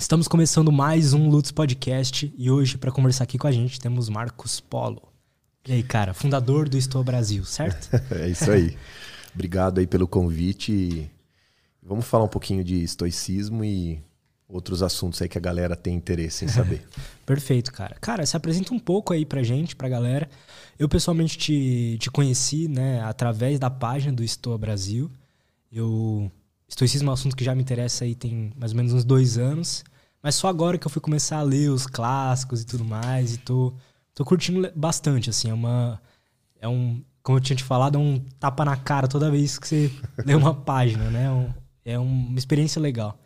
Estamos começando mais um Lutz Podcast e hoje, para conversar aqui com a gente, temos Marcos Polo. E aí, cara, fundador do Estou Brasil, certo? é isso aí. Obrigado aí pelo convite. Vamos falar um pouquinho de estoicismo e outros assuntos aí que a galera tem interesse em saber. Perfeito, cara. Cara, se apresenta um pouco aí pra gente, pra galera. Eu pessoalmente te, te conheci, né, através da página do Estou Brasil. Eu estoicismo é um assunto que já me interessa aí tem mais ou menos uns dois anos. Mas só agora que eu fui começar a ler os clássicos e tudo mais. E tô, tô curtindo bastante, assim. É uma. É um. Como eu tinha te falado, é um tapa na cara toda vez que você lê uma página, né? É, um, é uma experiência legal.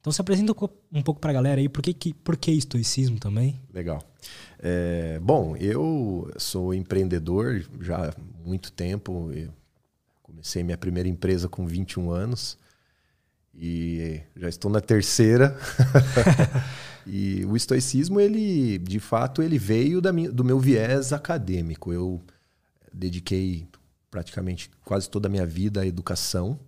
Então se apresenta um pouco para a galera aí, por que, que, por que estoicismo também? Legal. É, bom, eu sou empreendedor já há muito tempo. comecei minha primeira empresa com 21 anos e já estou na terceira. e o estoicismo, ele, de fato, ele veio da minha, do meu viés acadêmico. Eu dediquei praticamente quase toda a minha vida à educação.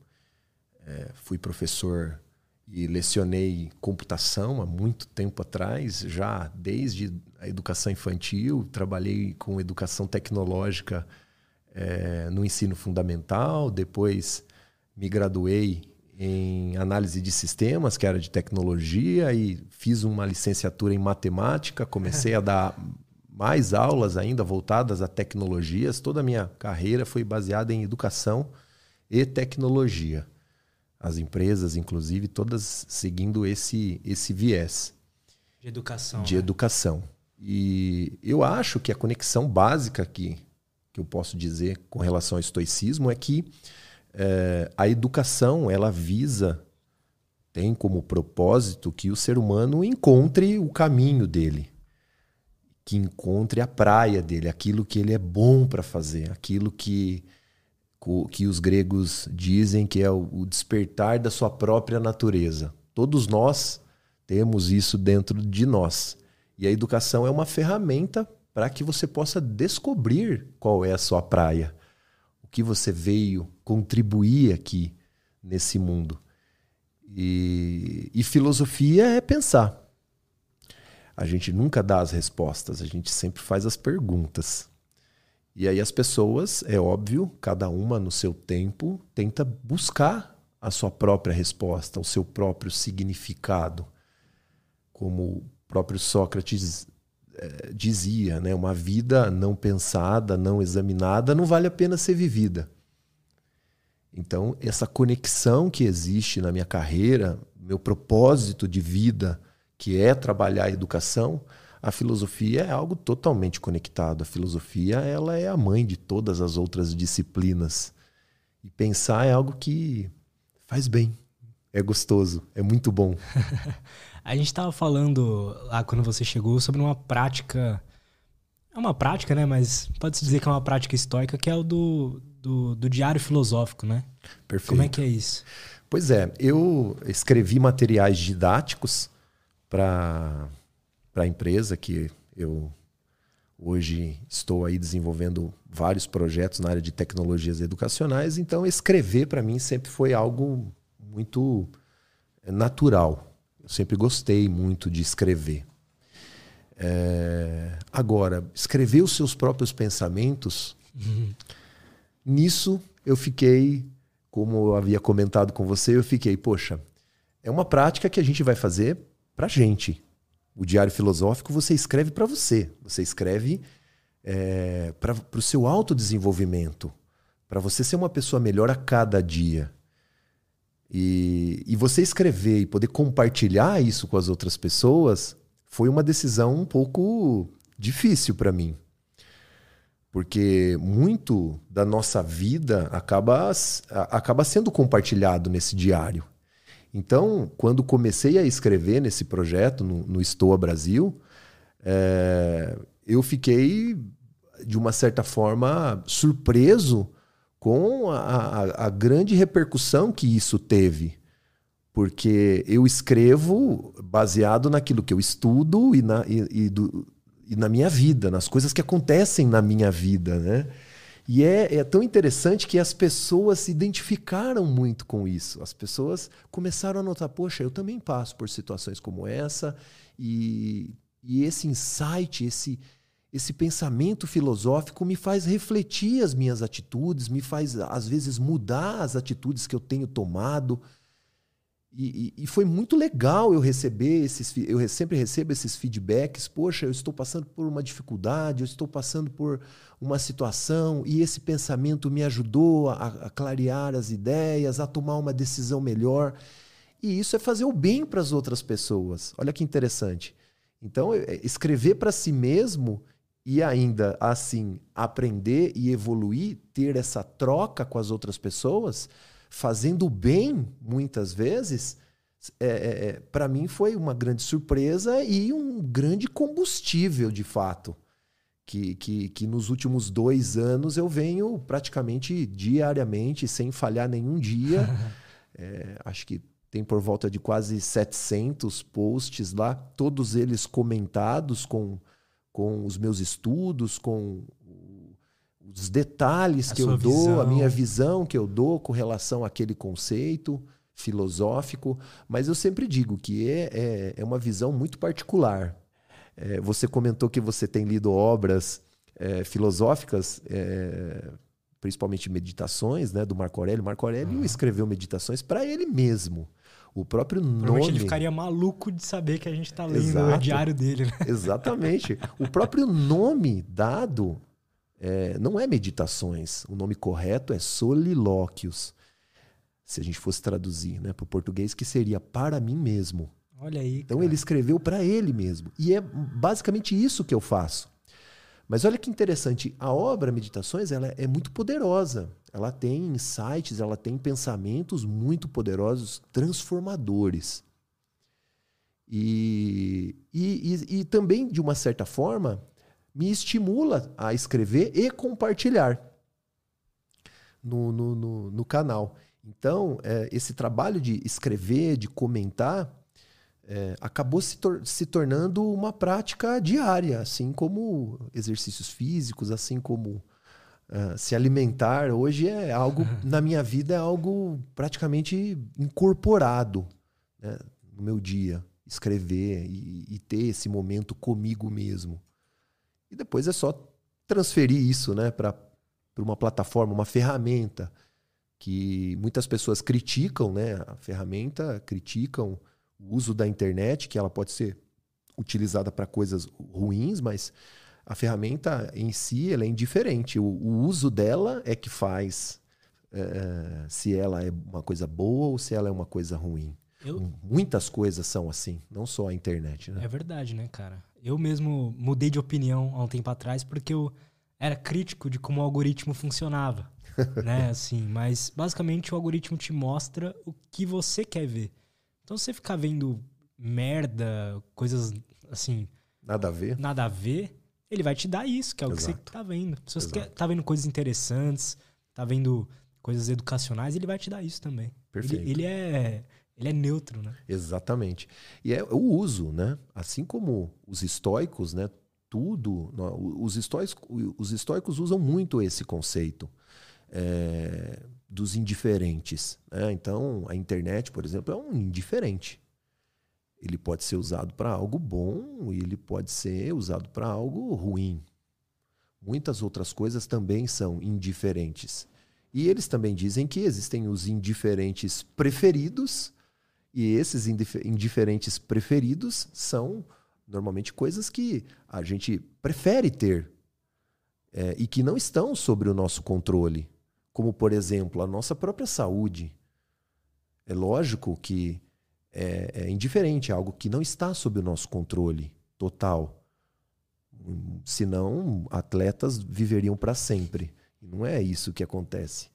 É, fui professor e lecionei computação há muito tempo atrás, já desde a educação infantil, trabalhei com educação tecnológica é, no ensino fundamental, depois me graduei em análise de sistemas, que era de tecnologia, e fiz uma licenciatura em matemática, comecei a dar mais aulas ainda voltadas a tecnologias. Toda a minha carreira foi baseada em educação e tecnologia. As empresas, inclusive, todas seguindo esse, esse viés. De educação. De né? educação. E eu acho que a conexão básica que, que eu posso dizer com relação ao estoicismo é que é, a educação ela visa, tem como propósito que o ser humano encontre o caminho dele, que encontre a praia dele, aquilo que ele é bom para fazer, aquilo que, que os gregos dizem que é o despertar da sua própria natureza. Todos nós temos isso dentro de nós. E a educação é uma ferramenta para que você possa descobrir qual é a sua praia que você veio contribuir aqui nesse mundo. E, e, filosofia é pensar. A gente nunca dá as respostas, a gente sempre faz as perguntas. E aí as pessoas, é óbvio, cada uma no seu tempo, tenta buscar a sua própria resposta, o seu próprio significado. Como o próprio Sócrates é, dizia, né? Uma vida não pensada, não examinada, não vale a pena ser vivida. Então, essa conexão que existe na minha carreira, meu propósito de vida, que é trabalhar a educação, a filosofia é algo totalmente conectado. A filosofia, ela é a mãe de todas as outras disciplinas. E pensar é algo que faz bem, é gostoso, é muito bom. A gente estava falando lá quando você chegou sobre uma prática. É uma prática, né? Mas pode-se dizer que é uma prática estoica, que é o do, do, do diário filosófico, né? Perfeito. Como é que é isso? Pois é, eu escrevi materiais didáticos para a empresa que eu hoje estou aí desenvolvendo vários projetos na área de tecnologias educacionais, então escrever para mim sempre foi algo muito natural. Eu sempre gostei muito de escrever. É... Agora, escrever os seus próprios pensamentos, uhum. Nisso eu fiquei, como eu havia comentado com você, eu fiquei, poxa, é uma prática que a gente vai fazer para gente. O diário filosófico você escreve para você, você escreve é, para o seu autodesenvolvimento, para você ser uma pessoa melhor a cada dia. E, e você escrever e poder compartilhar isso com as outras pessoas foi uma decisão um pouco difícil para mim. Porque muito da nossa vida acaba, acaba sendo compartilhado nesse diário. Então, quando comecei a escrever nesse projeto, no, no Estoa Brasil, é, eu fiquei, de uma certa forma, surpreso com a, a, a grande repercussão que isso teve. Porque eu escrevo baseado naquilo que eu estudo e na, e, e, do, e na minha vida, nas coisas que acontecem na minha vida, né? E é, é, tão interessante que as pessoas se identificaram muito com isso. As pessoas começaram a notar: poxa, eu também passo por situações como essa, e, e esse insight, esse, esse pensamento filosófico me faz refletir as minhas atitudes, me faz, às vezes, mudar as atitudes que eu tenho tomado. E, e, e, foi muito legal eu receber esses. Eu sempre recebo esses feedbacks. Poxa, eu estou passando por uma dificuldade, eu estou passando por uma situação e esse pensamento me ajudou a, a clarear as ideias, a tomar uma decisão melhor. E isso é fazer o bem para as outras pessoas. Olha que interessante. Então, é, escrever para si mesmo e ainda assim aprender e evoluir, ter essa troca com as outras pessoas fazendo bem, muitas vezes, é, é, é para mim foi uma grande surpresa e um grande combustível, de fato. Que, que, que nos últimos dois anos eu venho praticamente diariamente, sem falhar nenhum dia. é, acho que tem por volta de quase 700 posts lá, todos eles comentados com, com os meus estudos, com os detalhes a que eu dou, visão. a minha visão que eu dou com relação àquele conceito filosófico, mas eu sempre digo que é, é, é uma visão muito particular. É, você comentou que você tem lido obras é, filosóficas, é, principalmente meditações, né, do Marco Aurélio. Marco Aurélio uhum. escreveu meditações para ele mesmo. O próprio nome. ele ficaria maluco de saber que a gente está lendo Exato. o diário dele. Né? Exatamente. o próprio nome dado é, não é meditações. O nome correto é solilóquios. Se a gente fosse traduzir né, para o português, que seria para mim mesmo. Olha aí. Então ele escreveu para ele mesmo. E é basicamente isso que eu faço. Mas olha que interessante, a obra Meditações ela é muito poderosa. Ela tem insights, ela tem pensamentos muito poderosos, transformadores. E, e, e, e também, de uma certa forma, me estimula a escrever e compartilhar no, no, no, no canal. Então, é, esse trabalho de escrever, de comentar, é, acabou se, tor se tornando uma prática diária, assim como exercícios físicos, assim como uh, se alimentar. Hoje é algo, na minha vida, é algo praticamente incorporado né, no meu dia. Escrever e, e ter esse momento comigo mesmo. E depois é só transferir isso né, para uma plataforma, uma ferramenta que muitas pessoas criticam, né? A ferramenta criticam o uso da internet, que ela pode ser utilizada para coisas ruins, mas a ferramenta em si ela é indiferente. O, o uso dela é que faz é, se ela é uma coisa boa ou se ela é uma coisa ruim. Eu... Muitas coisas são assim, não só a internet. Né? É verdade, né, cara? Eu mesmo mudei de opinião há um tempo atrás porque eu era crítico de como o algoritmo funcionava, né? Assim, mas basicamente o algoritmo te mostra o que você quer ver. Então você ficar vendo merda, coisas assim, nada a ver. Nada a ver, ele vai te dar isso, que é o Exato. que você tá vendo. Se você quer, tá vendo coisas interessantes, tá vendo coisas educacionais, ele vai te dar isso também. Perfeito. Ele, ele é ele é neutro, né? Exatamente. E é o uso, né? Assim como os estoicos, né? Tudo. Os estoicos, os estoicos usam muito esse conceito é, dos indiferentes. Né? Então, a internet, por exemplo, é um indiferente. Ele pode ser usado para algo bom e ele pode ser usado para algo ruim. Muitas outras coisas também são indiferentes. E eles também dizem que existem os indiferentes preferidos e esses indiferentes preferidos são normalmente coisas que a gente prefere ter é, e que não estão sobre o nosso controle, como, por exemplo, a nossa própria saúde. É lógico que é, é indiferente, é algo que não está sob o nosso controle total. Senão, atletas viveriam para sempre. E não é isso que acontece.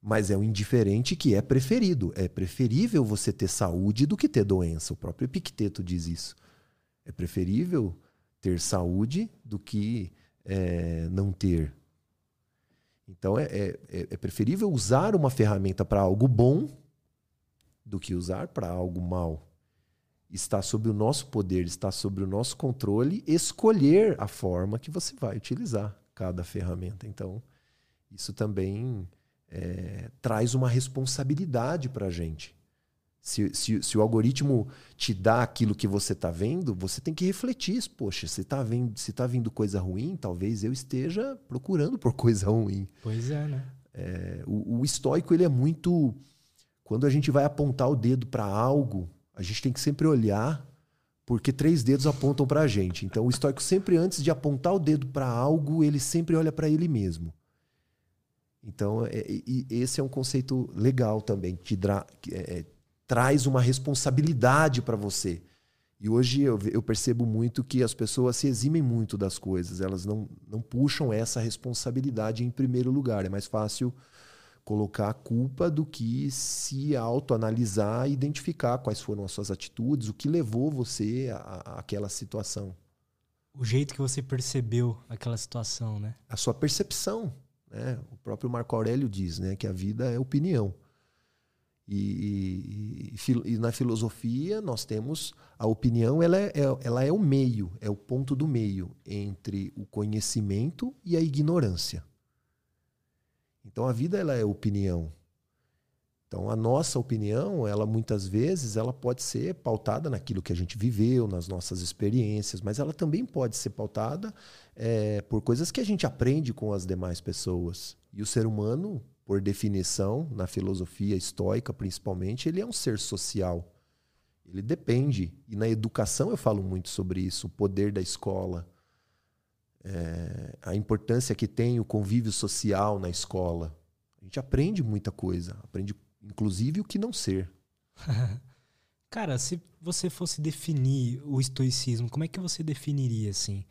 Mas é um indiferente que é preferido. É preferível você ter saúde do que ter doença. O próprio Epicteto diz isso. É preferível ter saúde do que é, não ter. Então é, é, é, é preferível usar uma ferramenta para algo bom do que usar para algo mal. Está sob o nosso poder, está sob o nosso controle escolher a forma que você vai utilizar cada ferramenta. Então, isso também é, traz uma responsabilidade para a gente. Se, se, se, o algoritmo te dá aquilo que você está vendo, você tem que refletir. Poxa, se está tá vindo coisa ruim, talvez eu esteja procurando por coisa ruim. Pois é, né? É, o, o estoico ele é muito. Quando a gente vai apontar o dedo para algo, a gente tem que sempre olhar, porque três dedos apontam para a gente. Então, o estoico sempre, antes de apontar o dedo para algo, ele sempre olha para ele mesmo. Então, é, esse é um conceito legal também, que dra, é, traz uma responsabilidade para você. E hoje eu, eu, percebo muito que as pessoas se eximem muito das coisas, elas não, não puxam essa responsabilidade em primeiro lugar. É mais fácil colocar a culpa do que se autoanalisar e identificar quais foram as suas atitudes, o que levou você àquela situação. O jeito que você percebeu aquela situação, né? A sua percepção. Né? O próprio Marco Aurélio diz né, que a vida é opinião. E, e, e, na filosofia nós temos a opinião, ela é, ela é o meio, é o ponto do meio entre o conhecimento e a ignorância. Então a vida ela é opinião. Então a nossa opinião, ela muitas vezes ela pode ser pautada naquilo que a gente viveu, nas nossas experiências, mas ela também pode ser pautada é, por coisas que a gente aprende com as demais pessoas. E o ser humano, por definição, na filosofia estoica principalmente, ele é um ser social. Ele depende. E na educação eu falo muito sobre isso, o poder da escola, é, a importância que tem o convívio social na escola. A gente aprende muita coisa, aprende inclusive o que não ser. Cara, se você fosse definir o estoicismo, como é que você definiria assim?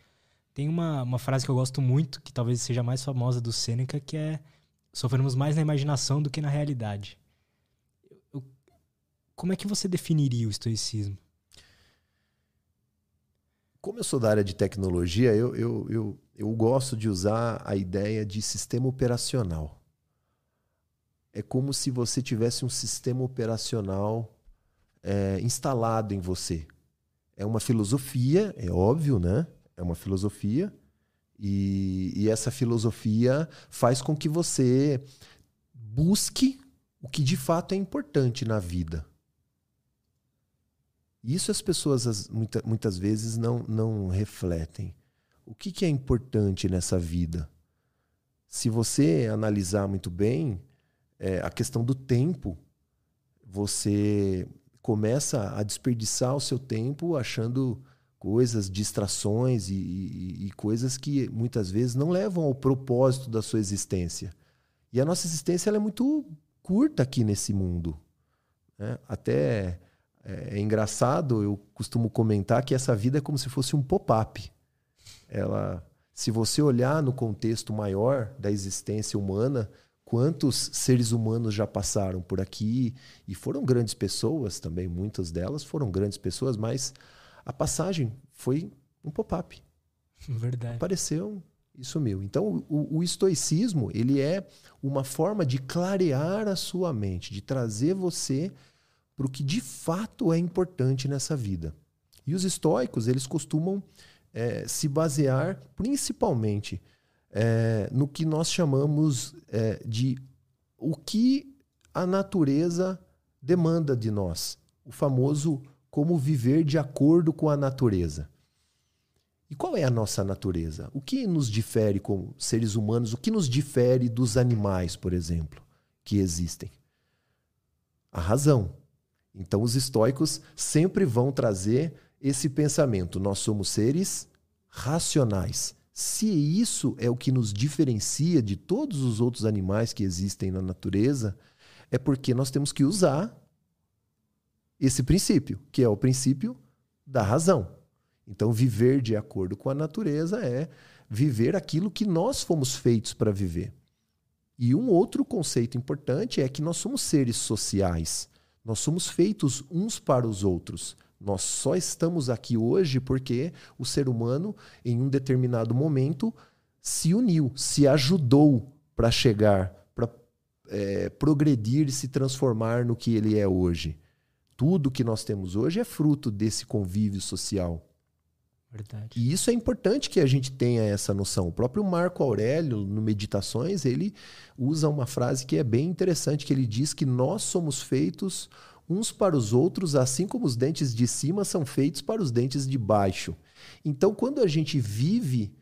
Tem uma, uma frase que eu gosto muito, que talvez seja a mais famosa do Sêneca, que é sofremos mais na imaginação do que na realidade. Eu, como é que você definiria o estoicismo? Como eu sou da área de tecnologia, eu, eu, eu, eu gosto de usar a ideia de sistema operacional é como se você tivesse um sistema operacional é, instalado em você. É uma filosofia, é óbvio, né? É uma filosofia. E, e essa filosofia faz com que você busque o que de fato é importante na vida. Isso as pessoas muita, muitas vezes não, não refletem. O que, que é importante nessa vida? Se você analisar muito bem, é, a questão do tempo, você começa a desperdiçar o seu tempo achando coisas, distrações e, e, e, coisas que muitas vezes não levam ao propósito da sua existência. E a nossa existência é muito curta aqui nesse mundo. Né? Até é, é, engraçado, eu costumo comentar que essa vida é como se fosse um pop-up. Ela, se você olhar no contexto maior da existência humana, quantos seres humanos já passaram por aqui e foram grandes pessoas também, muitas delas foram grandes pessoas, mas a passagem foi um pop-up. Verdade. Apareceu e sumiu. Então, o, o, estoicismo ele é uma forma de clarear a sua mente, de trazer você para o que de fato é importante nessa vida. E os estoicos eles costumam é, se basear principalmente é, no que nós chamamos é, de o que a natureza demanda de nós. O famoso como viver de acordo com a natureza. E qual é a nossa natureza? O que nos difere como seres humanos? O que nos difere dos animais, por exemplo, que existem? A razão. Então, os estoicos sempre vão trazer esse pensamento: nós somos seres racionais. Se isso é o que nos diferencia de todos os outros animais que existem na natureza, é porque nós temos que usar esse princípio, que é o princípio da razão. Então, viver de acordo com a natureza é viver aquilo que nós fomos feitos para viver. E um outro conceito importante é que nós somos seres sociais. Nós somos feitos uns para os outros. Nós só estamos aqui hoje porque o ser humano, em um determinado momento, se uniu, se ajudou para chegar, para é, progredir e se transformar no que ele é hoje. Tudo que nós temos hoje é fruto desse convívio social. Verdade. E isso é importante que a gente tenha essa noção. O próprio Marco Aurélio, no Meditações, ele usa uma frase que é bem interessante, que ele diz que nós somos feitos uns para os outros, assim como os dentes de cima são feitos para os dentes de baixo. Então, quando a gente vive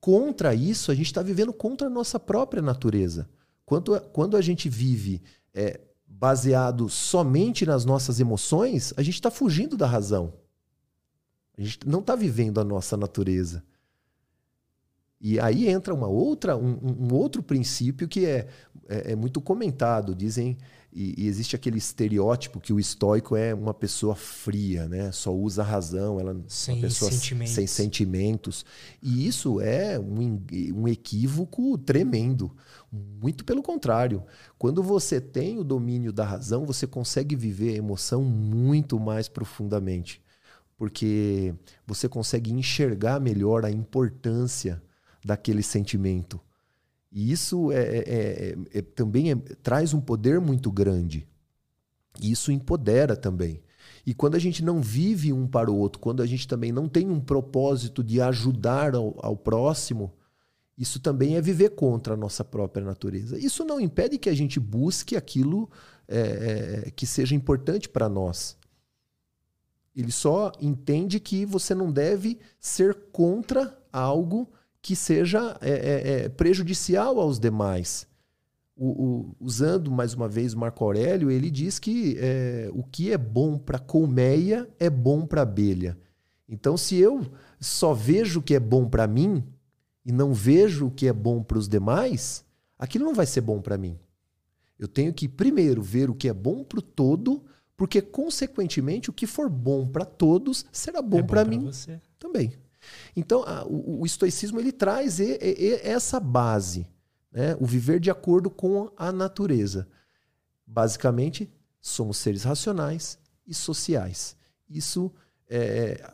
contra isso, a gente está vivendo contra a nossa própria natureza. Quando, quando a gente vive é, baseado somente nas nossas emoções, a gente está fugindo da razão. A gente não está vivendo a nossa natureza. E aí entra uma outra, um, um outro princípio que é, é, é muito comentado. Dizem e, e, existe aquele estereótipo que o estoico é uma pessoa fria, né? Só usa a razão, ela sem uma pessoa sentimentos. sem sentimentos. E isso é um, um equívoco tremendo. Muito pelo contrário. Quando você tem o domínio da razão, você consegue viver a emoção muito mais profundamente. Porque você consegue enxergar melhor a importância daquele sentimento. E isso é, é, é, é também é, traz um poder muito grande. E isso empodera também. E quando a gente não vive um para o outro, quando a gente também não tem um propósito de ajudar ao, ao próximo, isso também é viver contra a nossa própria natureza. Isso não impede que a gente busque aquilo é, é que seja importante para nós. Ele só entende que você não deve ser contra algo que seja é, é, é, prejudicial aos demais. O, o, usando mais uma vez Marco Aurélio, ele diz que é, o que é bom para colmeia é bom para abelha. Então, se eu só vejo o que é bom para mim e não vejo o que é bom para os demais, aquilo não vai ser bom para mim. Eu tenho que primeiro ver o que é bom para o todo, porque consequentemente o que for bom para todos será bom, é bom para mim você. também. Então, a, o, o, estoicismo ele traz e, e, essa base, né? o viver de acordo com a natureza. Basicamente, somos seres racionais e sociais. Isso é,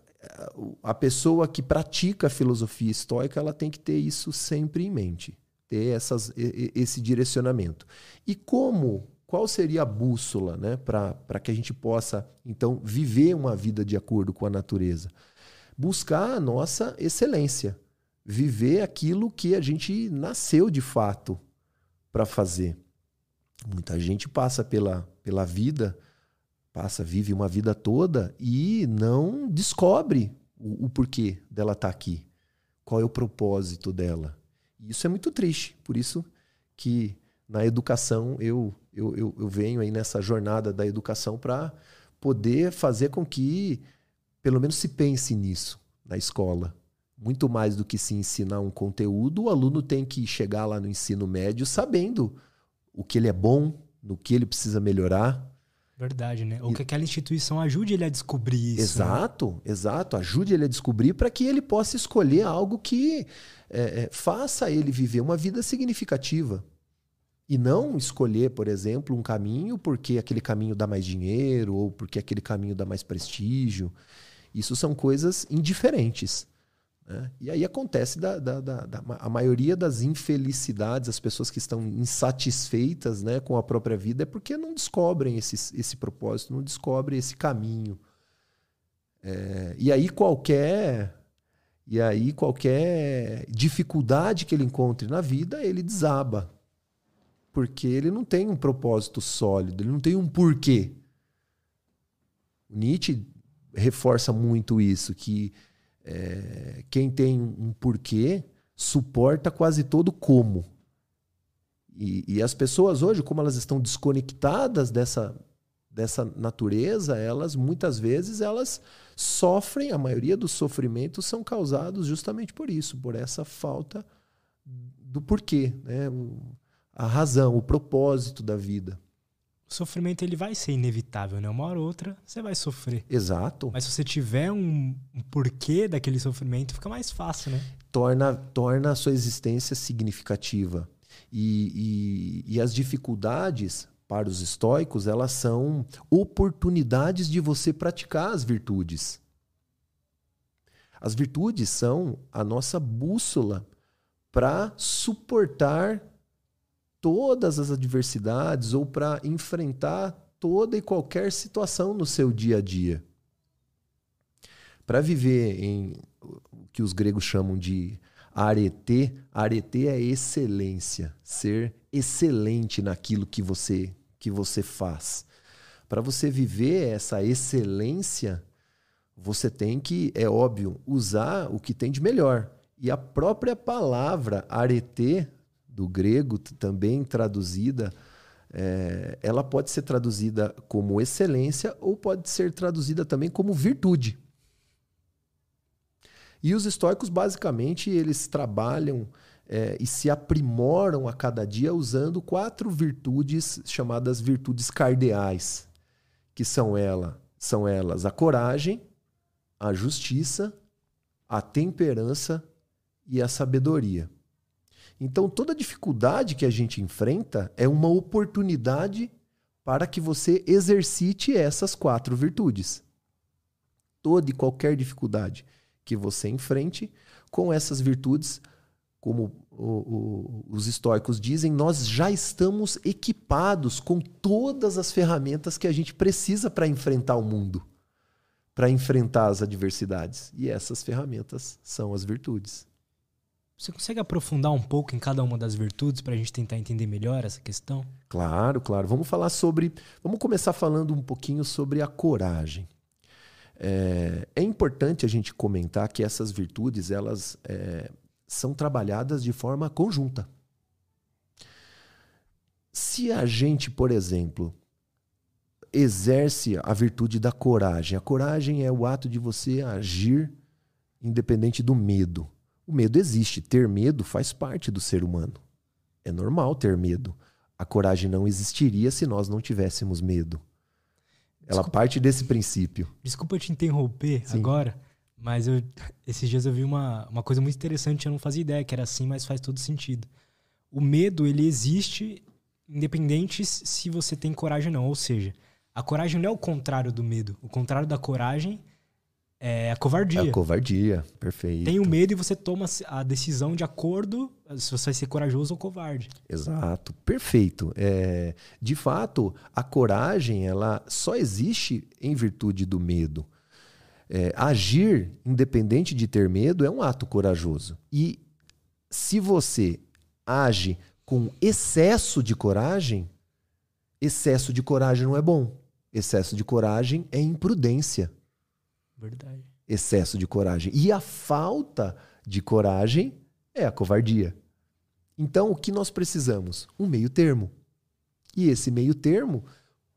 a pessoa que pratica a filosofia estoica ela tem que ter isso sempre em mente, ter essas, esse direcionamento. E como qual seria a bússola né, para que a gente possa, então, viver uma vida de acordo com a natureza? Buscar a nossa excelência, viver aquilo que a gente nasceu de fato para fazer. Muita gente passa pela, pela vida, passa, vive uma vida toda e não descobre o, o porquê dela estar tá aqui. Qual é o propósito dela. Isso é muito triste. Por isso que na educação eu, eu, eu, eu venho aí nessa jornada da educação para poder fazer com que pelo menos se pense nisso na escola. Muito mais do que se ensinar um conteúdo, o aluno tem que chegar lá no ensino médio sabendo o que ele é bom, no que ele precisa melhorar. Verdade, né? Ou que aquela instituição ajude ele a descobrir isso. Né? Exato, né? exato. Ajude ele a descobrir para que ele possa escolher algo que é, é, faça ele viver uma vida significativa. E não escolher, por exemplo, um caminho porque aquele caminho dá mais dinheiro ou porque aquele caminho dá mais prestígio. Isso são coisas indiferentes. Né? E aí acontece da, da, da, da, a maioria das infelicidades, as pessoas que estão insatisfeitas né, com a própria vida, é porque não descobrem esse, esse propósito, não descobrem esse caminho. É, e aí qualquer e aí qualquer dificuldade que ele encontre na vida, ele desaba. Porque ele não tem um propósito sólido, ele não tem um porquê. Nietzsche reforça muito isso, que é, quem tem um porquê suporta quase todo como. E, e, as pessoas hoje, como elas estão desconectadas dessa, dessa natureza, elas muitas vezes elas sofrem, a maioria dos sofrimentos são causados justamente por isso, por essa falta do porquê, né? a razão, o propósito da vida o sofrimento ele vai ser inevitável, né? Uma hora ou outra você vai sofrer. Exato. Mas se você tiver um, um porquê daquele sofrimento, fica mais fácil, né? Torna, torna a sua existência significativa. E, e, e as dificuldades para os estoicos, elas são oportunidades de você praticar as virtudes. As virtudes são a nossa bússola para suportar todas as adversidades ou para enfrentar toda e qualquer situação no seu dia a dia. para viver em o que os gregos chamam de arete, arete é excelência, ser excelente naquilo que você que você faz. Para você viver essa excelência, você tem que, é óbvio, usar o que tem de melhor. E a própria palavra arete, do grego, também traduzida, é, ela pode ser traduzida como excelência ou pode ser traduzida também como virtude. E os estoicos, basicamente, eles trabalham é, e se aprimoram a cada dia usando quatro virtudes chamadas virtudes cardeais, que são, ela, são elas a coragem, a justiça, a temperança e a sabedoria. Então, toda dificuldade que a gente enfrenta é uma oportunidade para que você exercite essas quatro virtudes. Toda e qualquer dificuldade que você enfrente, com essas virtudes, como o, o, os estoicos dizem, nós já estamos equipados com todas as ferramentas que a gente precisa para enfrentar o mundo, para enfrentar as adversidades. E essas ferramentas são as virtudes. Você consegue aprofundar um pouco em cada uma das virtudes para a gente tentar entender melhor essa questão? Claro, claro. Vamos falar sobre. Vamos começar falando um pouquinho sobre a coragem. É, é importante a gente comentar que essas virtudes elas é, são trabalhadas de forma conjunta. Se a gente, por exemplo, exerce a virtude da coragem, a coragem é o ato de você agir independente do medo. O medo existe, ter medo faz parte do ser humano. É normal ter medo. A coragem não existiria se nós não tivéssemos medo. Ela desculpa, parte desse princípio. Desculpa te interromper Sim. agora, mas eu, esses dias eu vi uma, uma coisa muito interessante, eu não fazia ideia que era assim, mas faz todo sentido. O medo, ele existe independente se você tem coragem ou não. Ou seja, a coragem não é o contrário do medo. O contrário da coragem é a covardia. É a covardia, perfeito. Tem o medo e você toma a decisão de acordo se você vai ser corajoso ou covarde. Exato, perfeito. É, de fato, a coragem ela só existe em virtude do medo. É, agir, independente de ter medo, é um ato corajoso. E se você age com excesso de coragem, excesso de coragem não é bom. Excesso de coragem é imprudência. Verdade. Excesso de coragem. E a falta de coragem é a covardia. Então, o que nós precisamos? Um meio termo. E esse meio termo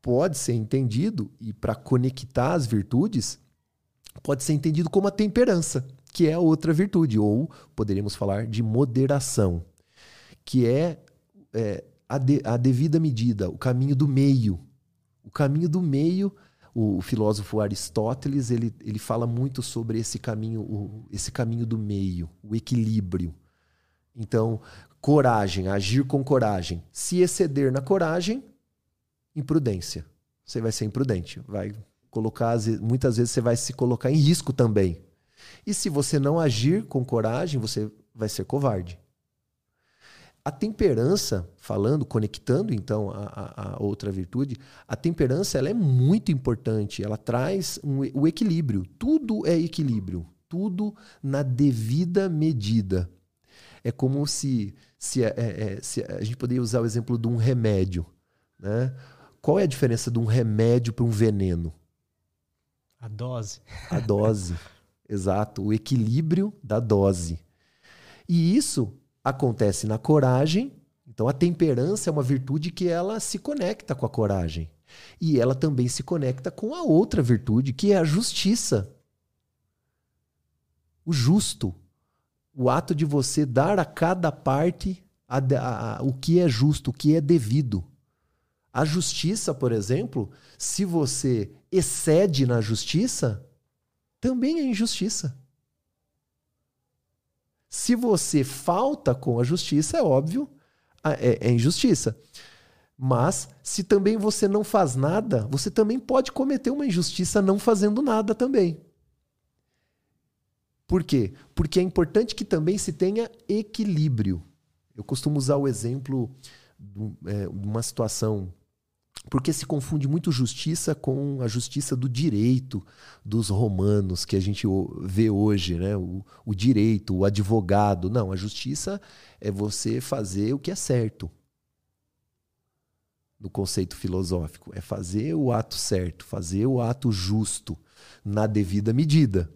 pode ser entendido, e para conectar as virtudes, pode ser entendido como a temperança, que é a outra virtude, ou poderíamos falar de moderação, que é, é a, de, a devida medida, o caminho do meio. O caminho do meio o filósofo Aristóteles ele, ele fala muito sobre esse caminho, o, esse caminho do meio, o equilíbrio. Então, coragem, agir com coragem. Se exceder na coragem, imprudência. Você vai ser imprudente, vai colocar muitas vezes você vai se colocar em risco também. E se você não agir com coragem, você vai ser covarde. A temperança, falando, conectando então a, a, a, outra virtude, a temperança ela é muito importante. Ela traz um, o equilíbrio. Tudo é equilíbrio. Tudo na devida medida. É como se, se, é, é, se a gente poderia usar o exemplo de um remédio. Né? Qual é a diferença de um remédio para um veneno? A dose. A dose. Exato. O equilíbrio da dose. E isso acontece na coragem. Então a temperança é uma virtude que ela se conecta com a coragem. E ela também se conecta com a outra virtude, que é a justiça. O justo. O ato de você dar a cada parte a, a, a, o que é justo, o que é devido. A justiça, por exemplo, se você excede na justiça, também é injustiça. Se você falta com a justiça, é óbvio, é, é injustiça. Mas se também você não faz nada, você também pode cometer uma injustiça não fazendo nada também. Por quê? Porque é importante que também se tenha equilíbrio. Eu costumo usar o exemplo de é, uma situação porque se confunde muito justiça com a justiça do direito dos romanos que a gente vê hoje, né? O, o, direito, o advogado. Não, a justiça é você fazer o que é certo. No conceito filosófico, é fazer o ato certo, fazer o ato justo, na devida medida.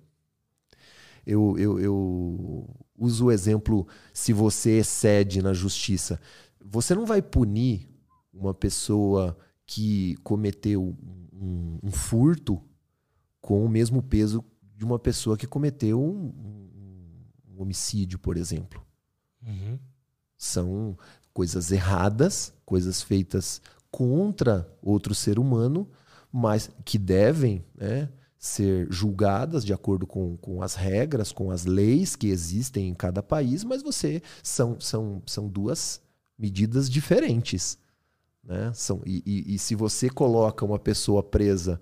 Eu, eu, eu uso o exemplo: se você excede na justiça, você não vai punir uma pessoa que cometeu um, um, furto com o mesmo peso de uma pessoa que cometeu um, um homicídio, por exemplo. Uhum. São coisas erradas, coisas feitas contra outro ser humano, mas que devem né, ser julgadas de acordo com, com as regras, com as leis que existem em cada país, mas você são, são, são duas medidas diferentes. Né? São, e, e, e se você coloca uma pessoa presa,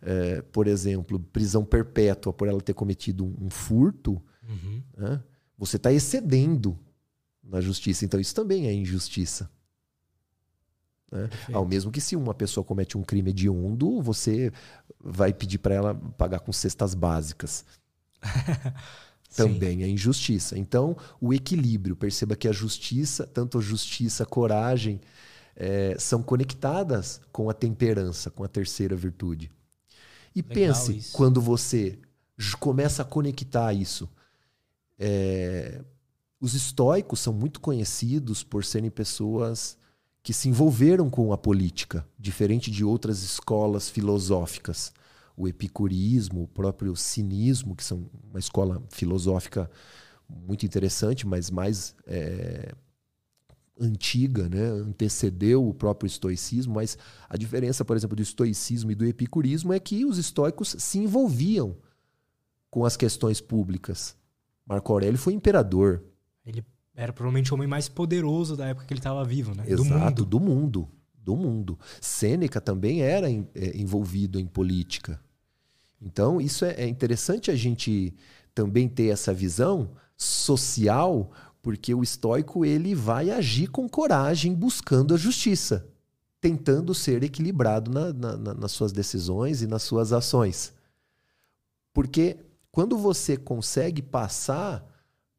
é, por exemplo, prisão perpétua por ela ter cometido um, um furto, uhum. né? você está excedendo na justiça. Então isso também é injustiça. Né? Ao mesmo que se uma pessoa comete um crime hediondo, você vai pedir para ela pagar com cestas básicas. também é injustiça. Então, o equilíbrio, perceba que a justiça, tanto a justiça, a coragem, é, são conectadas com a temperança, com a terceira virtude. E Legal pense, isso. quando você começa a conectar isso. É, os estoicos são muito conhecidos por serem pessoas que se envolveram com a política, diferente de outras escolas filosóficas. O epicurismo, o próprio cinismo, que são uma escola filosófica muito interessante, mas mais é, antiga, né? antecedeu o próprio estoicismo, mas a diferença, por exemplo, do estoicismo e do epicurismo é que os estoicos se envolviam com as questões públicas. Marco Aurélio foi imperador. Ele era provavelmente o homem mais poderoso da época que ele estava vivo, né? Exato, do mundo. do mundo. Do mundo. Sêneca também era é, envolvido em política. Então, isso é, é interessante a gente também ter essa visão social porque o estoico ele vai agir com coragem, buscando a justiça, tentando ser equilibrado na, na, nas suas decisões e nas suas ações. Porque quando você consegue passar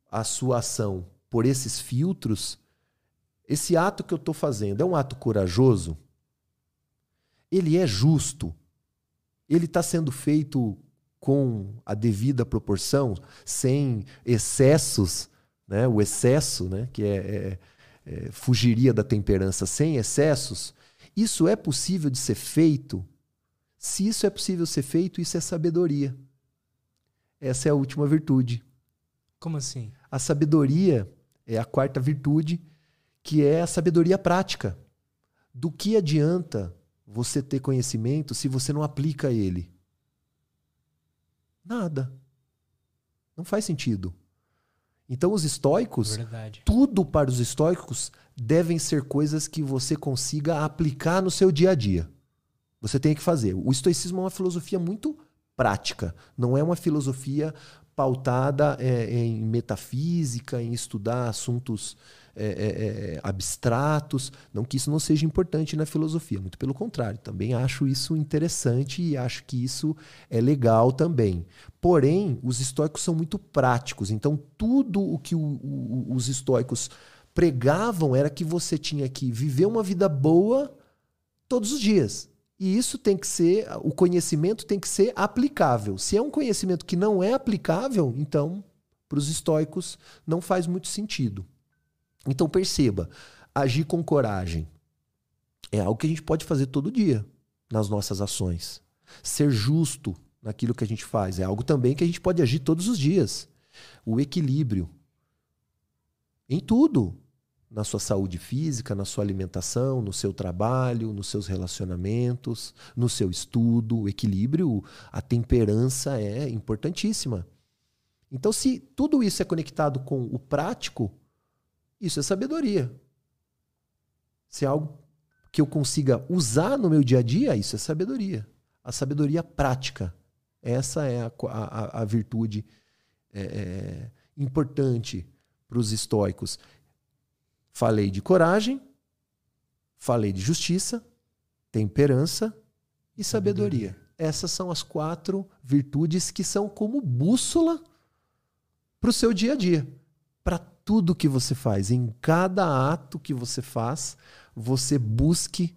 a sua ação por esses filtros, esse ato que eu estou fazendo é um ato corajoso? Ele é justo? Ele está sendo feito com a devida proporção, sem excessos né? o excesso, né? que é, é, é, fugiria da temperança sem excessos, isso é possível de ser feito? Se isso é possível ser feito, isso é sabedoria. Essa é a última virtude. Como assim? A sabedoria é a quarta virtude, que é a sabedoria prática. Do que adianta você ter conhecimento se você não aplica ele? Nada. Não faz sentido. Então, os estoicos, Verdade. tudo para os estoicos devem ser coisas que você consiga aplicar no seu dia a dia. Você tem que fazer. O estoicismo é uma filosofia muito prática, não é uma filosofia pautada é, em metafísica, em estudar assuntos é, é, é, abstratos. Não que isso não seja importante na filosofia, muito pelo contrário, também acho isso interessante e acho que isso é legal também. Porém, os estoicos são muito práticos, então tudo o que o, o, os estoicos pregavam era que você tinha que viver uma vida boa todos os dias. E isso tem que ser, o conhecimento tem que ser aplicável. Se é um conhecimento que não é aplicável, então, para os estoicos, não faz muito sentido. Então perceba, agir com coragem é algo que a gente pode fazer todo dia nas nossas ações. Ser justo naquilo que a gente faz é algo também que a gente pode agir todos os dias. O equilíbrio em tudo, na sua saúde física, na sua alimentação, no seu trabalho, nos seus relacionamentos, no seu estudo, o equilíbrio, a temperança é importantíssima. Então, se tudo isso é conectado com o prático, isso é sabedoria. Se é algo que eu consiga usar no meu dia a dia, isso é sabedoria. A sabedoria prática. Essa é a, a, a virtude é, é, importante para os estoicos. Falei de coragem, falei de justiça, temperança e sabedoria. Essas são as quatro virtudes que são como bússola para o seu dia a dia, para tudo que você faz. Em cada ato que você faz, você busque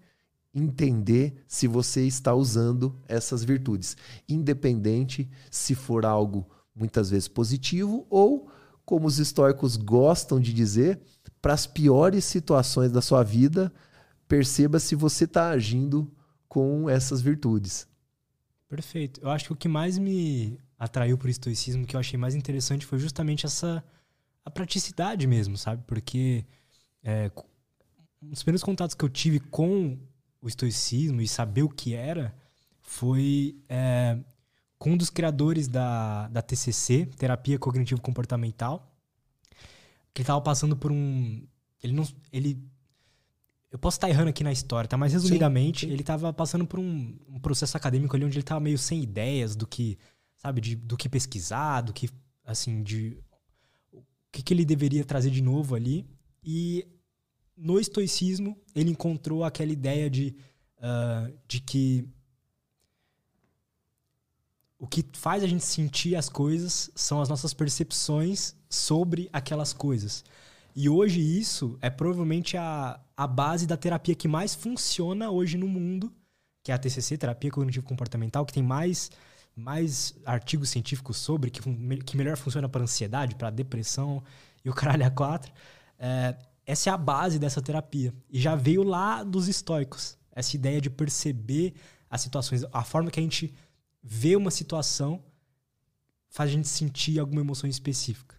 entender se você está usando essas virtudes, independente se for algo muitas vezes positivo ou, como os estoicos gostam de dizer, para as piores situações da sua vida, perceba se você está agindo com essas virtudes. Perfeito. Eu acho que o que mais me atraiu para o estoicismo, que eu achei mais interessante, foi justamente essa a praticidade mesmo, sabe? Porque é, um dos primeiros contatos que eu tive com o estoicismo e saber o que era foi é, com um dos criadores da, da TCC, Terapia Cognitivo Comportamental, que ele estava passando por um. Ele não. Ele eu posso estar errando aqui na história, tá? Mas resumidamente, sim, sim. ele estava passando por um, um, processo acadêmico ali onde ele estava meio sem ideias do que, sabe, de, do que pesquisar, do que, assim, de que, que ele deveria trazer de novo ali. E no estoicismo, ele encontrou aquela ideia de, uh, de que o que faz a gente sentir as coisas são as nossas percepções sobre aquelas coisas. E hoje isso é provavelmente a, a base da terapia que mais funciona hoje no mundo, que é a TCC, Terapia Cognitivo Comportamental, que tem mais, mais artigos científicos sobre, que, que melhor funciona para ansiedade, para depressão e o caralho a quatro. É, essa é a base dessa terapia. E já veio lá dos estoicos. Essa ideia de perceber as situações, a forma que a gente vê uma situação faz a gente sentir alguma emoção específica.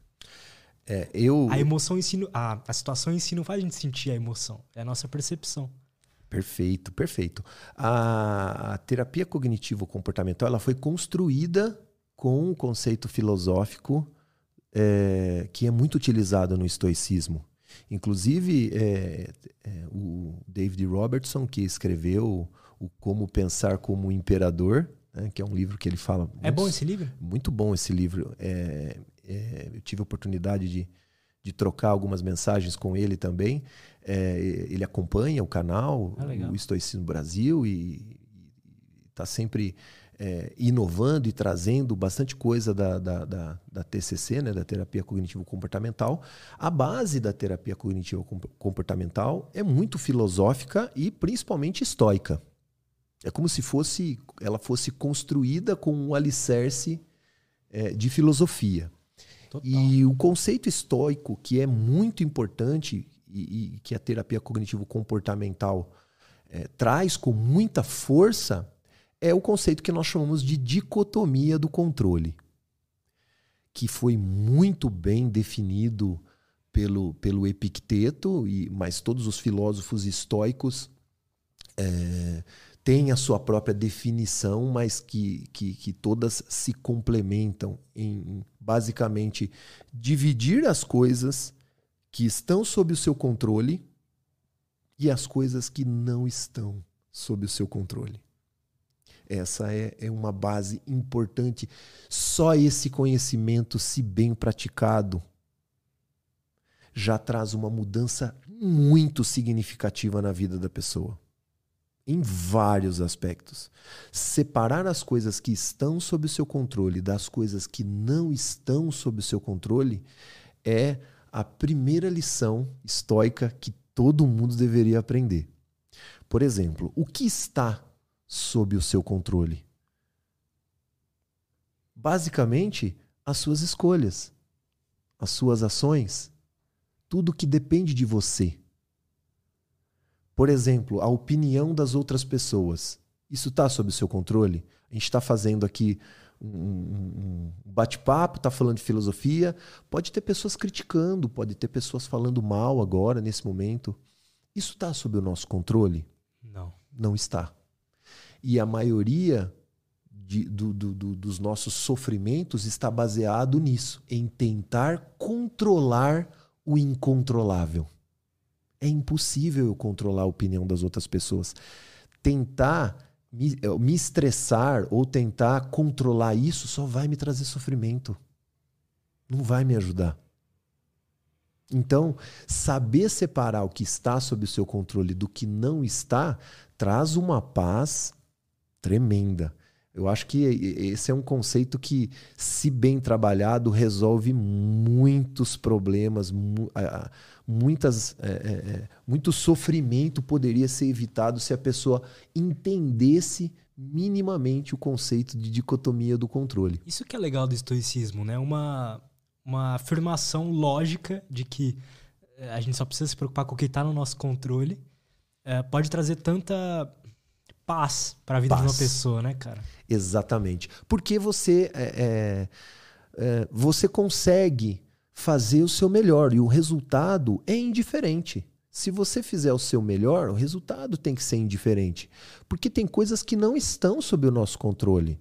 É, eu... A emoção em si, a, a situação em si não faz a gente sentir a emoção, é a nossa percepção. Perfeito, perfeito. A, a terapia cognitivo-comportamental ela foi construída com um conceito filosófico é, que é muito utilizado no estoicismo. Inclusive, é, é, o David Robertson, que escreveu o Como Pensar como Imperador, né, que é um livro que ele fala. É bom esse livro? Muito bom esse livro. É, é, eu tive a oportunidade de, de trocar algumas mensagens com ele também. É, ele acompanha o canal, ah, o Estoicismo Brasil, e está sempre é, inovando e trazendo bastante coisa da, da, da, da, TCC, né, da terapia cognitivo-comportamental. A base da terapia cognitivo-comportamental é muito filosófica e principalmente estoica. É como se fosse, ela fosse construída com um alicerce é, de filosofia. Total. E o conceito estoico, que é muito importante e, e que a terapia cognitivo-comportamental é, traz com muita força, é o conceito que nós chamamos de dicotomia do controle, que foi muito bem definido pelo, pelo Epicteto, e, mas todos os filósofos estoicos é, têm a sua própria definição, mas que, que, que todas se complementam em, basicamente, dividir as coisas que estão sob o seu controle e as coisas que não estão sob o seu controle. Essa é, é uma base importante. Só esse conhecimento, se bem praticado, já traz uma mudança muito significativa na vida da pessoa em vários aspectos. Separar as coisas que estão sob o seu controle das coisas que não estão sob o seu controle é a primeira lição estoica que todo mundo deveria aprender. Por exemplo, o que está sob o seu controle? Basicamente, as suas escolhas, as suas ações, tudo que depende de você. Por exemplo, a opinião das outras pessoas. Isso está sob o seu controle? A gente está fazendo aqui um, um bate-papo, está falando de filosofia. Pode ter pessoas criticando, pode ter pessoas falando mal agora, nesse momento. Isso está sob o nosso controle? Não. Não está. E a maioria de, do, do, do, dos nossos sofrimentos está baseado nisso, em tentar controlar o incontrolável. É impossível eu controlar a opinião das outras pessoas. Tentar me, eh, me estressar ou tentar controlar isso só vai me trazer sofrimento. Não vai me ajudar. Então, saber separar o que está sob o seu controle do que não está traz uma paz tremenda. Eu acho que esse é um conceito que, se bem trabalhado, resolve muitos problemas, muitas, é, é, é, muito sofrimento poderia ser evitado se a pessoa entendesse minimamente o conceito de dicotomia do controle. Isso que é legal do estoicismo, né? Uma, uma afirmação lógica de que é, a gente só precisa se preocupar com o que está no nosso controle. É, pode trazer tanta paz para a vida paz. de uma pessoa, né, cara? Exatamente. Porque você, é, é, é, você consegue fazer o seu melhor e o resultado é indiferente. Se você fizer o seu melhor, o resultado tem que ser indiferente. Porque tem coisas que não estão sob o nosso controle.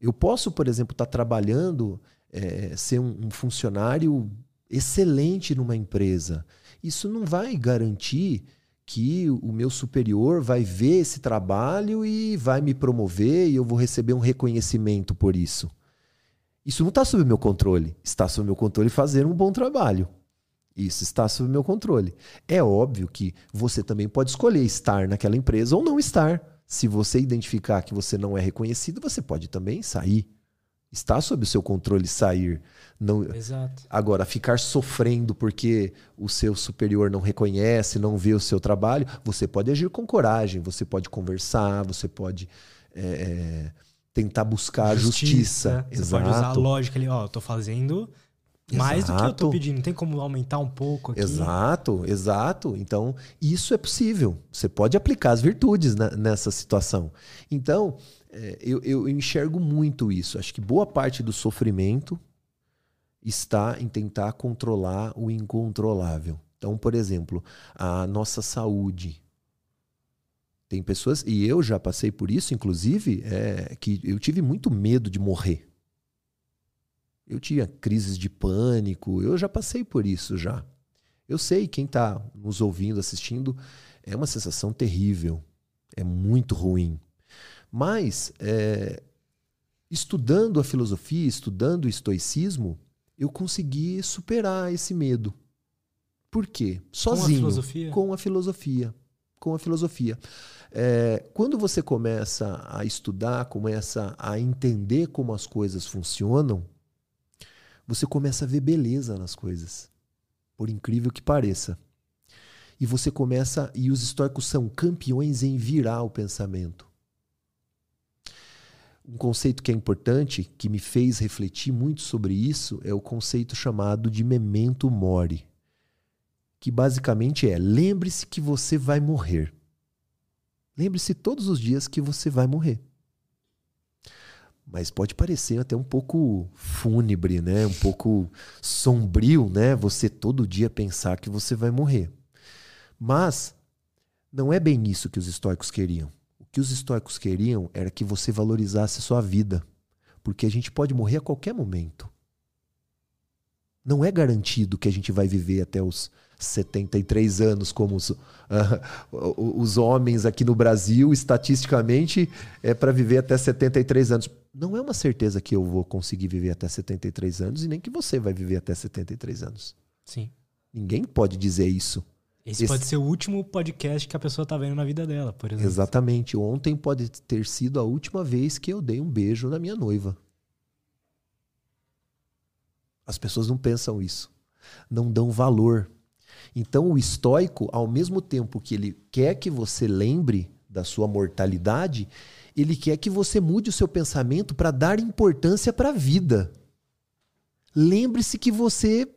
Eu posso, por exemplo, estar tá trabalhando, é, ser um, um funcionário excelente numa empresa. Isso não vai garantir que o meu superior vai ver esse trabalho e vai me promover e eu vou receber um reconhecimento por isso. Isso não está sob meu controle. Está sob meu controle fazer um bom trabalho. Isso está sob meu controle. É óbvio que você também pode escolher estar naquela empresa ou não estar. Se você identificar que você não é reconhecido, você pode também sair. Está sob o seu controle sair. Não, Exato. Agora, ficar sofrendo porque o seu superior não reconhece, não vê o seu trabalho, você pode agir com coragem, você pode conversar, você pode é, é tentar buscar justiça. a justiça. Você pode usar a lógica ali, ó, eu tô fazendo mais exato. do que eu tô pedindo. Não tem como aumentar um pouco aqui. Exato, exato. Então, isso é possível. Você pode aplicar as virtudes na, nessa situação. Então, é, eu, eu enxergo muito isso. Acho que boa parte do sofrimento está em tentar controlar o incontrolável. Então, por exemplo, a nossa saúde. Tem pessoas, e eu já passei por isso, inclusive, é, que eu tive muito medo de morrer. Eu tinha crises de pânico, eu já passei por isso já. Eu sei, quem está nos ouvindo, assistindo, é uma sensação terrível, é muito ruim. Mas, é, estudando a filosofia, estudando o estoicismo, eu consegui superar esse medo. Por quê? Sozinho. Com a filosofia? Com a filosofia. Com a filosofia. É, quando você começa a estudar, começa a entender como as coisas funcionam, você começa a ver beleza nas coisas. Por incrível que pareça. E você começa. E os históricos são campeões em virar o pensamento um conceito que é importante, que me fez refletir muito sobre isso, é o conceito chamado de memento mori, que basicamente é: lembre-se que você vai morrer. Lembre-se todos os dias que você vai morrer. Mas pode parecer até um pouco fúnebre, né? Um pouco sombrio, né? Você todo dia pensar que você vai morrer. Mas não é bem isso que os estoicos queriam que os estoicos queriam era que você valorizasse a sua vida, porque a gente pode morrer a qualquer momento. Não é garantido que a gente vai viver até os 73 anos, como os, uh, os homens aqui no Brasil, estatisticamente, é para viver até 73 anos. Não é uma certeza que eu vou conseguir viver até 73 anos e nem que você vai viver até 73 anos. Sim. Ninguém pode dizer isso. Esse, Esse, pode ser o último podcast que a pessoa está vendo na vida dela, por exemplo. Exatamente. Ontem pode ter sido a última vez que eu dei um beijo na minha noiva. As pessoas não pensam isso. Não dão valor. Então, o estoico, ao mesmo tempo que ele quer que você lembre da sua mortalidade, ele quer que você mude o seu pensamento para dar importância para a vida. Lembre-se que você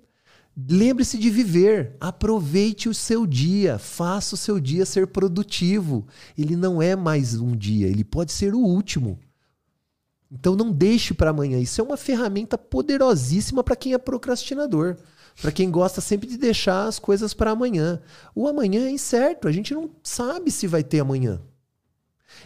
Lembre-se de viver, aproveite o seu dia, faça o seu dia ser produtivo. Ele não é mais um dia, ele pode ser o último. Então não deixe para amanhã. Isso é uma ferramenta poderosíssima para quem é procrastinador, para quem gosta sempre de deixar as coisas para amanhã. O amanhã é incerto, a gente não sabe se vai ter amanhã.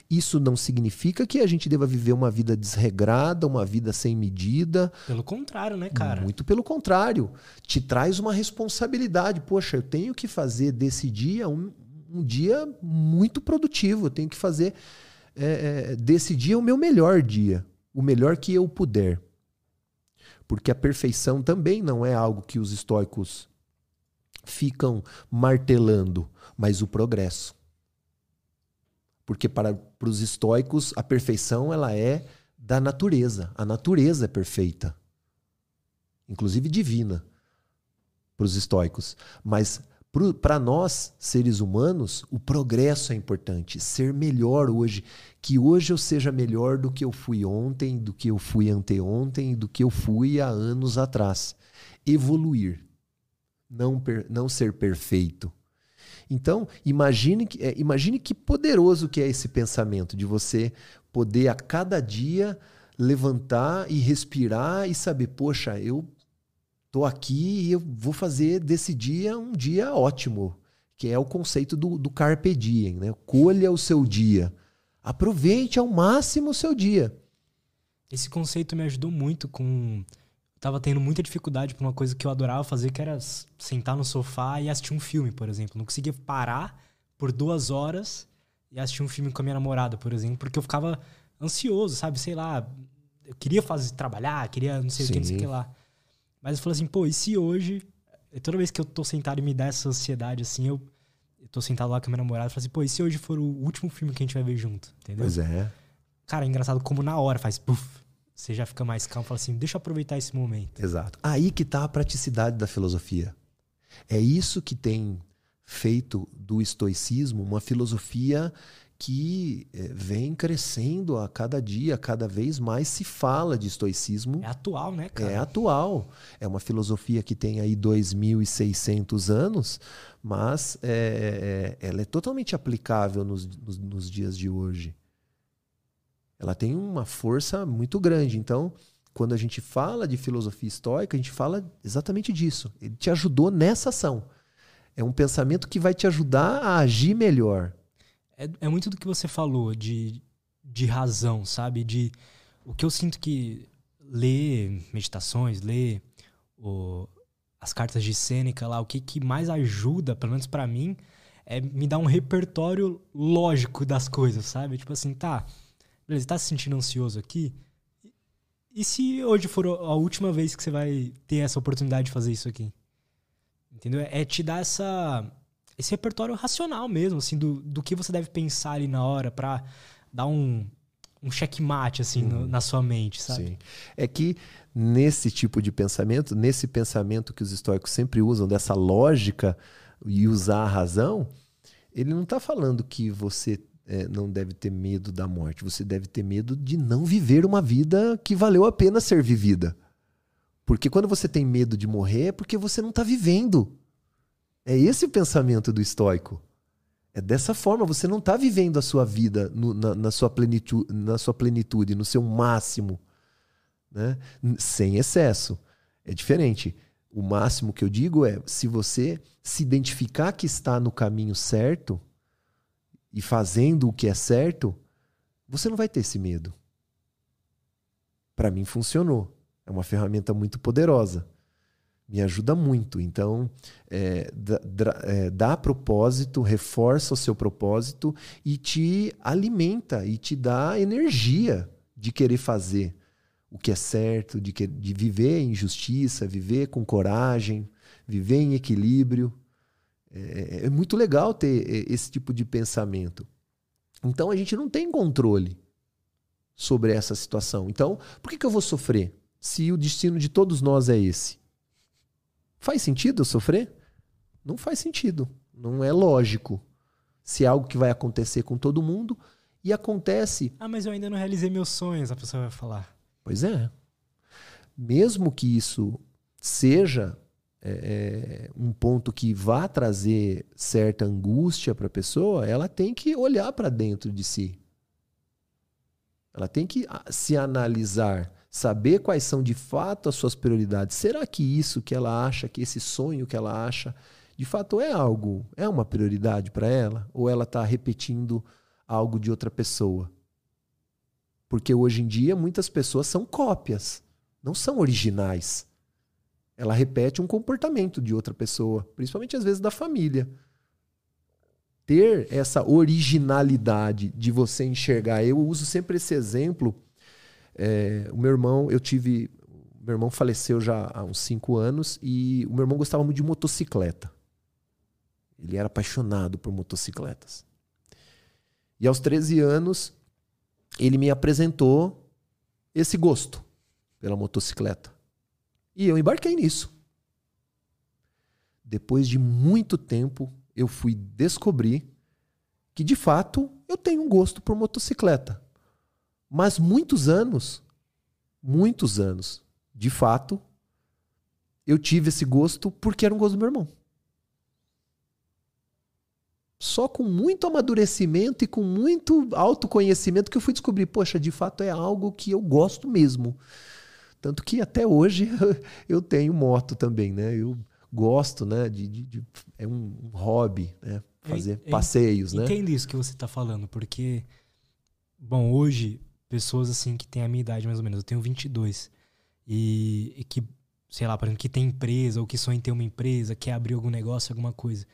Isso não significa que a gente deva viver uma vida desregrada, uma vida sem medida. Pelo contrário, né, cara? Muito pelo contrário. Te traz uma responsabilidade. Poxa, eu tenho que fazer desse dia um, um dia muito produtivo. Eu tenho que fazer é, é, desse dia o meu melhor dia. O melhor que eu puder. Porque a perfeição também não é algo que os estoicos ficam martelando, mas o progresso. Porque para, para os estoicos a perfeição ela é da natureza. A natureza é perfeita, inclusive divina para os estoicos. Mas para nós, seres humanos, o progresso é importante. Ser melhor hoje. Que hoje eu seja melhor do que eu fui ontem, do que eu fui anteontem, do que eu fui há anos atrás. Evoluir. Não, per, não ser perfeito. Então, imagine, é, imagine que poderoso que é esse pensamento de você poder a cada dia levantar e respirar e saber, poxa, eu tô aqui e eu vou fazer desse dia um dia ótimo, que é o conceito do, do carpe diem, né? Colha o seu dia. Aproveite ao máximo o seu dia. Esse conceito me ajudou muito com tava tendo muita dificuldade para uma coisa que eu adorava fazer, que era sentar no sofá e assistir um filme, por exemplo. Não conseguia parar por duas horas e assistir um filme com a minha namorada, por exemplo, porque eu ficava ansioso, sabe? Sei lá, eu queria fazer trabalhar, queria não sei o que, não sei o que lá. Mas eu falei assim, pô, e se hoje, toda vez que eu tô sentado e me dá essa ansiedade, assim, eu, eu tô sentado lá com a minha namorada, eu falei assim, pô, e se hoje for o último filme que a gente vai ver junto? Entendeu? Pois é. Cara, é engraçado como na hora faz puff. Você já fica mais calmo, fala assim, deixa eu aproveitar esse momento. Exato. Aí que tá a praticidade da filosofia. É isso que tem feito do estoicismo uma filosofia que é, vem crescendo a cada dia, cada vez mais se fala de estoicismo. É atual, né, cara? É atual. É uma filosofia que tem aí 2.600 anos, mas é, é, ela é totalmente aplicável nos, nos, nos dias de hoje. Ela tem uma força muito grande. Então, quando a gente fala de filosofia estoica, a gente fala exatamente disso. Ele te ajudou nessa ação. É um pensamento que vai te ajudar a agir melhor é, é muito do que você falou de, de razão, sabe? De o que eu sinto que ler meditações, ler o, as cartas de Sêneca lá, o que, que mais ajuda, pelo menos para mim, é me dar um repertório lógico das coisas, sabe? Tipo assim, tá, beleza, tá se sentindo ansioso aqui? E se hoje for a última vez que você vai ter essa oportunidade de fazer isso aqui? Entendeu? É te dar essa esse repertório racional mesmo, assim, do, do que você deve pensar ali na hora para dar um, um checkmate, assim, uhum. no, na sua mente, sabe? Sim. É que nesse tipo de pensamento, nesse pensamento que os estoicos sempre usam, dessa lógica e usar a razão, ele não está falando que você é, não deve ter medo da morte, você deve ter medo de não viver uma vida que valeu a pena ser vivida. Porque quando você tem medo de morrer, é porque você não está vivendo. É esse o pensamento do estoico. É dessa forma, você não está vivendo a sua vida no, na, na, sua plenitude, na sua plenitude, no seu máximo, né? sem excesso. É diferente. O máximo que eu digo é se você se identificar que está no caminho certo e fazendo o que é certo, você não vai ter esse medo. Para mim funcionou. É uma ferramenta muito poderosa me ajuda muito. Então, é, dá, é, dá propósito, reforça o seu propósito e te alimenta e te dá energia de querer fazer o que é certo, de, que, de viver em justiça, viver com coragem, viver em equilíbrio. É, é, é muito legal ter é, esse tipo de pensamento. Então, a gente não tem controle sobre essa situação. Então, por que, que eu vou sofrer se o destino de todos nós é esse? Faz sentido eu sofrer? Não faz sentido. Não é lógico. Se é algo que vai acontecer com todo mundo e acontece. Ah, mas eu ainda não realizei meus sonhos, a pessoa vai falar. Pois é. Mesmo que isso seja é, é um ponto que vá trazer certa angústia para a pessoa, ela tem que olhar para dentro de si. Ela tem que se analisar saber quais são de fato as suas prioridades. Será que isso que ela acha, que esse sonho que ela acha, de fato é algo, é uma prioridade para ela? Ou ela está repetindo algo de outra pessoa? Porque hoje em dia muitas pessoas são cópias, não são originais. Ela repete um comportamento de outra pessoa, principalmente às vezes da família. Ter essa originalidade de você enxergar. Eu uso sempre esse exemplo é, o meu irmão, eu tive. Meu irmão faleceu já há uns cinco anos e o meu irmão gostava muito de motocicleta. Ele era apaixonado por motocicletas. E aos 13 anos, ele me apresentou esse gosto pela motocicleta. E eu embarquei nisso. Depois de muito tempo, eu fui descobrir que de fato eu tenho um gosto por motocicleta. Mas muitos anos, muitos anos, de fato, eu tive esse gosto porque era um gosto do meu irmão. Só com muito amadurecimento e com muito autoconhecimento que eu fui descobrir, poxa, de fato é algo que eu gosto mesmo. Tanto que até hoje eu tenho moto também, né? Eu gosto, né? De, de, de é um hobby, né? Fazer eu, passeios, eu né? Entendo isso que você está falando, porque, bom, hoje, pessoas assim que têm a minha idade mais ou menos, eu tenho 22, e, e que, sei lá, por exemplo, que tem empresa ou que sonha em ter uma empresa, quer abrir algum negócio, alguma coisa.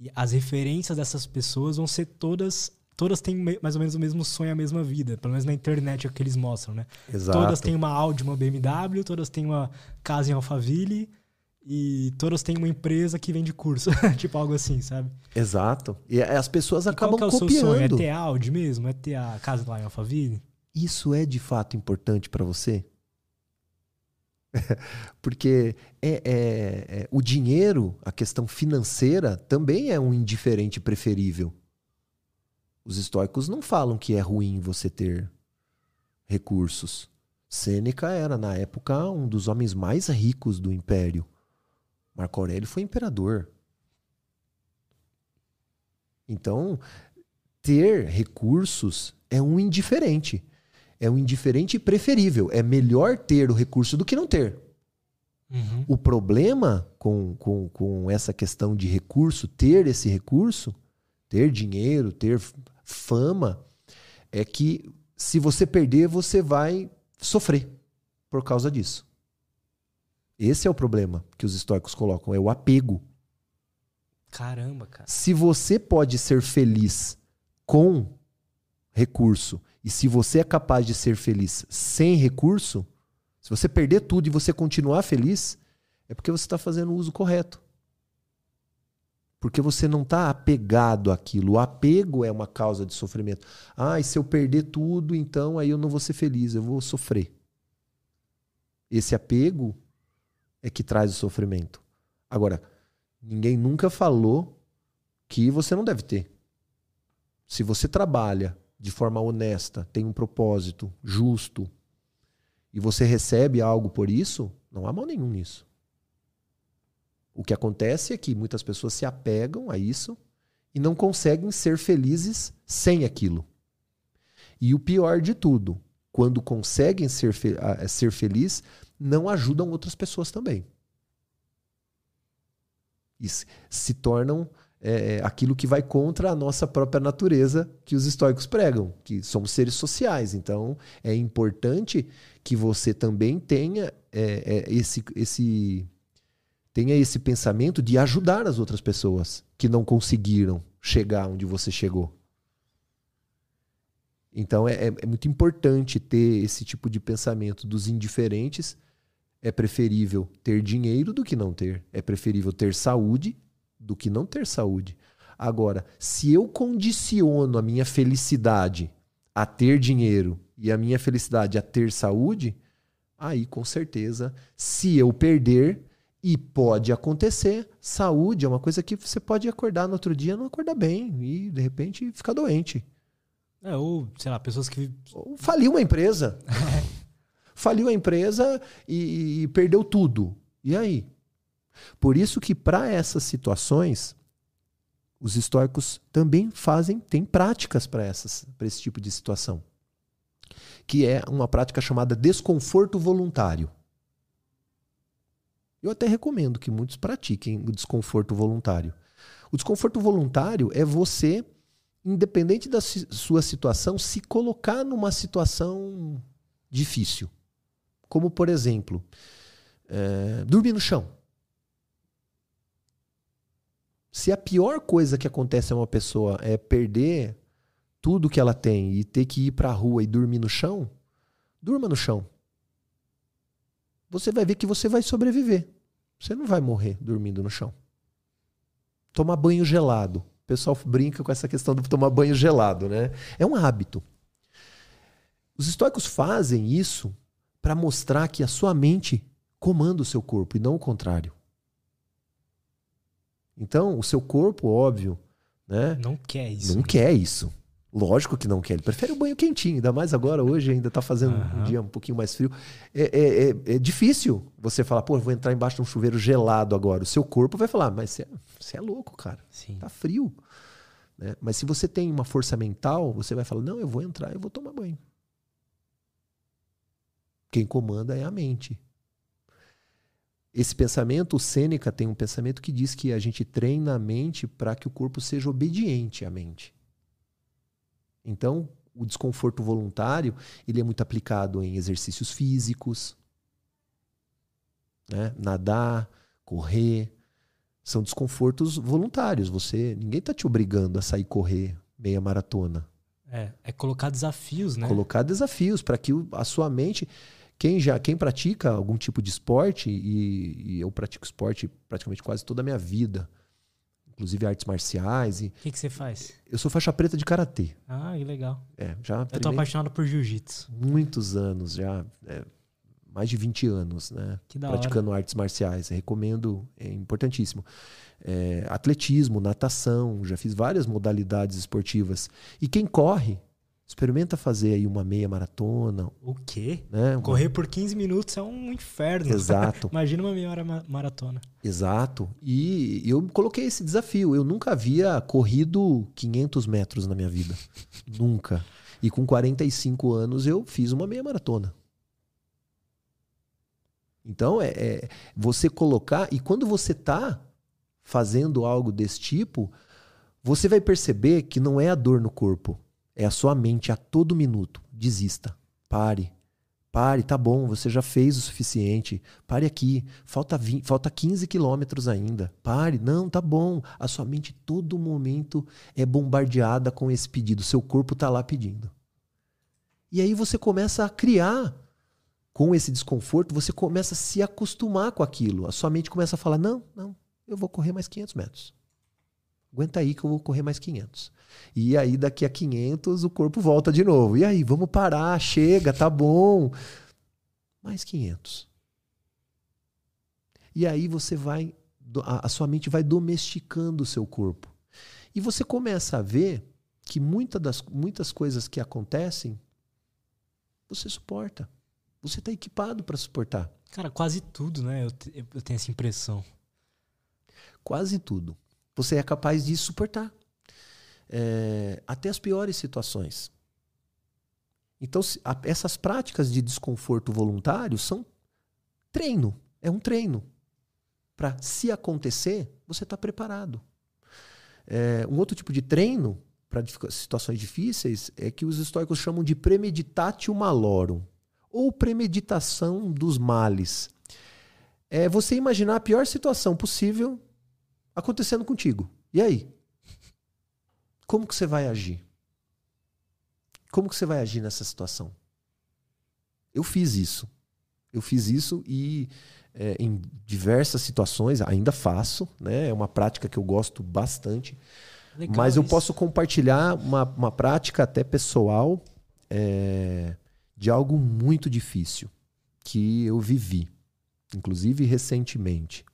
E as referências dessas pessoas vão ser todas todas têm mais ou menos o mesmo sonho, a mesma vida. Pelo menos na internet é o que eles mostram, né? Exato. Todas têm uma Audi, uma BMW, todas têm uma casa em Alphaville e todas têm uma empresa que vende curso. tipo algo assim, sabe? Exato. E as pessoas e acabam qual que é o copiando. Seu sonho? É ter Audi mesmo? É ter a casa lá em Alphaville? Isso é de fato importante para você? Porque é, é, é, o dinheiro, a questão financeira, também é um indiferente preferível. Os estoicos não falam que é ruim você ter recursos. Sêneca era, na época, um dos homens mais ricos do império. Marco Aurélio foi imperador. Então, ter recursos é um indiferente é um indiferente preferível. É melhor ter o recurso do que não ter. Uhum. O problema com, com, com essa questão de recurso, ter esse recurso, ter dinheiro, ter fama, é que se você perder, você vai sofrer por causa disso. Esse é o problema que os estoicos colocam, é o apego. Caramba, cara. Se você pode ser feliz com recurso e se você é capaz de ser feliz sem recurso, se você perder tudo e você continuar feliz, é porque você está fazendo o uso correto. Porque você não está apegado àquilo. O apego é uma causa de sofrimento. Ah, e se eu perder tudo, então aí eu não vou ser feliz, eu vou sofrer. Esse apego é que traz o sofrimento. Agora, ninguém nunca falou que você não deve ter. Se você trabalha de forma honesta, tem um propósito justo, e você recebe algo por isso, não há mal nenhum nisso. O que acontece é que muitas pessoas se apegam a isso e não conseguem ser felizes sem aquilo. E o pior de tudo, quando conseguem ser, fe ser feliz, não ajudam outras pessoas também. E se tornam é, é, aquilo que vai contra a nossa própria natureza que os estoicos pregam, que somos seres sociais. Então, é importante que você também tenha é, é, esse, esse, tenha esse pensamento de ajudar as outras pessoas que não conseguiram chegar onde você chegou. Então, é, é, é muito importante ter esse tipo de pensamento dos indiferentes. É preferível ter dinheiro do que não ter. É preferível ter saúde do que não ter saúde. Agora, se eu condiciono a minha felicidade a ter dinheiro e a minha felicidade a ter saúde, aí com certeza, se eu perder, e pode acontecer, saúde é uma coisa que você pode acordar no outro dia não acordar bem e de repente ficar doente. É, ou, sei lá, pessoas que. Ou faliu uma empresa. faliu a empresa e, e perdeu tudo. E aí? Por isso que para essas situações, os estoicos também fazem, têm práticas para esse tipo de situação, que é uma prática chamada desconforto voluntário. Eu até recomendo que muitos pratiquem o desconforto voluntário. O desconforto voluntário é você, independente da sua situação, se colocar numa situação difícil. Como, por exemplo, é, dormir no chão. Se a pior coisa que acontece a uma pessoa é perder tudo que ela tem e ter que ir para a rua e dormir no chão, durma no chão. Você vai ver que você vai sobreviver. Você não vai morrer dormindo no chão. tomar banho gelado. O pessoal brinca com essa questão de tomar banho gelado, né? É um hábito. Os estoicos fazem isso para mostrar que a sua mente comanda o seu corpo e não o contrário. Então, o seu corpo, óbvio, né? Não quer isso. Não quer isso. Lógico que não quer. Ele prefere o banho quentinho, ainda mais agora, hoje ainda está fazendo uhum. um dia um pouquinho mais frio. É, é, é, é, difícil você falar, pô, vou entrar embaixo de um chuveiro gelado agora. O seu corpo vai falar, mas você, você é louco, cara. Sim. Tá frio. Né? Mas se você tem uma força mental, você vai falar, não, eu vou entrar, eu vou tomar banho. Quem comanda é a mente. Esse pensamento, o Sêneca tem um pensamento que diz que a gente treina a mente para que o corpo seja obediente à mente. Então, o desconforto voluntário ele é muito aplicado em exercícios físicos, né? nadar, correr, são desconfortos voluntários. Você ninguém está te obrigando a sair correr meia maratona. É, é colocar desafios, né? Colocar desafios para que a sua mente quem já quem pratica algum tipo de esporte e, e, eu pratico esporte praticamente quase toda a minha vida inclusive artes marciais e o que, que você faz? Eu sou faixa preta de karatê. Ah que legal. É já eu tô apaixonado por jiu-jitsu. muitos anos já é, mais de 20 anos né que da praticando hora. artes marciais. Recomendo é importantíssimo. É, atletismo natação já fiz várias modalidades esportivas. E quem corre Experimenta fazer aí uma meia maratona. O quê? Né? Uma... Correr por 15 minutos é um inferno. Exato. Imagina uma meia hora maratona. Exato. E eu coloquei esse desafio. Eu nunca havia corrido 500 metros na minha vida. nunca. E com 45 anos eu fiz uma meia maratona. Então é, é você colocar. E quando você está fazendo algo desse tipo, você vai perceber que não é a dor no corpo é a sua mente a todo minuto. Desista. Pare. Pare, tá bom, você já fez o suficiente. Pare aqui. Falta, 20, falta 15 quilômetros ainda. Pare. Não, tá bom. A sua mente todo momento é bombardeada com esse pedido. Seu corpo tá lá pedindo. E aí você começa a criar com esse desconforto, você começa a se acostumar com aquilo. A sua mente começa a falar: não, não, eu vou correr mais 500 metros. Aguenta aí que eu vou correr mais 500. E aí, daqui a 500, o corpo volta de novo. E aí, vamos parar, chega, tá bom. Mais 500. E aí você vai, a sua mente vai domesticando o seu corpo. E você começa a ver que muita das, muitas coisas que acontecem, você suporta. Você está equipado para suportar. Cara, quase tudo, né? Eu, eu tenho essa impressão. Quase tudo. Você é capaz de suportar é, até as piores situações. Então, se, a, essas práticas de desconforto voluntário são treino, é um treino. Para, se acontecer, você está preparado. É, um outro tipo de treino para situações difíceis é que os estoicos chamam de premeditatio malorum, ou premeditação dos males. É você imaginar a pior situação possível acontecendo contigo. E aí? Como que você vai agir? Como que você vai agir nessa situação? Eu fiz isso. Eu fiz isso e é, em diversas situações ainda faço, né? É uma prática que eu gosto bastante. Legal mas eu isso. posso compartilhar uma, uma prática até pessoal é, de algo muito difícil que eu vivi, inclusive recentemente,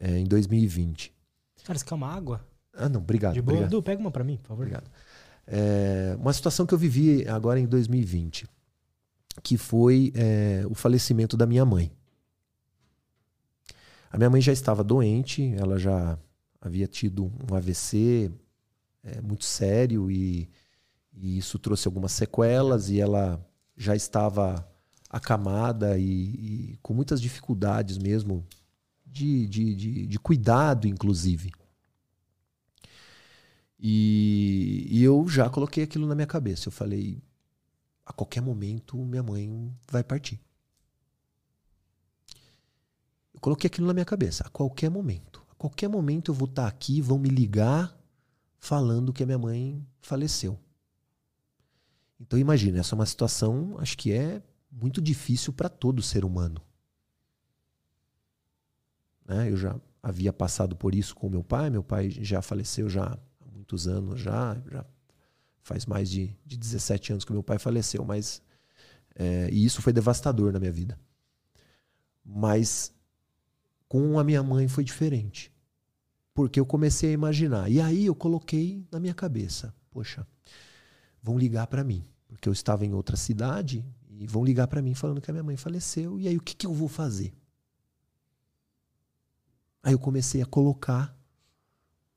é, em 2020. Cara, você quer uma água? Ah, não, obrigado. De boa. Obrigado. Du, pega uma para mim, por favor. Obrigado. É, uma situação que eu vivi agora em 2020, que foi é, o falecimento da minha mãe. A minha mãe já estava doente, ela já havia tido um AVC é, muito sério e, e, isso trouxe algumas sequelas e ela já estava acamada e, e com muitas dificuldades mesmo de, de, de, de cuidado, inclusive. E, e eu já coloquei aquilo na minha cabeça. Eu falei: a qualquer momento minha mãe vai partir. Eu coloquei aquilo na minha cabeça. A qualquer momento. A qualquer momento eu vou estar aqui, vão me ligar falando que a minha mãe faleceu. Então imagina, essa é uma situação, acho que é muito difícil para todo ser humano. Né? Eu já havia passado por isso com meu pai. Meu pai já faleceu já muitos anos, já, já faz mais de, de 17 anos que meu pai faleceu, mas é, e isso foi devastador na minha vida. Mas com a minha mãe foi diferente. Porque eu comecei a imaginar. E aí eu coloquei na minha cabeça: poxa, vão ligar para mim. Porque eu estava em outra cidade e vão ligar para mim falando que a minha mãe faleceu. E aí o que, que eu vou fazer? Aí eu comecei a colocar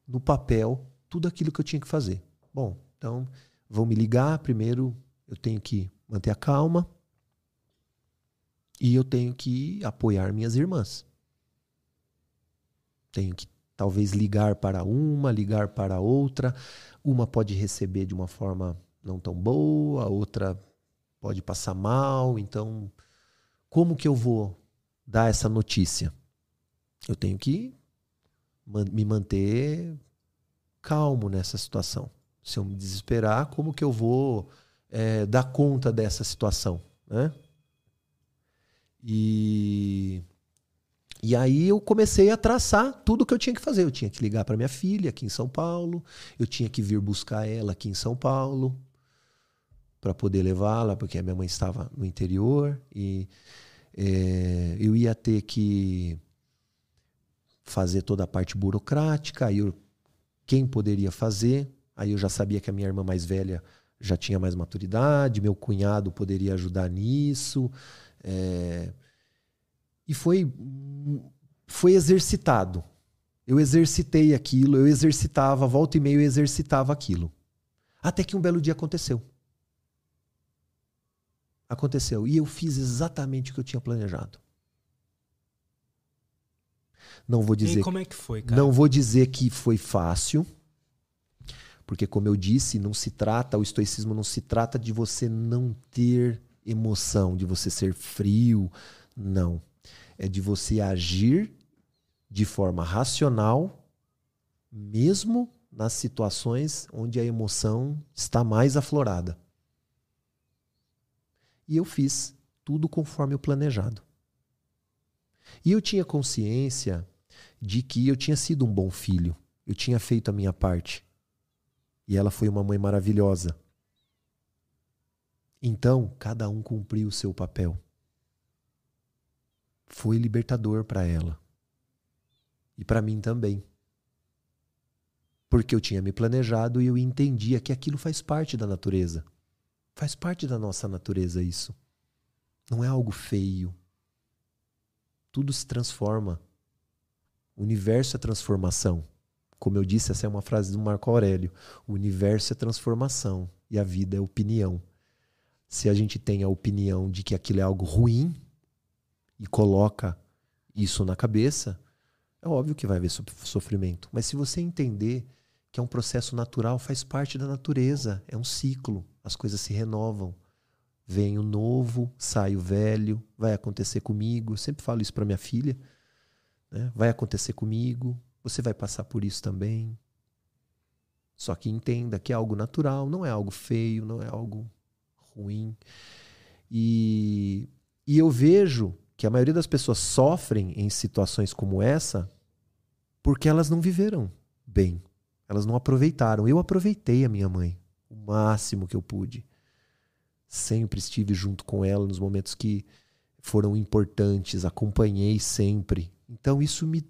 no papel tudo aquilo que eu tinha que fazer. Bom, então vão me ligar. Primeiro eu tenho que manter a calma e eu tenho que apoiar minhas irmãs. Tenho que talvez ligar para uma, ligar para outra. Uma pode receber de uma forma não tão boa, a outra pode passar mal. Então, como que eu vou dar essa notícia? Eu tenho que me manter calmo nessa situação. Se eu me desesperar, como que eu vou é, dar conta dessa situação? Né? E, e aí eu comecei a traçar tudo o que eu tinha que fazer. Eu tinha que ligar para minha filha aqui em São Paulo, eu tinha que vir buscar ela aqui em São Paulo para poder levá-la, porque a minha mãe estava no interior e é, eu ia ter que fazer toda a parte burocrática. Aí eu, quem poderia fazer? Aí eu já sabia que a minha irmã mais velha já tinha mais maturidade, meu cunhado poderia ajudar nisso. É, e foi, foi exercitado. Eu exercitei aquilo, eu exercitava, volta e meia eu exercitava aquilo. Até que um belo dia aconteceu. Aconteceu. E eu fiz exatamente o que eu tinha planejado. Não vou dizer. E como é que foi, cara? Não vou dizer que foi fácil. Porque, como eu disse, não se trata, o estoicismo não se trata de você não ter emoção, de você ser frio. Não. É de você agir de forma racional, mesmo nas situações onde a emoção está mais aflorada. E eu fiz tudo conforme o planejado. E eu tinha consciência de que eu tinha sido um bom filho, eu tinha feito a minha parte. E ela foi uma mãe maravilhosa. Então, cada um cumpriu o seu papel. Foi libertador para ela. E para mim também. Porque eu tinha me planejado e eu entendia que aquilo faz parte da natureza. Faz parte da nossa natureza isso. Não é algo feio. Tudo se transforma. Universo é transformação. Como eu disse, essa é uma frase do Marco Aurélio. O universo é transformação e a vida é opinião. Se a gente tem a opinião de que aquilo é algo ruim e coloca isso na cabeça, é óbvio que vai haver sofrimento. Mas se você entender que é um processo natural, faz parte da natureza, é um ciclo, as coisas se renovam. Vem o novo, sai o velho, vai acontecer comigo. Eu sempre falo isso para minha filha. Né? Vai acontecer comigo, você vai passar por isso também. Só que entenda que é algo natural, não é algo feio, não é algo ruim. E, e eu vejo que a maioria das pessoas sofrem em situações como essa porque elas não viveram bem. Elas não aproveitaram. Eu aproveitei a minha mãe o máximo que eu pude. Sempre estive junto com ela nos momentos que foram importantes, acompanhei sempre. Então isso me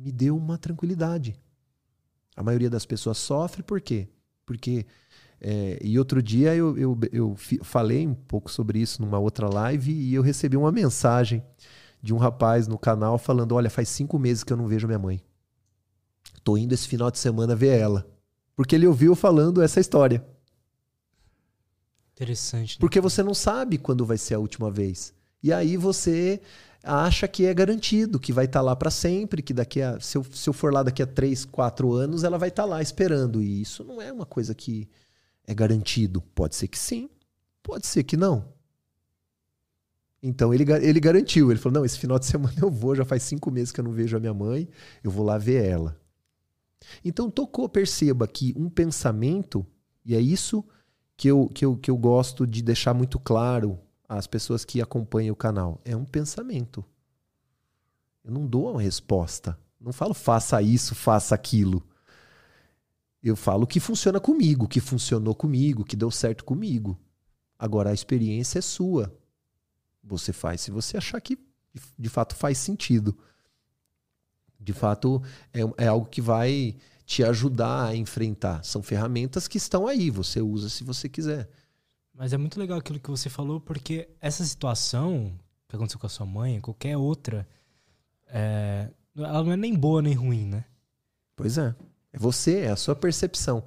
me deu uma tranquilidade. A maioria das pessoas sofre por quê? Porque. É, e outro dia eu, eu, eu falei um pouco sobre isso numa outra live e eu recebi uma mensagem de um rapaz no canal falando: Olha, faz cinco meses que eu não vejo minha mãe. Tô indo esse final de semana ver ela. Porque ele ouviu falando essa história. Interessante. Né? Porque você não sabe quando vai ser a última vez. E aí você acha que é garantido, que vai estar tá lá para sempre, que daqui a se eu, se eu for lá daqui a 3, 4 anos, ela vai estar tá lá esperando. E isso não é uma coisa que é garantido. Pode ser que sim, pode ser que não. Então ele, ele garantiu, ele falou: não, esse final de semana eu vou, já faz cinco meses que eu não vejo a minha mãe, eu vou lá ver ela. Então tocou, perceba que um pensamento, e é isso que eu, que eu, que eu gosto de deixar muito claro as pessoas que acompanham o canal. É um pensamento. Eu não dou uma resposta. Não falo faça isso, faça aquilo. Eu falo que funciona comigo, que funcionou comigo, que deu certo comigo. Agora a experiência é sua. Você faz se você achar que de fato faz sentido. De fato, é, é algo que vai te ajudar a enfrentar. São ferramentas que estão aí, você usa se você quiser. Mas é muito legal aquilo que você falou, porque essa situação que aconteceu com a sua mãe, qualquer outra, é, ela não é nem boa nem ruim, né? Pois é. É você, é a sua percepção.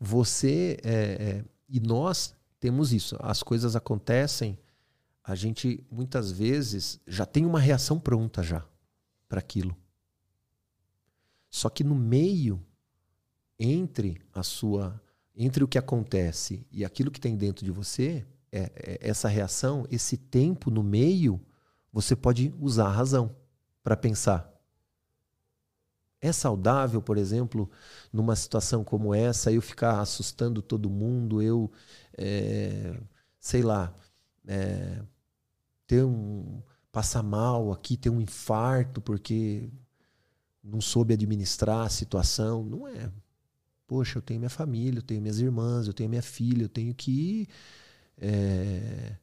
Você é, é, e nós temos isso. As coisas acontecem, a gente muitas vezes já tem uma reação pronta já para aquilo. Só que no meio entre a sua entre o que acontece e aquilo que tem dentro de você, é, é essa reação, esse tempo no meio, você pode usar a razão para pensar. É saudável, por exemplo, numa situação como essa, eu ficar assustando todo mundo, eu, é, sei lá, é, ter um. passar mal aqui, ter um infarto porque não soube administrar a situação. Não é. Poxa, eu tenho minha família, eu tenho minhas irmãs, eu tenho minha filha, eu tenho que é,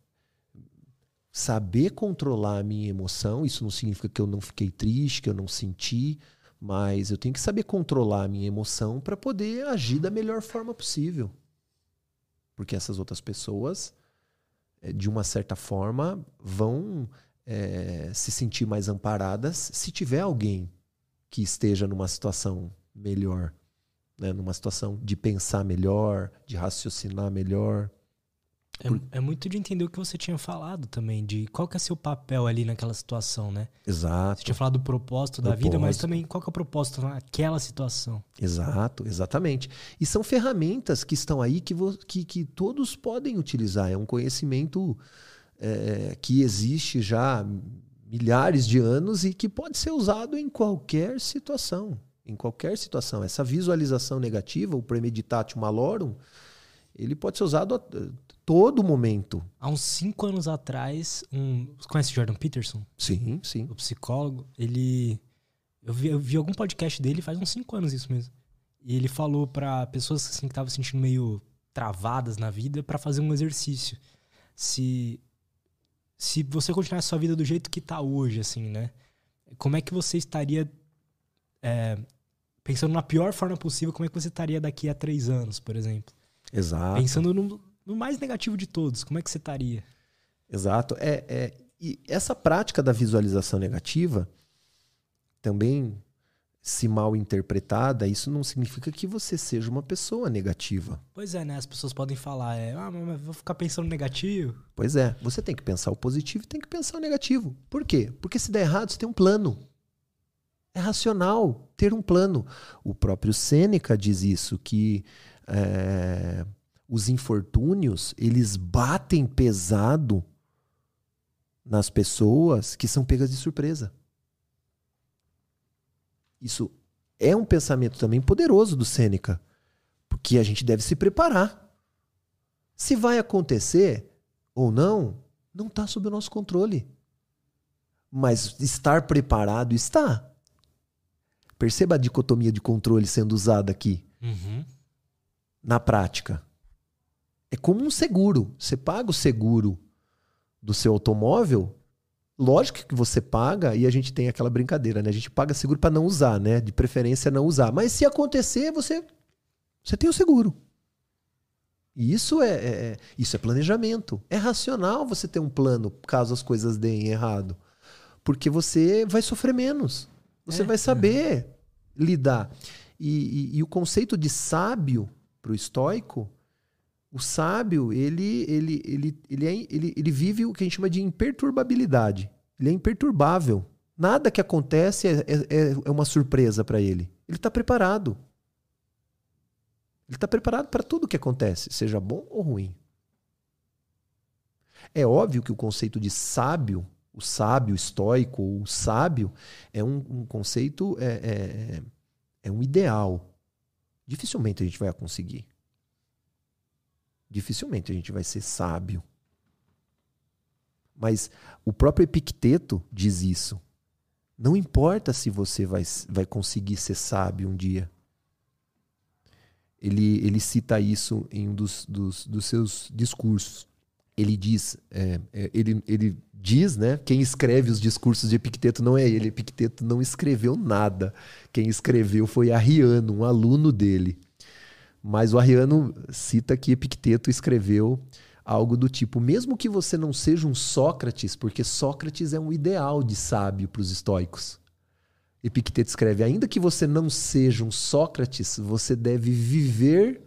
saber controlar a minha emoção. Isso não significa que eu não fiquei triste, que eu não senti mas eu tenho que saber controlar a minha emoção para poder agir da melhor forma possível. Porque essas outras pessoas, eh, de uma certa forma, vão é, se sentir mais amparadas se tiver alguém que esteja numa situação melhor, né? numa situação de pensar melhor, de raciocinar melhor. É, Por... é, muito de entender o que você tinha falado também, de qual que é seu papel ali naquela situação, né? Exato. Você tinha falado do propósito, propósito. da vida, mas também qual que é o propósito naquela situação. Exato, exatamente. E são ferramentas que estão aí que, que, que todos podem utilizar. É um conhecimento é, que existe já milhares de anos e que pode ser usado em qualquer situação. Em qualquer situação. Essa visualização negativa, o premeditatio malorum, ele pode ser usado todo momento. Há uns cinco anos atrás, um, você conhece Jordan Peterson? Sim, sim. O psicólogo, ele. Eu vi, eu vi algum podcast dele faz uns cinco anos isso mesmo. E ele falou para pessoas assim, que estavam se sentindo meio travadas na vida para fazer um exercício. Se se você continuar a sua vida do jeito que tá hoje, assim, né? Como é que você estaria é, pensando na pior forma possível? Como é que você estaria daqui a três anos, por exemplo? Exato. Pensando no, no mais negativo de todos, como é que você estaria? Exato. É, é, e essa prática da visualização negativa também, se mal interpretada, isso não significa que você seja uma pessoa negativa. Pois é, né? As pessoas podem falar, é, ah, mas vou ficar pensando negativo. Pois é, você tem que pensar o positivo e tem que pensar o negativo. Por quê? Porque se der errado, você tem um plano. É racional ter um plano. O próprio Sêneca diz isso, que é, os infortúnios, eles batem pesado nas pessoas que são pegas de surpresa. Isso é um pensamento também poderoso do Sêneca, porque a gente deve se preparar. Se vai acontecer ou não, não está sob o nosso controle. Mas estar preparado está. Perceba a dicotomia de controle sendo usada aqui. Uhum. Na prática. É como um seguro. Você paga o seguro do seu automóvel. Lógico que você paga e a gente tem aquela brincadeira, né? A gente paga seguro para não usar, né? De preferência não usar. Mas se acontecer, você você tem o seguro. E isso é, é, é isso é planejamento. É racional você ter um plano caso as coisas deem errado. Porque você vai sofrer menos. Você é, vai saber é. lidar. E, e, e, o conceito de sábio para o estoico o sábio, ele, ele, ele, ele, é, ele, ele vive o que a gente chama de imperturbabilidade. Ele é imperturbável. Nada que acontece é, é, é uma surpresa para ele. Ele está preparado. Ele está preparado para tudo que acontece, seja bom ou ruim. É óbvio que o conceito de sábio, o sábio estoico, o sábio, é um, um conceito, é, é, é um ideal. Dificilmente a gente vai conseguir dificilmente a gente vai ser sábio. Mas o próprio Epicteto diz isso. Não importa se você vai, vai conseguir ser sábio um dia. Ele, ele cita isso em um dos, dos, dos seus discursos. Ele diz, é, é, ele, ele diz, né? Quem escreve os discursos de Epicteto não é ele. Epicteto não escreveu nada. Quem escreveu foi Arriano, um aluno dele. Mas o Arriano cita que Epicteto escreveu algo do tipo: mesmo que você não seja um Sócrates, porque Sócrates é um ideal de sábio para os estoicos. Epicteto escreve: ainda que você não seja um Sócrates, você deve viver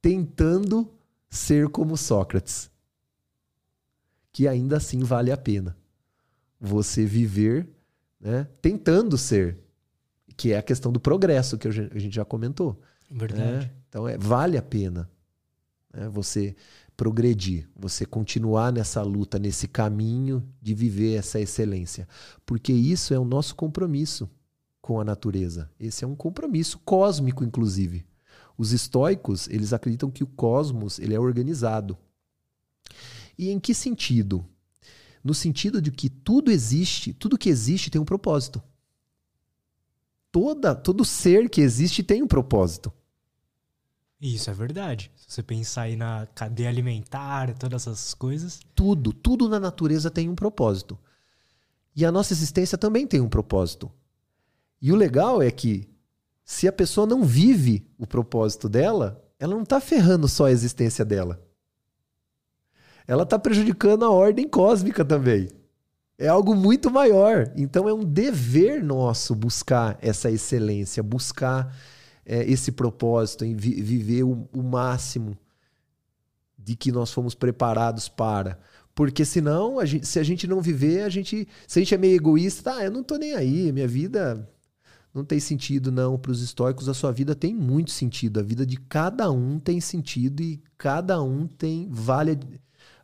tentando ser como Sócrates. Que ainda assim vale a pena. Você viver né, tentando ser. Que é a questão do progresso que a gente já comentou. Verdade. Né? Então é, vale a pena né, você progredir, você continuar nessa luta, nesse caminho de viver essa excelência. Porque isso é o nosso compromisso com a natureza. Esse é um compromisso cósmico, inclusive. Os estoicos, eles acreditam que o cosmos ele é organizado. E em que sentido? No sentido de que tudo existe, tudo que existe tem um propósito. Toda, todo ser que existe tem um propósito. Isso é verdade. Se você pensar aí na cadeia alimentar, todas essas coisas. Tudo, tudo na natureza tem um propósito. E a nossa existência também tem um propósito. E o legal é que se a pessoa não vive o propósito dela, ela não está ferrando só a existência dela. Ela está prejudicando a ordem cósmica também. É algo muito maior. Então é um dever nosso buscar essa excelência, buscar é, esse propósito, em vi viver o, o máximo de que nós fomos preparados para. Porque senão, a gente, se a gente não viver, a gente, se a gente é meio egoísta, ah, eu não tô nem aí, minha vida não tem sentido, não. Para os estoicos, a sua vida tem muito sentido. A vida de cada um tem sentido e cada um tem vale,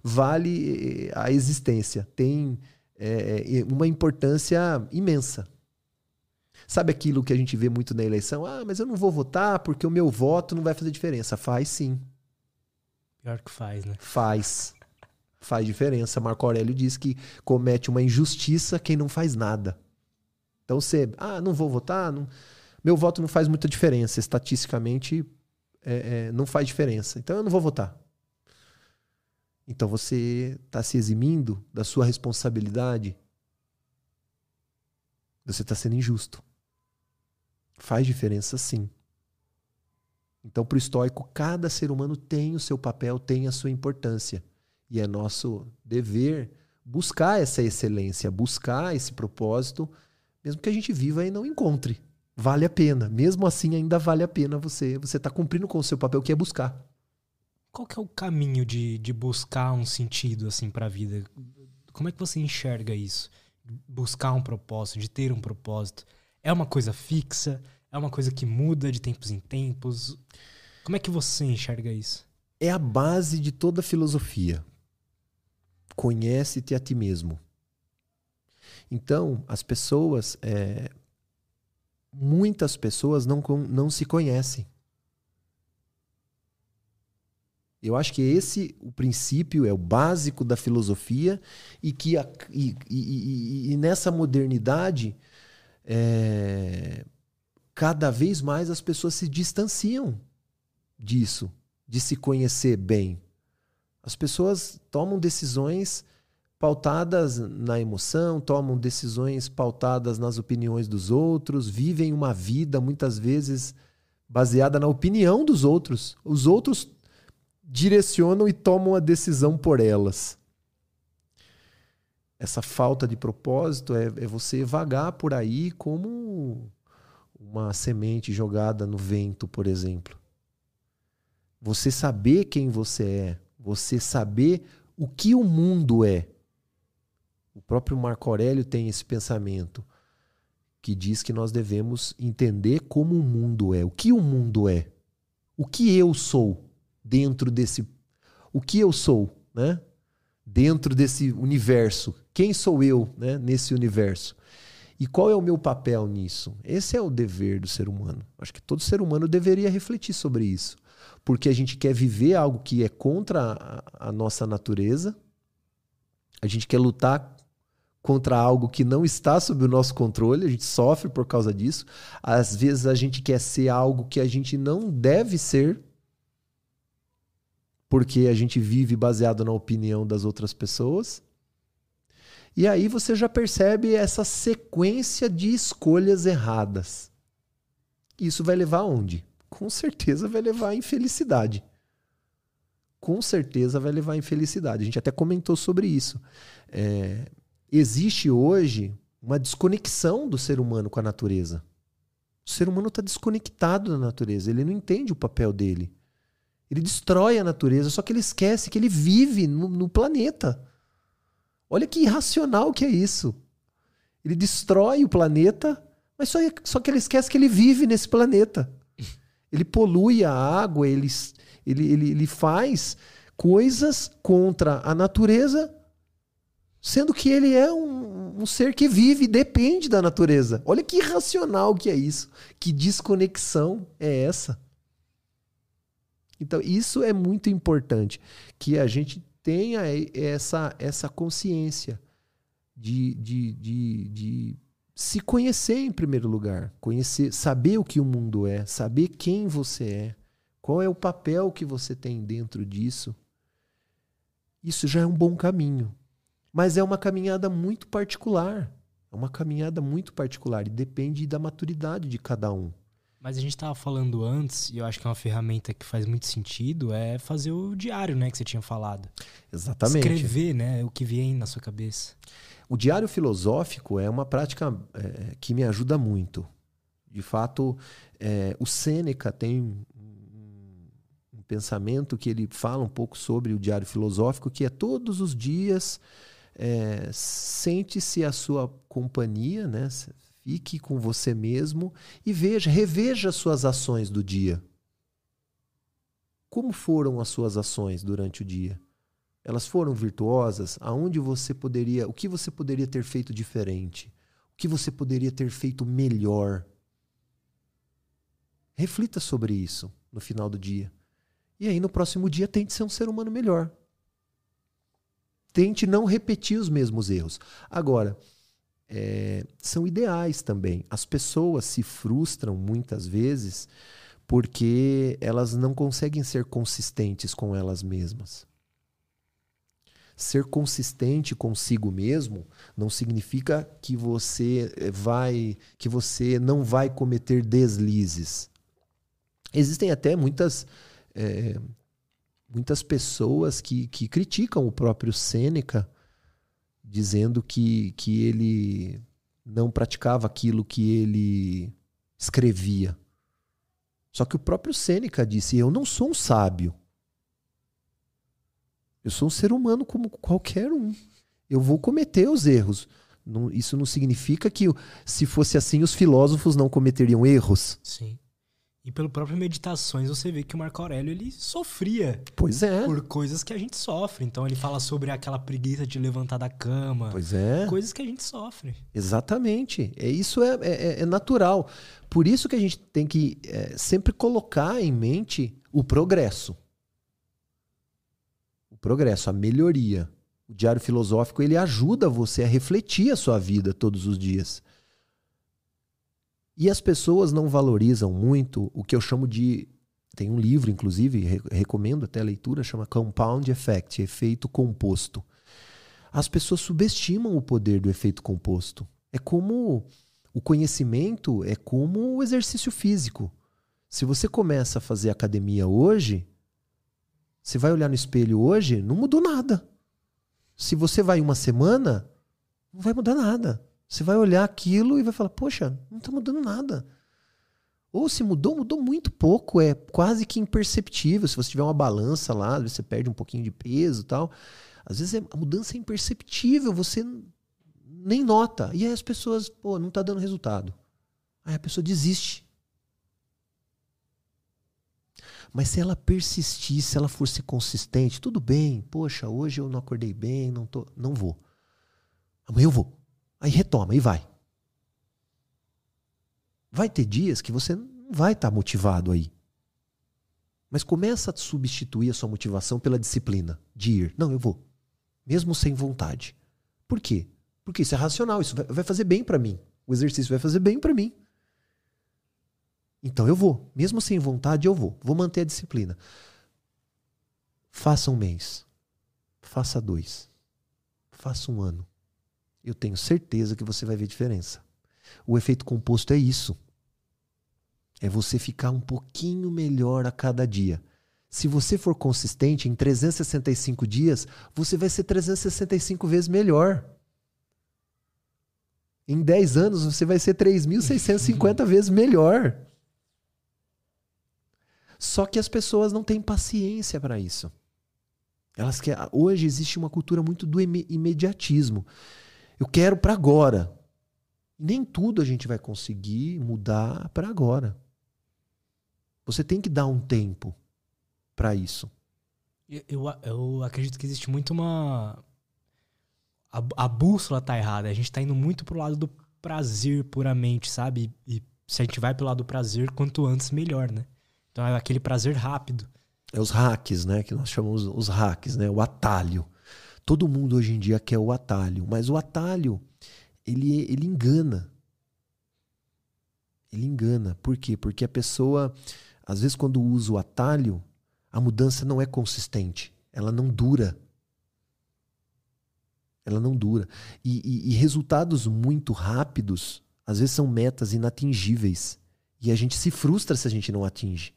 vale a existência, tem é, é uma importância imensa. Sabe aquilo que a gente vê muito na eleição? Ah, mas eu não vou votar porque o meu voto não vai fazer diferença. Faz sim. Pior que faz, né? Faz. Faz diferença. Marco Aurélio diz que comete uma injustiça quem não faz nada. Então você, ah, não vou votar, não... meu voto não faz muita diferença. Estatisticamente, é, é, não faz diferença. Então eu não vou votar. Então você está se eximindo da sua responsabilidade. Você está sendo injusto. Faz diferença sim. Então, para o estoico, cada ser humano tem o seu papel, tem a sua importância. E é nosso dever buscar essa excelência, buscar esse propósito, mesmo que a gente viva e não encontre. Vale a pena. Mesmo assim, ainda vale a pena você você está cumprindo com o seu papel, que é buscar. Qual que é o caminho de, de buscar um sentido assim para a vida? Como é que você enxerga isso? Buscar um propósito, de ter um propósito. É uma coisa fixa? É uma coisa que muda de tempos em tempos? Como é que você enxerga isso? É a base de toda filosofia. Conhece-te a ti mesmo. Então, as pessoas, é, muitas pessoas não, não se conhecem. Eu acho que esse o princípio é o básico da filosofia e que a, e, e, e, nessa modernidade é, cada vez mais as pessoas se distanciam disso, de se conhecer bem. As pessoas tomam decisões pautadas na emoção, tomam decisões pautadas nas opiniões dos outros, vivem uma vida muitas vezes baseada na opinião dos outros. Os outros direcionam e tomam a decisão por elas essa falta de propósito é, é você vagar por aí como uma semente jogada no vento, por exemplo. Você saber quem você é, você saber o que o mundo é. O próprio Marco Aurélio tem esse pensamento que diz que nós devemos entender como o mundo é, o que o mundo é, o que eu sou dentro desse, o que eu sou, né? Dentro desse universo quem sou eu né, nesse universo? E qual é o meu papel nisso? Esse é o dever do ser humano. Acho que todo ser humano deveria refletir sobre isso. Porque a gente quer viver algo que é contra a, a nossa natureza, a gente quer lutar contra algo que não está sob o nosso controle, a gente sofre por causa disso. Às vezes a gente quer ser algo que a gente não deve ser, porque a gente vive baseado na opinião das outras pessoas. E aí você já percebe essa sequência de escolhas erradas. Isso vai levar aonde? Com certeza vai levar à infelicidade. Com certeza vai levar à infelicidade. A gente até comentou sobre isso. É, existe hoje uma desconexão do ser humano com a natureza. O ser humano está desconectado da natureza, ele não entende o papel dele. Ele destrói a natureza, só que ele esquece que ele vive no, no planeta. Olha que irracional que é isso. Ele destrói o planeta, mas só, só que ele esquece que ele vive nesse planeta. Ele polui a água, ele, ele, ele, ele faz coisas contra a natureza sendo que ele é um, um, ser que vive e depende da natureza. Olha que irracional que é isso. Que desconexão é essa? Então, isso é muito importante, que a gente tenha essa, essa consciência de, de, de, de se conhecer em primeiro lugar, conhecer, saber o que o mundo é, saber quem você é, qual é o papel que você tem dentro disso. Isso já é um bom caminho. Mas é uma caminhada muito particular. É uma caminhada muito particular e depende da maturidade de cada um. Mas a gente estava falando antes, e eu acho que é uma ferramenta que faz muito sentido, é fazer o diário, né, que você tinha falado. Exatamente. Escrever, né, o que vem na sua cabeça. O diário filosófico é uma prática é, que me ajuda muito. De fato, é, o Sêneca tem um, pensamento que ele fala um pouco sobre o diário filosófico, que é todos os dias é, sente-se a sua companhia, né? Fique com você mesmo e veja, reveja as suas ações do dia. Como foram as suas ações durante o dia? Elas foram virtuosas? Aonde você poderia, o que você poderia ter feito diferente? O que você poderia ter feito melhor? Reflita sobre isso no final do dia. E aí no próximo dia tente ser um ser humano melhor tente não repetir os mesmos erros. Agora, é, são ideais também. As pessoas se frustram muitas vezes porque elas não conseguem ser consistentes com elas mesmas. Ser consistente consigo mesmo não significa que você vai, que você não vai cometer deslizes. Existem até muitas é, muitas pessoas que, que criticam o próprio Sêneca, dizendo que, que ele não praticava aquilo que ele escrevia. Só que o próprio Sêneca disse: Eu não sou um sábio. Eu sou um ser humano como qualquer um. Eu vou cometer os erros. Não, isso não significa que, se fosse assim, os filósofos não cometeriam erros. Sim. E pelo próprio Meditações você vê que o Marco Aurélio ele sofria. Pois é. Por coisas que a gente sofre. Então ele fala sobre aquela preguiça de levantar da cama. Pois é. Coisas que a gente sofre. Exatamente. É, isso é, é, é natural. Por isso que a gente tem que é, sempre colocar em mente o progresso. O progresso, a melhoria. O diário filosófico ele ajuda você a refletir a sua vida todos os dias. E as pessoas não valorizam muito o que eu chamo de. Tem um livro, inclusive, recomendo até a leitura, chama Compound Effect efeito composto. As pessoas subestimam o poder do efeito composto. É como o conhecimento, é como o exercício físico. Se você começa a fazer academia hoje, você vai olhar no espelho hoje, não mudou nada. Se você vai uma semana, não vai mudar nada. Você vai olhar aquilo e vai falar, poxa, não está mudando nada. Ou se mudou, mudou muito pouco, é quase que imperceptível. Se você tiver uma balança lá, você perde um pouquinho de peso e tal. Às vezes é, a mudança é imperceptível, você nem nota. E aí as pessoas, pô, não está dando resultado. Aí a pessoa desiste. Mas se ela persistir, se ela for ser consistente, tudo bem. Poxa, hoje eu não acordei bem, não tô, não vou. Amanhã eu vou. Aí retoma e vai. Vai ter dias que você não vai estar tá motivado aí. Mas começa a substituir a sua motivação pela disciplina de ir. Não, eu vou. Mesmo sem vontade. Por quê? Porque isso é racional, isso vai fazer bem para mim. O exercício vai fazer bem para mim. Então eu vou, mesmo sem vontade, eu vou. Vou manter a disciplina. Faça um mês, faça dois, faça um ano. Eu tenho certeza que você vai ver diferença. O efeito composto é isso. É você ficar um pouquinho melhor a cada dia. Se você for consistente, em 365 dias, você vai ser 365 vezes melhor. Em 10 anos, você vai ser 3.650 vezes melhor. Só que as pessoas não têm paciência para isso. Elas querem, hoje existe uma cultura muito do imediatismo. Eu quero para agora. Nem tudo a gente vai conseguir mudar para agora. Você tem que dar um tempo para isso. Eu, eu, eu, acredito que existe muito uma. A, a, bússola tá errada. A gente tá indo muito pro lado do prazer puramente, sabe? E se a gente vai pro lado do prazer, quanto antes, melhor, né? Então é aquele prazer rápido. É os hacks, né? Que nós chamamos os hacks, né? O atalho. Todo mundo hoje em dia quer o atalho, mas o atalho ele, ele engana. Ele engana. Por quê? Porque a pessoa, às vezes, quando usa o atalho, a mudança não é consistente. Ela não dura. Ela não dura. E, e, e resultados muito rápidos, às vezes, são metas inatingíveis. E a gente se frustra se a gente não atinge.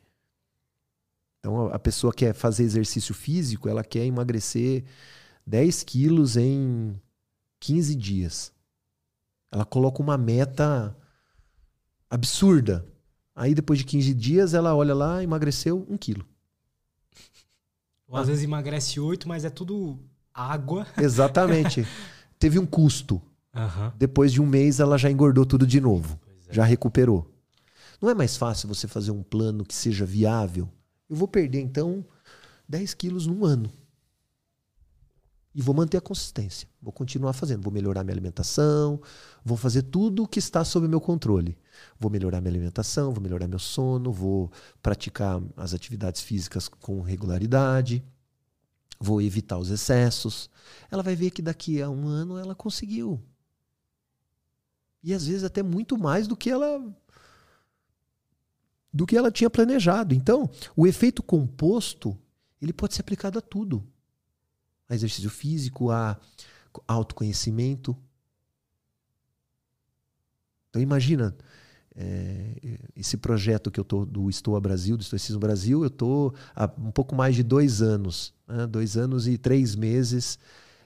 Então a pessoa quer fazer exercício físico, ela quer emagrecer 10 quilos em 15 dias. Ela coloca uma meta absurda. Aí depois de 15 dias ela olha lá, emagreceu 1 quilo. Ou às ah. vezes emagrece 8, mas é tudo água. Exatamente. Teve um custo. Uhum. Depois de um mês ela já engordou tudo de novo. É. Já recuperou. Não é mais fácil você fazer um plano que seja viável? Eu vou perder, então, 10 quilos num ano. E vou manter a consistência. Vou continuar fazendo. Vou melhorar minha alimentação. Vou fazer tudo o que está sob meu controle. Vou melhorar minha alimentação, vou melhorar meu sono, vou praticar as atividades físicas com regularidade. Vou evitar os excessos. Ela vai ver que daqui a um ano ela conseguiu. E às vezes até muito mais do que ela do que ela tinha planejado. Então, o efeito composto, ele pode ser aplicado a tudo. A exercício físico, a autoconhecimento. Então imagina é, esse projeto que eu tô do Estou a Brasil, do Estoicismo Brasil, eu estou há um pouco mais de dois anos, né? dois anos e três meses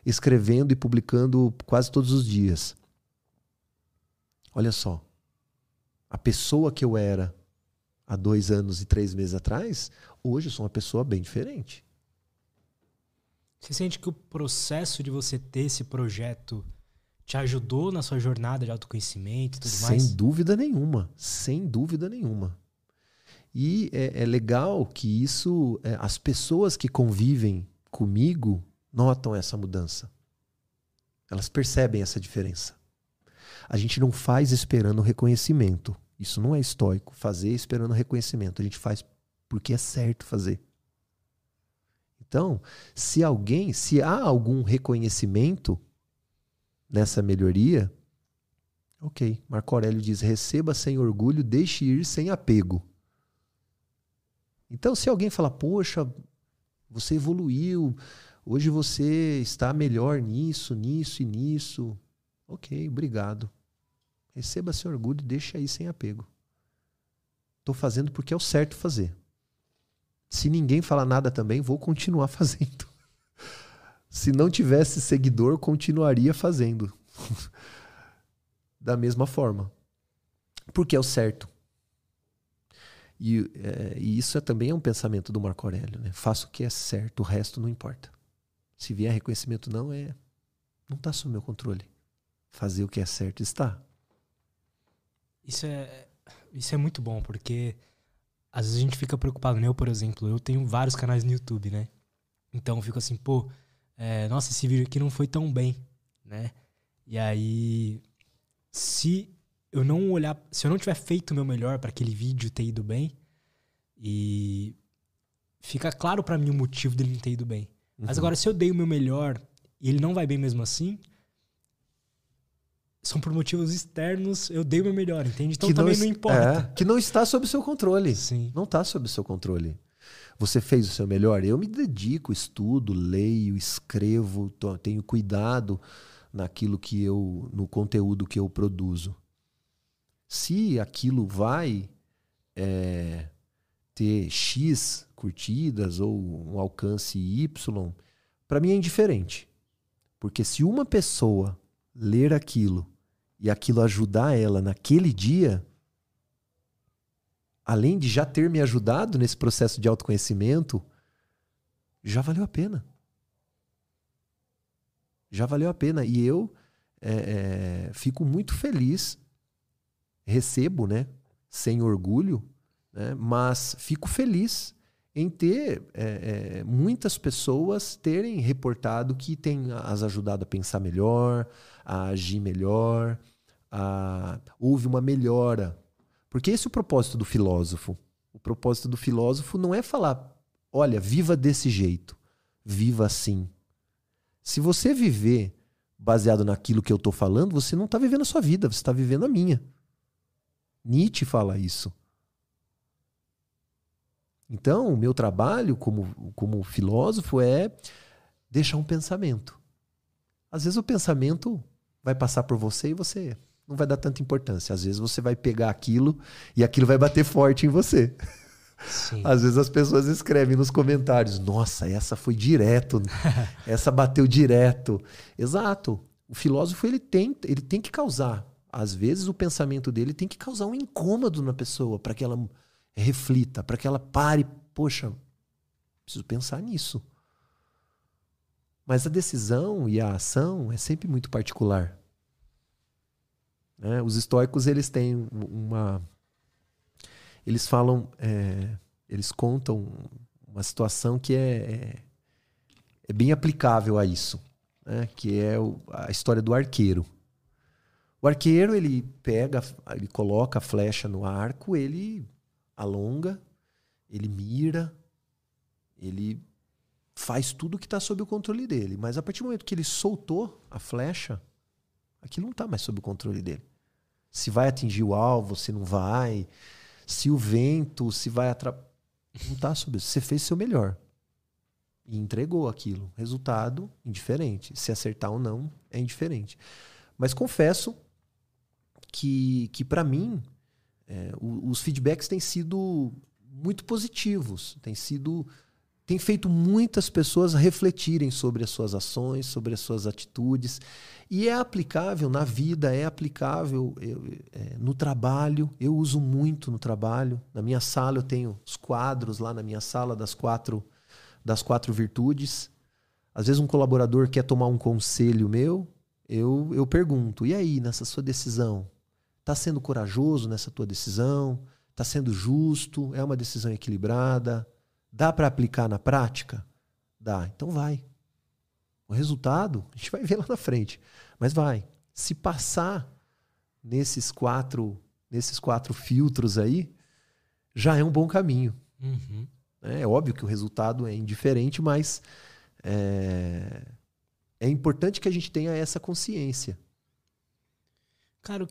escrevendo e publicando quase todos os dias. Olha só, a pessoa que eu era há dois anos e três meses atrás, hoje eu sou uma pessoa bem diferente. Você sente que o processo de você ter esse projeto te ajudou na sua jornada de autoconhecimento e tudo sem mais? Sem dúvida nenhuma. Sem dúvida nenhuma. E é, é legal que isso, é, as pessoas que convivem comigo notam essa mudança. Elas percebem essa diferença. A gente não faz esperando reconhecimento. Isso não é estoico. Fazer esperando reconhecimento. A gente faz porque é certo fazer. Então, se alguém, se há algum reconhecimento nessa melhoria, ok. Marco Aurélio diz: receba sem orgulho, deixe ir sem apego. Então, se alguém falar, poxa, você evoluiu, hoje você está melhor nisso, nisso e nisso, ok, obrigado. Receba seu orgulho e deixe aí sem apego. Estou fazendo porque é o certo fazer. Se ninguém falar nada também, vou continuar fazendo. Se não tivesse seguidor, continuaria fazendo. da mesma forma. Porque é o certo. E, é, e, isso é, também é um pensamento do Marco Aurélio. Né? Faça o que é certo, o resto não importa. Se vier reconhecimento, não, é não está sob meu controle. Fazer o que é certo está. Isso é, isso é muito bom, porque às vezes a gente fica preocupado. Eu, por exemplo, eu tenho vários canais no YouTube, né? Então eu fico assim, pô, é, nossa, esse vídeo aqui não foi tão bem, né? E aí, se eu não olhar, se eu não tiver feito o meu melhor para aquele vídeo ter ido bem, e fica claro para mim o motivo dele não ter ido bem. Uhum. Mas agora, se eu dei o meu melhor e ele não vai bem mesmo assim, são por motivos externos, eu dei o meu melhor, entende? Então que também não, não importa. É, que não está sob seu controle. Sim. Não está sob seu controle. Você fez o seu melhor? Eu me dedico, estudo, leio, escrevo, tenho cuidado naquilo que eu, no conteúdo que eu produzo. Se aquilo vai é, ter X curtidas ou um alcance Y, para mim é indiferente. Porque se uma pessoa ler aquilo e aquilo ajudar ela naquele dia, além de já ter me ajudado nesse processo de autoconhecimento, já valeu a pena. Já valeu a pena. E eu é, é, fico muito feliz, recebo, né? Sem orgulho, né? mas fico feliz em ter é, é, muitas pessoas terem reportado que tem as ajudado a pensar melhor, a agir melhor, a... houve uma melhora. Porque esse é o propósito do filósofo. O propósito do filósofo não é falar, olha, viva desse jeito, viva assim. Se você viver baseado naquilo que eu estou falando, você não está vivendo a sua vida, você está vivendo a minha. Nietzsche fala isso. Então, o meu trabalho como, como filósofo é deixar um pensamento. Às vezes o pensamento vai passar por você e você não vai dar tanta importância. Às vezes você vai pegar aquilo e aquilo vai bater forte em você. Sim. Às vezes as pessoas escrevem nos comentários: Nossa, essa foi direto, essa bateu direto. Exato. O filósofo ele tem, ele tem que causar. Às vezes o pensamento dele tem que causar um incômodo na pessoa para que ela reflita, para que ela pare, poxa, preciso pensar nisso. Mas a decisão e a ação é sempre muito particular. Né? Os estoicos eles têm uma, eles falam, é, eles contam uma situação que é, é, é bem aplicável a isso, né? que é o, a história do arqueiro. O arqueiro ele pega, ele coloca a flecha no arco, ele alonga, ele mira, ele faz tudo que está sob o controle dele. Mas a partir do momento que ele soltou a flecha, aquilo não está mais sob o controle dele. Se vai atingir o alvo, se não vai, se o vento, se vai atrapalhar. Não está sob isso. Você fez seu melhor. E entregou aquilo. Resultado, indiferente. Se acertar ou não, é indiferente. Mas confesso que, que para mim, é, os feedbacks têm sido muito positivos, têm sido tem feito muitas pessoas refletirem sobre as suas ações, sobre as suas atitudes. E é aplicável na vida, é aplicável é, no trabalho. Eu uso muito no trabalho. Na minha sala eu tenho os quadros lá na minha sala das quatro, das quatro virtudes. Às vezes um colaborador quer tomar um conselho meu, eu, eu pergunto: e aí, nessa sua decisão? Está sendo corajoso nessa tua decisão? Está sendo justo? É uma decisão equilibrada? Dá para aplicar na prática? Dá. Então vai. O resultado a gente vai ver lá na frente. Mas vai. Se passar nesses quatro, nesses quatro filtros aí, já é um bom caminho. Uhum. É óbvio que o resultado é indiferente, mas é, é importante que a gente tenha essa consciência. Cara,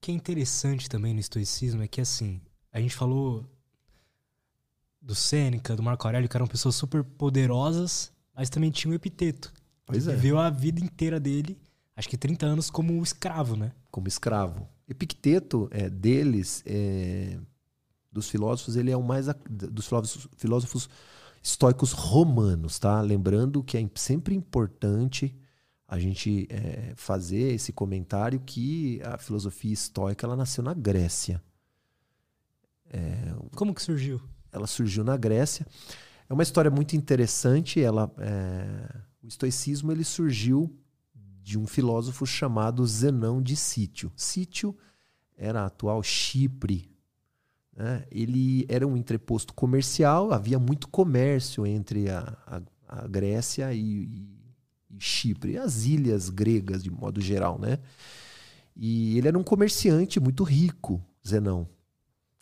que é interessante também no estoicismo é que, assim, a gente falou do Sêneca, do Marco Aurélio, que eram pessoas super poderosas, mas também tinha o Epiteto. Pois é. Viveu a vida inteira dele, acho que 30 anos, como escravo, né? Como escravo. Epicteto, é, deles, é, dos filósofos, ele é o mais. dos filósofos, filósofos estoicos romanos, tá? Lembrando que é sempre importante a gente é, fazer esse comentário que a filosofia estoica ela nasceu na Grécia. É, Como que surgiu? Ela surgiu na Grécia. É uma história muito interessante. Ela, é, o estoicismo ele surgiu de um filósofo chamado Zenão de Sítio. Sítio era a atual Chipre. Né? Ele era um entreposto comercial, havia muito comércio entre a, a, a Grécia e, e e Chipre, as ilhas gregas de modo geral, né? E ele era um comerciante muito rico, Zenão.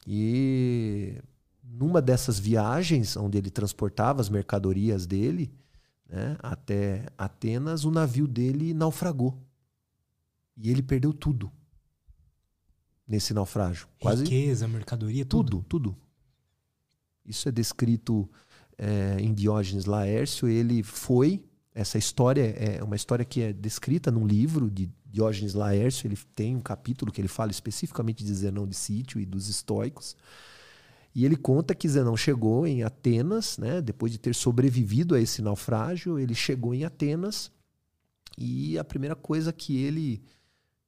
E numa dessas viagens onde ele transportava as mercadorias dele né, até Atenas, o navio dele naufragou. E ele perdeu tudo nesse naufrágio. Quase Riqueza, mercadoria, tudo. tudo, tudo. Isso é descrito é, em Diógenes Laércio. Ele foi. Essa história é uma história que é descrita num livro de Diógenes Laércio. Ele tem um capítulo que ele fala especificamente de Zenão de Sítio e dos estoicos. E ele conta que Zenão chegou em Atenas, né, depois de ter sobrevivido a esse naufrágio, ele chegou em Atenas e a primeira coisa que ele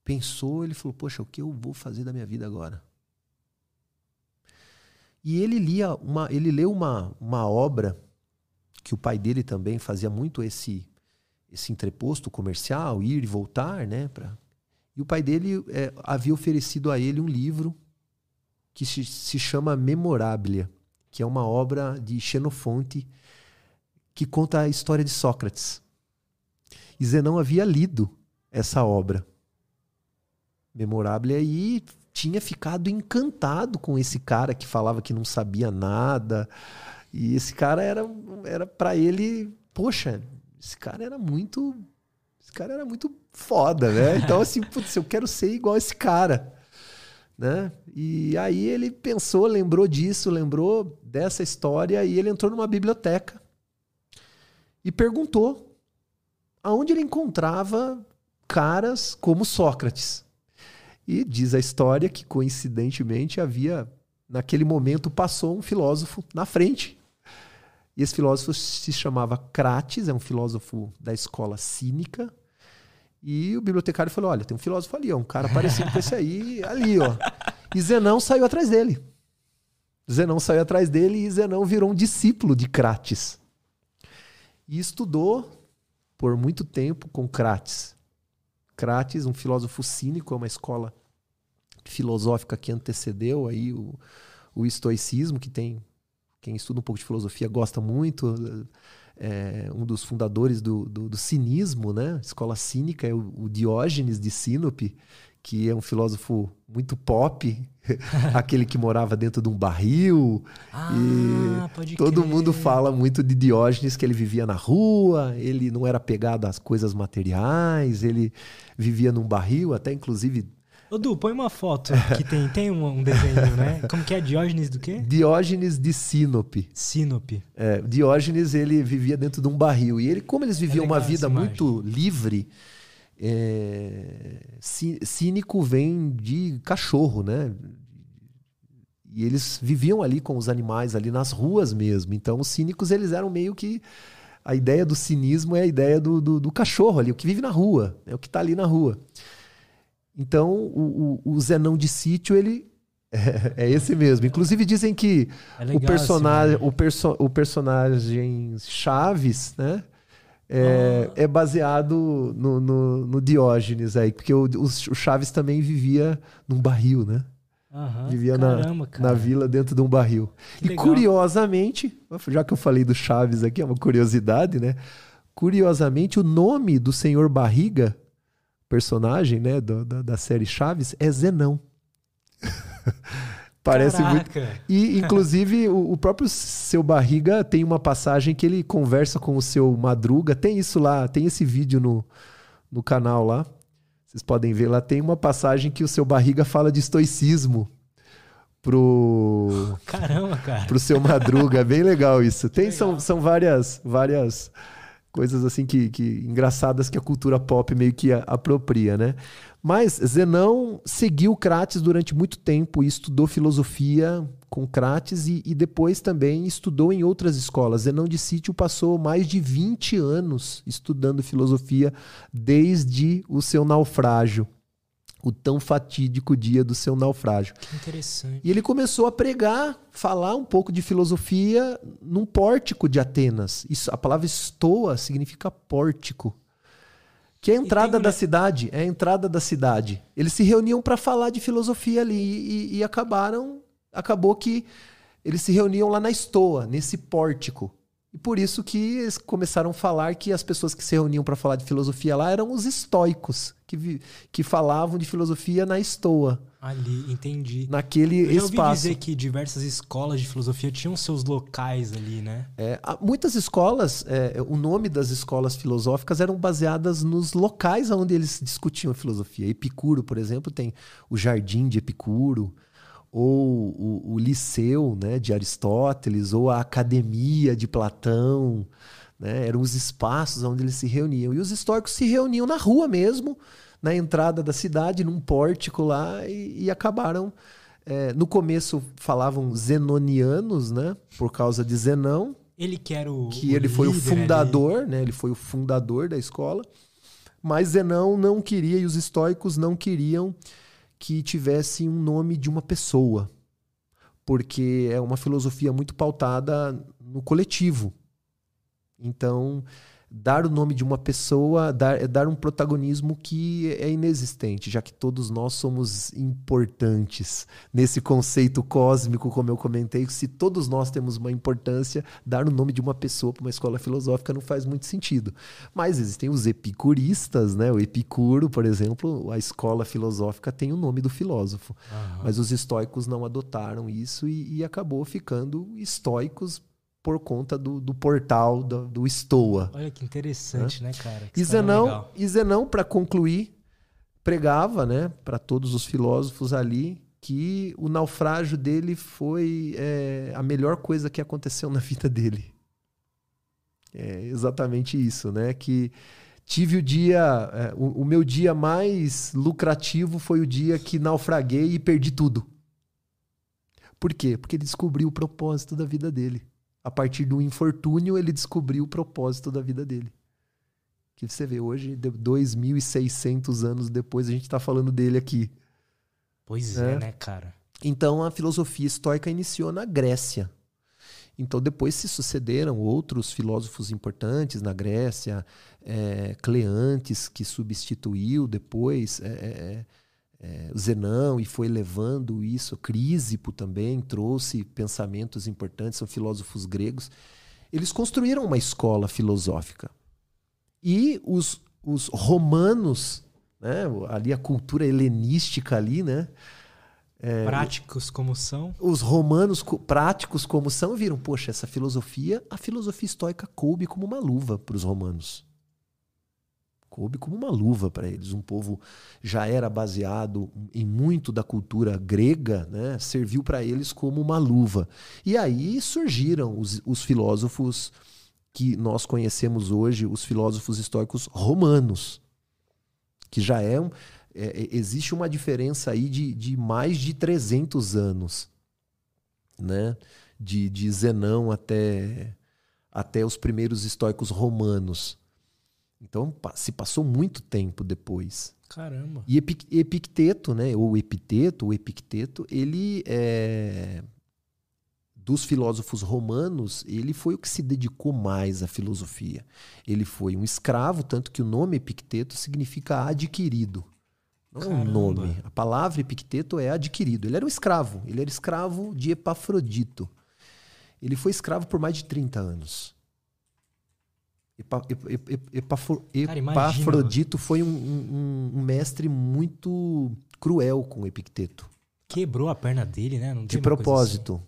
pensou, ele falou: Poxa, o que eu vou fazer da minha vida agora? E ele lia uma, ele leu uma, uma obra que o pai dele também fazia muito esse esse entreposto comercial, ir e voltar, né? Pra... E o pai dele é, havia oferecido a ele um livro que se, chama Memorabilia, que é uma obra de Xenofonte que conta a história de Sócrates. E Zenão havia lido essa obra, Memorabilia, e tinha ficado encantado com esse cara que falava que não sabia nada. E esse cara era, era para ele, poxa, esse cara era muito. Esse cara era muito foda, né? Então, assim, putz, eu quero ser igual esse cara. Né? E aí ele pensou, lembrou disso, lembrou dessa história e ele entrou numa biblioteca e perguntou aonde ele encontrava caras como Sócrates. E diz a história que coincidentemente havia naquele momento passou um filósofo na frente. E esse filósofo se chamava Crates, é um filósofo da escola cínica, e o bibliotecário falou: Olha, tem um filósofo ali, ó, um cara parecido com esse aí, ali, ó. E Zenão saiu atrás dele. Zenão saiu atrás dele e Zenão virou um discípulo de Crates. E estudou por muito tempo com Crates. Crates, um filósofo cínico, é uma escola filosófica que antecedeu aí o, o estoicismo, que tem quem estuda um pouco de filosofia gosta muito é, um dos fundadores do, do, do, cinismo, né? Escola cínica é o, o, Diógenes de Sinope, que é um filósofo muito pop, aquele que morava dentro de um barril. Ah, e todo crer. mundo fala muito de Diógenes que ele vivia na rua, ele não era pegado às coisas materiais, ele vivia num barril, até inclusive Ô, Du, põe uma foto que tem, tem um, um, desenho, né? Como que é? Diógenes do quê? Diógenes de Sinope. Sinope. É, Diógenes, ele vivia dentro de um barril. E ele, como eles viviam é uma vida muito livre, é, cínico vem de cachorro, né? E eles viviam ali com os animais, ali nas ruas mesmo. Então, os cínicos, eles eram meio que... A ideia do cinismo é a ideia do, do, do cachorro ali, o que vive na rua, é o que está ali na rua. Então, o, o, o Zenão de Sítio, ele é, é, esse mesmo. Inclusive dizem que é o, personagem, assim, o, perso o personagem Chaves, né? É, ah. é baseado no, no, no, Diógenes aí, porque o, o, Chaves também vivia num barril, né? Uhum, vivia caramba, na, na vila dentro de um barril. Que e legal. curiosamente, já que eu falei do Chaves aqui, é uma curiosidade, né? Curiosamente, o nome do senhor Barriga personagem né, do, da, da série Chaves é Zenão. Parece Caraca. muito. E, inclusive, o, o, próprio seu Barriga tem uma passagem que ele conversa com o seu Madruga. Tem isso lá, tem esse vídeo no, no canal lá. Vocês podem ver lá. Tem uma passagem que o seu Barriga fala de estoicismo pro. Caramba, cara. Pro seu Madruga. É bem legal isso. Tem, legal. São, são várias. várias coisas assim que, que engraçadas que a cultura pop meio que apropria, né? Mas Zenão seguiu Crates durante muito tempo e estudou filosofia com Crates e, e, depois também estudou em outras escolas. Zenão de Sítio passou mais de 20 anos estudando filosofia desde o seu naufrágio o tão fatídico dia do seu naufrágio. Que interessante. E ele começou a pregar, falar um pouco de filosofia num pórtico de Atenas. Isso, a palavra estoa significa pórtico. Que é a entrada da cidade, é a entrada da cidade. Eles se reuniam para falar de filosofia ali e, e acabaram, acabou que eles se reuniam lá na estoa, nesse pórtico. E por isso que eles começaram a falar que as pessoas que se reuniam para falar de filosofia lá eram os estoicos, que, que falavam de filosofia na estoa. Ali, entendi. Naquele Eu já espaço. ouvi dizer que diversas escolas de filosofia tinham seus locais ali, né? É, muitas escolas, é, o nome das escolas filosóficas eram baseadas nos locais onde eles discutiam a filosofia. Epicuro, por exemplo, tem o Jardim de Epicuro, ou o, o Liceu né, de Aristóteles, ou a Academia de Platão. Né, eram os espaços onde eles se reuniam. E os históricos se reuniam na rua mesmo, na entrada da cidade, num pórtico lá, e, e acabaram. É, no começo falavam zenonianos, né? Por causa de Zenão, Ele que era o. que ele foi o líder fundador, né? Ele foi o fundador da escola. Mas Zenão não queria e os estoicos não queriam que tivesse um nome de uma pessoa, porque é uma filosofia muito pautada no coletivo. Então, dar o nome de uma pessoa dar, é dar um protagonismo que é inexistente, já que todos nós somos importantes nesse conceito cósmico, como eu comentei. Se todos nós temos uma importância, dar o nome de uma pessoa para uma escola filosófica não faz muito sentido. Mas existem os epicuristas, né? O Epicuro, por exemplo, a escola filosófica tem o nome do filósofo. Aham. Mas os estoicos não adotaram isso e, e acabou ficando estoicos por conta do, do portal do, do Estoa. Olha que interessante, né, cara? Que E Zenão, e Zenão para concluir, pregava, né, para todos os filósofos ali, que o naufrágio dele foi é, a melhor coisa que aconteceu na vida dele. É exatamente isso, né? Que tive o dia, é, o, o meu dia mais lucrativo foi o dia que naufraguei e perdi tudo. Por quê? Porque ele descobriu o propósito da vida dele. A partir do infortúnio, ele descobriu o propósito da vida dele. Que você vê hoje, de- 2.600 anos depois, a gente está falando dele aqui. Pois é, É. né, cara? Então a filosofia estoica iniciou na Grécia. Então depois se sucederam outros filósofos importantes na Grécia, é, Cleantes que substituiu depois é, é, é, Zenão e foi levando isso. Crísipo também trouxe pensamentos importantes, são filósofos gregos. Eles construíram uma escola filosófica. E os, os romanos, né, ali a cultura helenística ali, né, Práticos como são. os romanos co- práticos como são viram, poxa, essa filosofia, a filosofia estoica coube como uma luva para os romanos. Coube como uma luva para eles. Um povo já era baseado em muito da cultura grega, né? serviu para eles como uma luva. E aí surgiram os, os filósofos que nós conhecemos hoje, os filósofos estoicos romanos, que já é um, é, é, existe uma diferença aí de, de mais de 300 anos, né? De, de Zenão até, até os primeiros estoicos romanos. Então se passou muito tempo depois. Caramba. E Epic- Epicteto, né? Ou Epiteto, o Epicteto, ele é dos filósofos romanos, ele foi o que se dedicou mais à filosofia. Ele foi um escravo, tanto que o nome Epicteto significa adquirido. Não é um Caramba. nome. A palavra Epicteto é adquirido. Ele era um escravo. Ele era escravo de Epafrodito. Ele foi escravo por mais de 30 anos. Epa, Cara. Epafrodito foi um, um- um mestre muito cruel com Epicteto. Quebrou a perna dele, né? Não De propósito.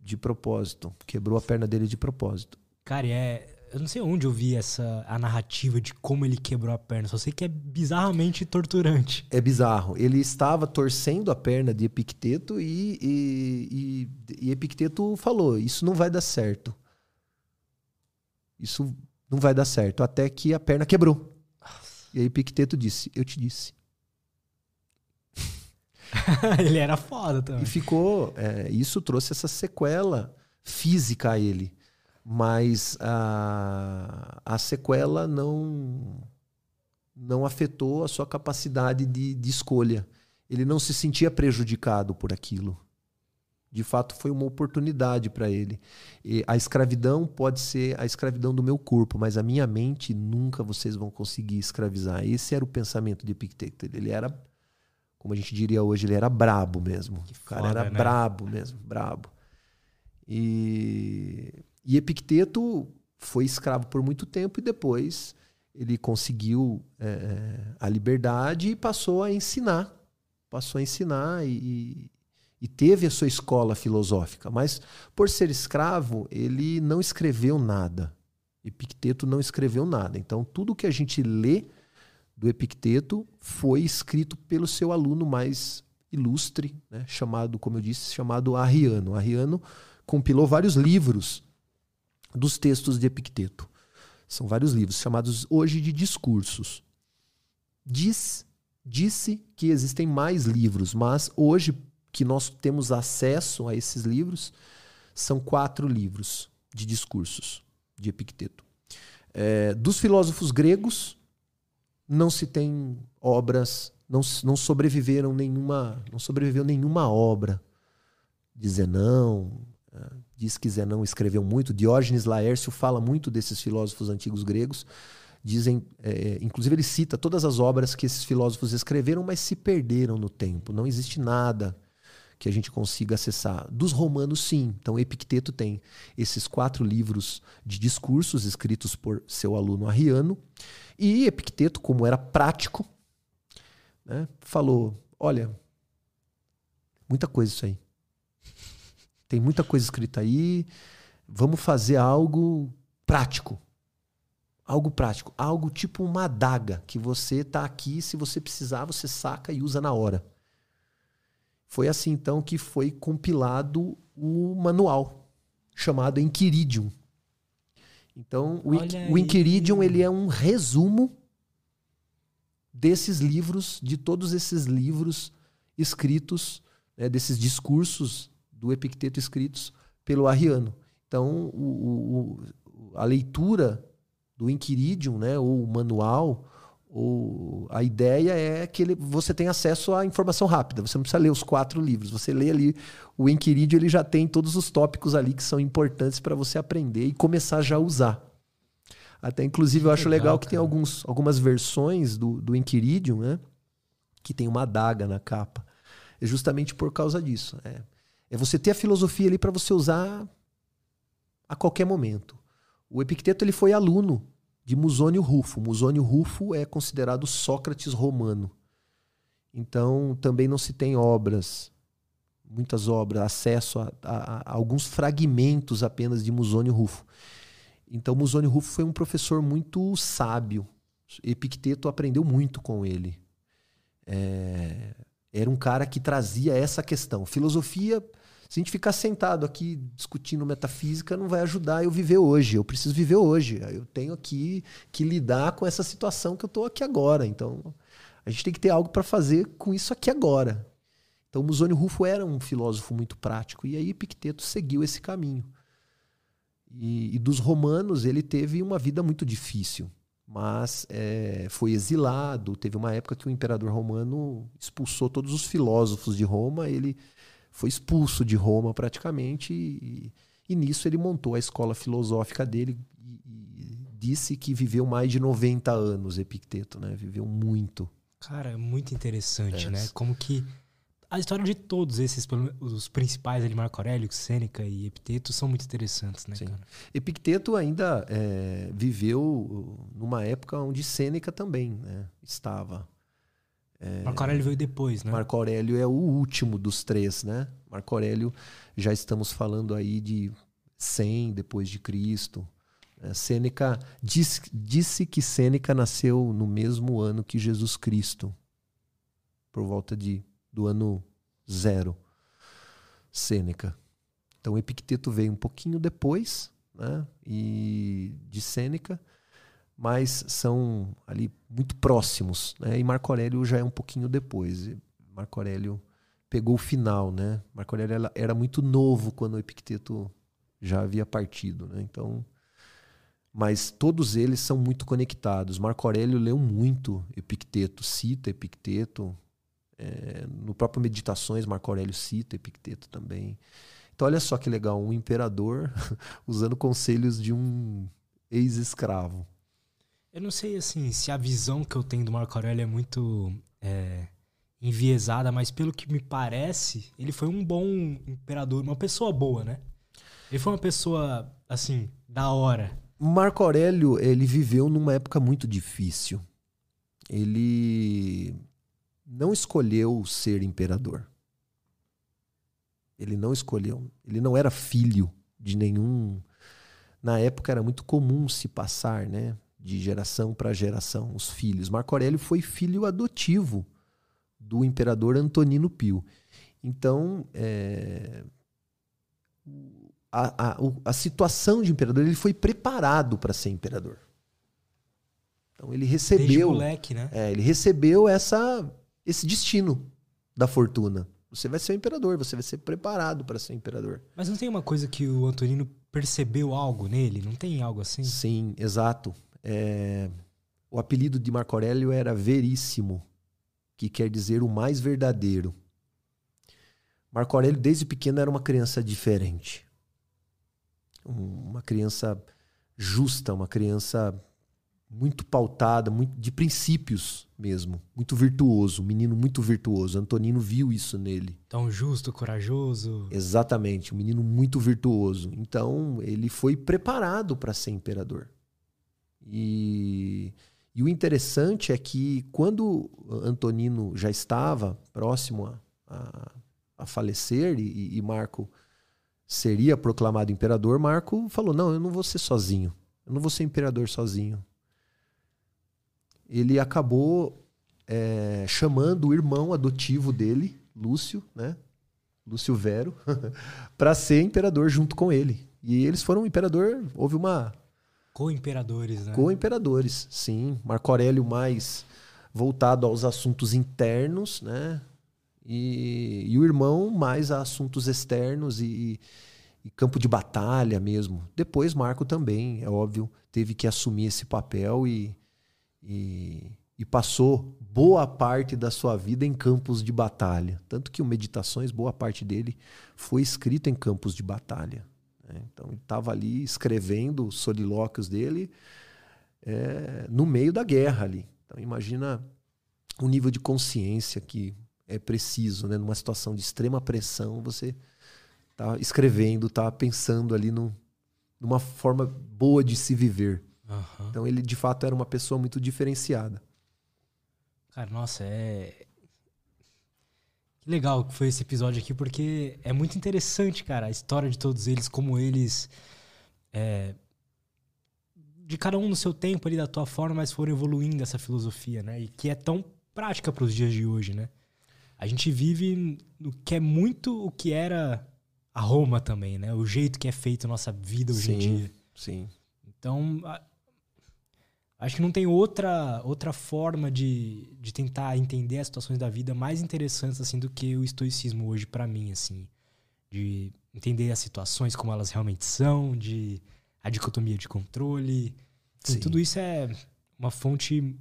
De propósito. Quebrou a perna dele de propósito. assim? Cara, é. Eu não sei onde eu vi essa a narrativa de como ele quebrou a perna. Só sei que é bizarramente torturante. É bizarro. Ele estava torcendo a perna de Epicteto e, e, e, e Epicteto falou: Isso não vai dar certo. Isso não vai dar certo. Até que a perna quebrou. E aí Epicteto disse: Eu te disse. ele era foda também. E ficou. é, isso trouxe essa sequela física a ele. Mas a, a sequela não, não afetou a sua capacidade de, de escolha. Ele não se sentia prejudicado por aquilo. De fato, foi uma oportunidade para ele. E a escravidão pode ser a escravidão do meu corpo, mas a minha mente nunca vocês vão conseguir escravizar. Esse era o pensamento de Epicteto. Ele era, como a gente diria hoje, ele era brabo mesmo. Que o cara foda, era né? brabo mesmo, brabo. E, e Epicteto foi escravo por muito tempo e depois ele conseguiu é, a liberdade e passou a ensinar passou a ensinar e, e teve a sua escola filosófica. Mas, por ser escravo, ele não escreveu nada. Epicteto não escreveu nada. Então, tudo que a gente lê do Epicteto foi escrito pelo seu aluno mais ilustre, né, chamado, como eu disse, chamado Arriano. Arriano compilou vários livros dos textos de Epicteto. São vários livros, chamados hoje de discursos. Diz, disse que existem mais livros, mas hoje que nós temos acesso a esses livros, são quatro livros de discursos de Epicteto. É, dos filósofos gregos, não se tem obras, não, não sobreviveram nenhuma, não sobreviveu nenhuma obra de Zenão. É, diz que Zenão escreveu muito. Diógenes Laércio fala muito desses filósofos antigos gregos. Dizem, é, inclusive ele cita todas as obras que esses filósofos escreveram, mas se perderam no tempo. Não existe nada que a gente consiga acessar. Dos romanos, sim. Então, Epicteto tem esses quatro livros de discursos escritos por seu aluno Arriano. E Epicteto, como era prático, né, falou: olha, muita coisa isso aí. Tem muita coisa escrita aí. Vamos fazer algo prático. Algo prático. Algo tipo uma adaga que você está aqui, se você precisar, você saca e usa na hora. Foi assim então que foi compilado o manual chamado Enquiridium. Então, o, o Enquiridium ele é um resumo desses livros, de todos esses livros escritos, né, desses discursos do Epicteto escritos pelo Arriano. Então, o, o, a leitura do Enquiridium, né, ou o manual, o, a ideia é que ele, você tem acesso à informação rápida. Você não precisa ler os quatro livros. Você lê ali o Enquiridio, ele já tem todos os tópicos ali que são importantes para você aprender e começar já a usar. Até inclusive eu acho legal, legal que tem alguns, algumas versões do, do Enquiridium, né? Que tem uma adaga na capa. É justamente por causa disso. É, é você ter a filosofia ali para você usar a qualquer momento. O Epicteto ele foi aluno de Musônio Rufo. Musônio Rufo é considerado Sócrates romano. Então, também não se tem obras, muitas obras, acesso a, a, a alguns fragmentos apenas de Musônio Rufo. Então, Musônio Rufo foi um professor muito sábio. Epicteto aprendeu muito com ele. É, era um cara que trazia essa questão. Filosofia se a gente ficar sentado aqui discutindo metafísica, não vai ajudar eu viver hoje. Eu preciso viver hoje. Eu tenho aqui que lidar com essa situação que eu estou aqui agora. Então, a gente tem que ter algo para fazer com isso aqui agora. Então, Musônio Rufo era um filósofo muito prático. E aí, Epicteto seguiu esse caminho. E, e dos romanos, ele teve uma vida muito difícil mas é, foi exilado. Teve uma época que o imperador romano expulsou todos os filósofos de Roma. Ele foi expulso de Roma praticamente e, e nisso ele montou a escola filosófica dele e, e, disse que viveu mais de 90 anos Epicteto, né? Viveu muito. Cara, é muito interessante, é. né? Como que a história de todos esses, os principais ali, Marco Aurélio, Sêneca e Epicteto, são muito interessantes, né, Sim. cara? Epicteto ainda é, viveu numa época onde Sêneca também né, estava. É, Marco Aurélio veio depois, né? Marco Aurélio é o último dos três, né? Marco Aurélio, já estamos falando aí de 100 depois de Cristo. É, Sêneca diz, disse que Sêneca nasceu no mesmo ano que Jesus Cristo, por volta de do ano zero. Sêneca. Então Epicteto veio um pouquinho depois, né? E de Sêneca mas são ali muito próximos. Né? E Marco Aurélio já é um pouquinho depois. Marco Aurélio pegou o final, né? Marco Aurélio era muito novo quando o Epicteto já havia partido, né? Então, mas todos eles são muito conectados. Marco Aurélio leu muito Epicteto, cita Epicteto. É, no próprio Meditações, Marco Aurélio cita Epicteto também. Então, olha só que legal, um imperador usando conselhos de um ex-escravo. Eu não sei, assim, se a visão que eu tenho do Marco Aurélio é muito é, enviesada, mas pelo que me parece, ele foi um bom imperador, uma pessoa boa, né? Ele foi uma pessoa, assim, da hora. Marco Aurélio, ele viveu numa época muito difícil. Ele não escolheu ser imperador. Ele não escolheu. Ele não era filho de nenhum. Na época era muito comum se passar, né? De geração para geração, os filhos. Marco Aurélio foi filho adotivo do imperador Antonino Pio. Então, é, a, a, a situação de imperador, ele foi preparado para ser imperador. Então ele recebeu, Desde moleque, né? É, ele recebeu essa, esse destino da fortuna. Você vai ser o imperador, você vai ser preparado para ser imperador. Mas não tem uma coisa que o Antonino percebeu algo nele? Não tem algo assim? Sim, exato. É... O apelido de Marco Aurélio era Veríssimo, que quer dizer o mais verdadeiro. Marco Aurélio, desde pequeno, era uma criança diferente. Uma criança justa, uma criança muito pautada, muito de princípios mesmo, muito virtuoso, um menino muito virtuoso. Antonino viu isso nele. Tão justo, corajoso. Exatamente, um menino muito virtuoso. Então, ele foi preparado para ser imperador. E, e o interessante é que quando Antonino já estava próximo a, a a falecer e, e Marco seria proclamado imperador, Marco falou: Não, eu não vou ser sozinho. Eu não vou ser imperador sozinho. Ele acabou é, chamando o irmão adotivo dele, Lúcio, né? Lúcio Vero, para ser imperador junto com ele. E eles foram imperador. Houve uma. Co-imperadores, né? Co-imperadores, sim. Marco Aurélio mais voltado aos assuntos internos, né? E, e o irmão mais a assuntos externos e, e, campo de batalha mesmo. Depois Marco também, é óbvio, teve que assumir esse papel e, e, e passou boa parte da sua vida em campos de batalha. Tanto que o Meditações, boa parte dele foi escrito em campos de batalha. Né? Então ele estava ali escrevendo os solilóquios dele é, no meio da guerra ali. Então imagina o nível de consciência que é preciso, né? Numa situação de extrema pressão, você tá escrevendo, tá pensando ali no, numa forma boa de se viver. Uhum. Então ele de fato era uma pessoa muito diferenciada. Cara, nossa, é que legal que foi esse episódio aqui, porque é muito interessante, cara, a história de todos eles, como eles. É, de cada um no seu tempo ali, da tua forma, mas foram evoluindo essa filosofia, né? E que é tão prática para os dias de hoje, né? a gente vive no que é muito o que era a Roma também, né? O jeito que é feito a nossa vida hoje sim, em dia. Sim. Então, acho que não tem outra, outra forma de, de tentar entender as situações da vida mais interessantes assim do que o estoicismo hoje para mim, assim, de entender as situações como elas realmente são, de a dicotomia de controle. Assim, tudo isso é uma fonte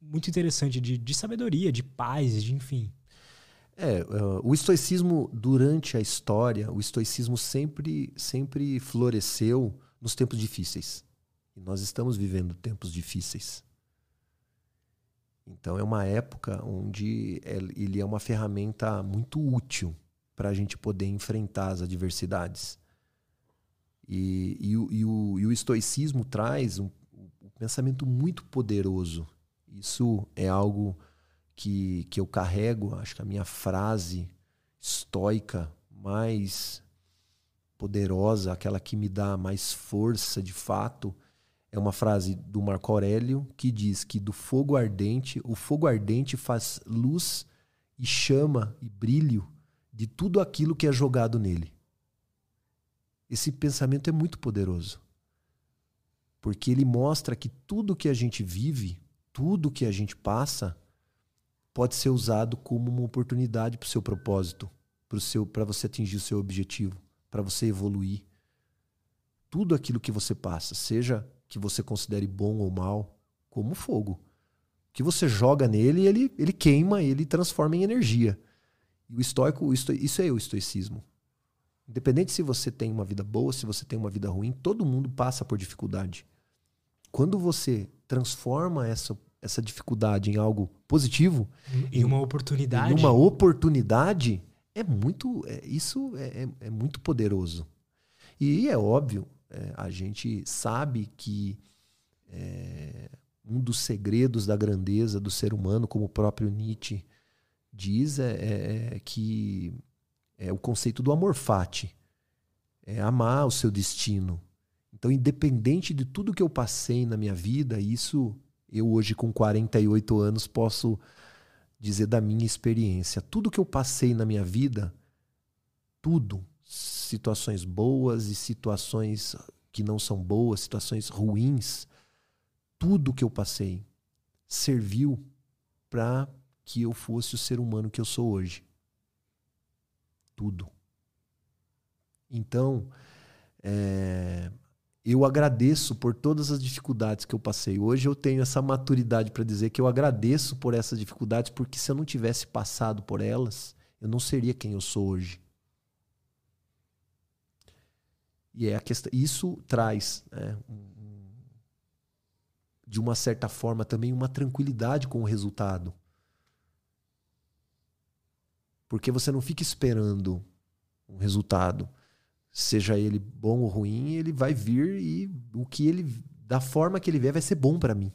muito interessante de, de sabedoria, de paz, de enfim. É, uh, o estoicismo durante a história, o estoicismo sempre, sempre floresceu nos tempos difíceis. E nós estamos vivendo tempos difíceis. Então é uma época onde é, ele é uma ferramenta muito útil para a gente poder enfrentar as adversidades. E, e, o, e, o, e o estoicismo traz um, um pensamento muito poderoso isso é algo que, que eu carrego, acho que a minha frase estoica mais poderosa, aquela que me dá mais força de fato, é uma frase do Marco Aurélio que diz que do fogo ardente, o fogo ardente faz luz e chama e brilho de tudo aquilo que é jogado nele. Esse pensamento é muito poderoso. Porque ele mostra que tudo que a gente vive, tudo que a gente passa pode ser usado como uma oportunidade para o seu propósito, para você atingir o seu objetivo, para você evoluir. Tudo aquilo que você passa, seja que você considere bom ou mal, como fogo. O que você joga nele, ele, ele queima, ele transforma em energia. E o estoico, isso é o estoicismo. Independente se você tem uma vida boa, se você tem uma vida ruim, todo mundo passa por dificuldade. Quando você transforma essa essa dificuldade em algo positivo, em uma oportunidade, em uma oportunidade, é muito, é, isso é, é, é, muito poderoso. E é óbvio, é, a gente sabe que é, um dos segredos da grandeza do ser humano, como o próprio Nietzsche diz, é, é, é que é o conceito do amor fati. É amar o seu destino. Então, independente de tudo que eu passei na minha vida, isso eu hoje com 48 anos posso dizer da minha experiência. Tudo que eu passei na minha vida, tudo, situações boas e situações que não são boas, situações ruins, tudo que eu passei serviu para que eu fosse o ser humano que eu sou hoje. Tudo. Então, é, eu agradeço por todas as dificuldades que eu passei. Hoje eu tenho essa maturidade para dizer que eu agradeço por essas dificuldades, porque se eu não tivesse passado por elas, eu não seria quem eu sou hoje. E é a questão, isso traz, né, de uma certa forma, também uma tranquilidade com o resultado. Porque você não fica esperando um resultado seja ele bom ou ruim, ele vai vir e o que ele da forma que ele vier vai ser bom para mim.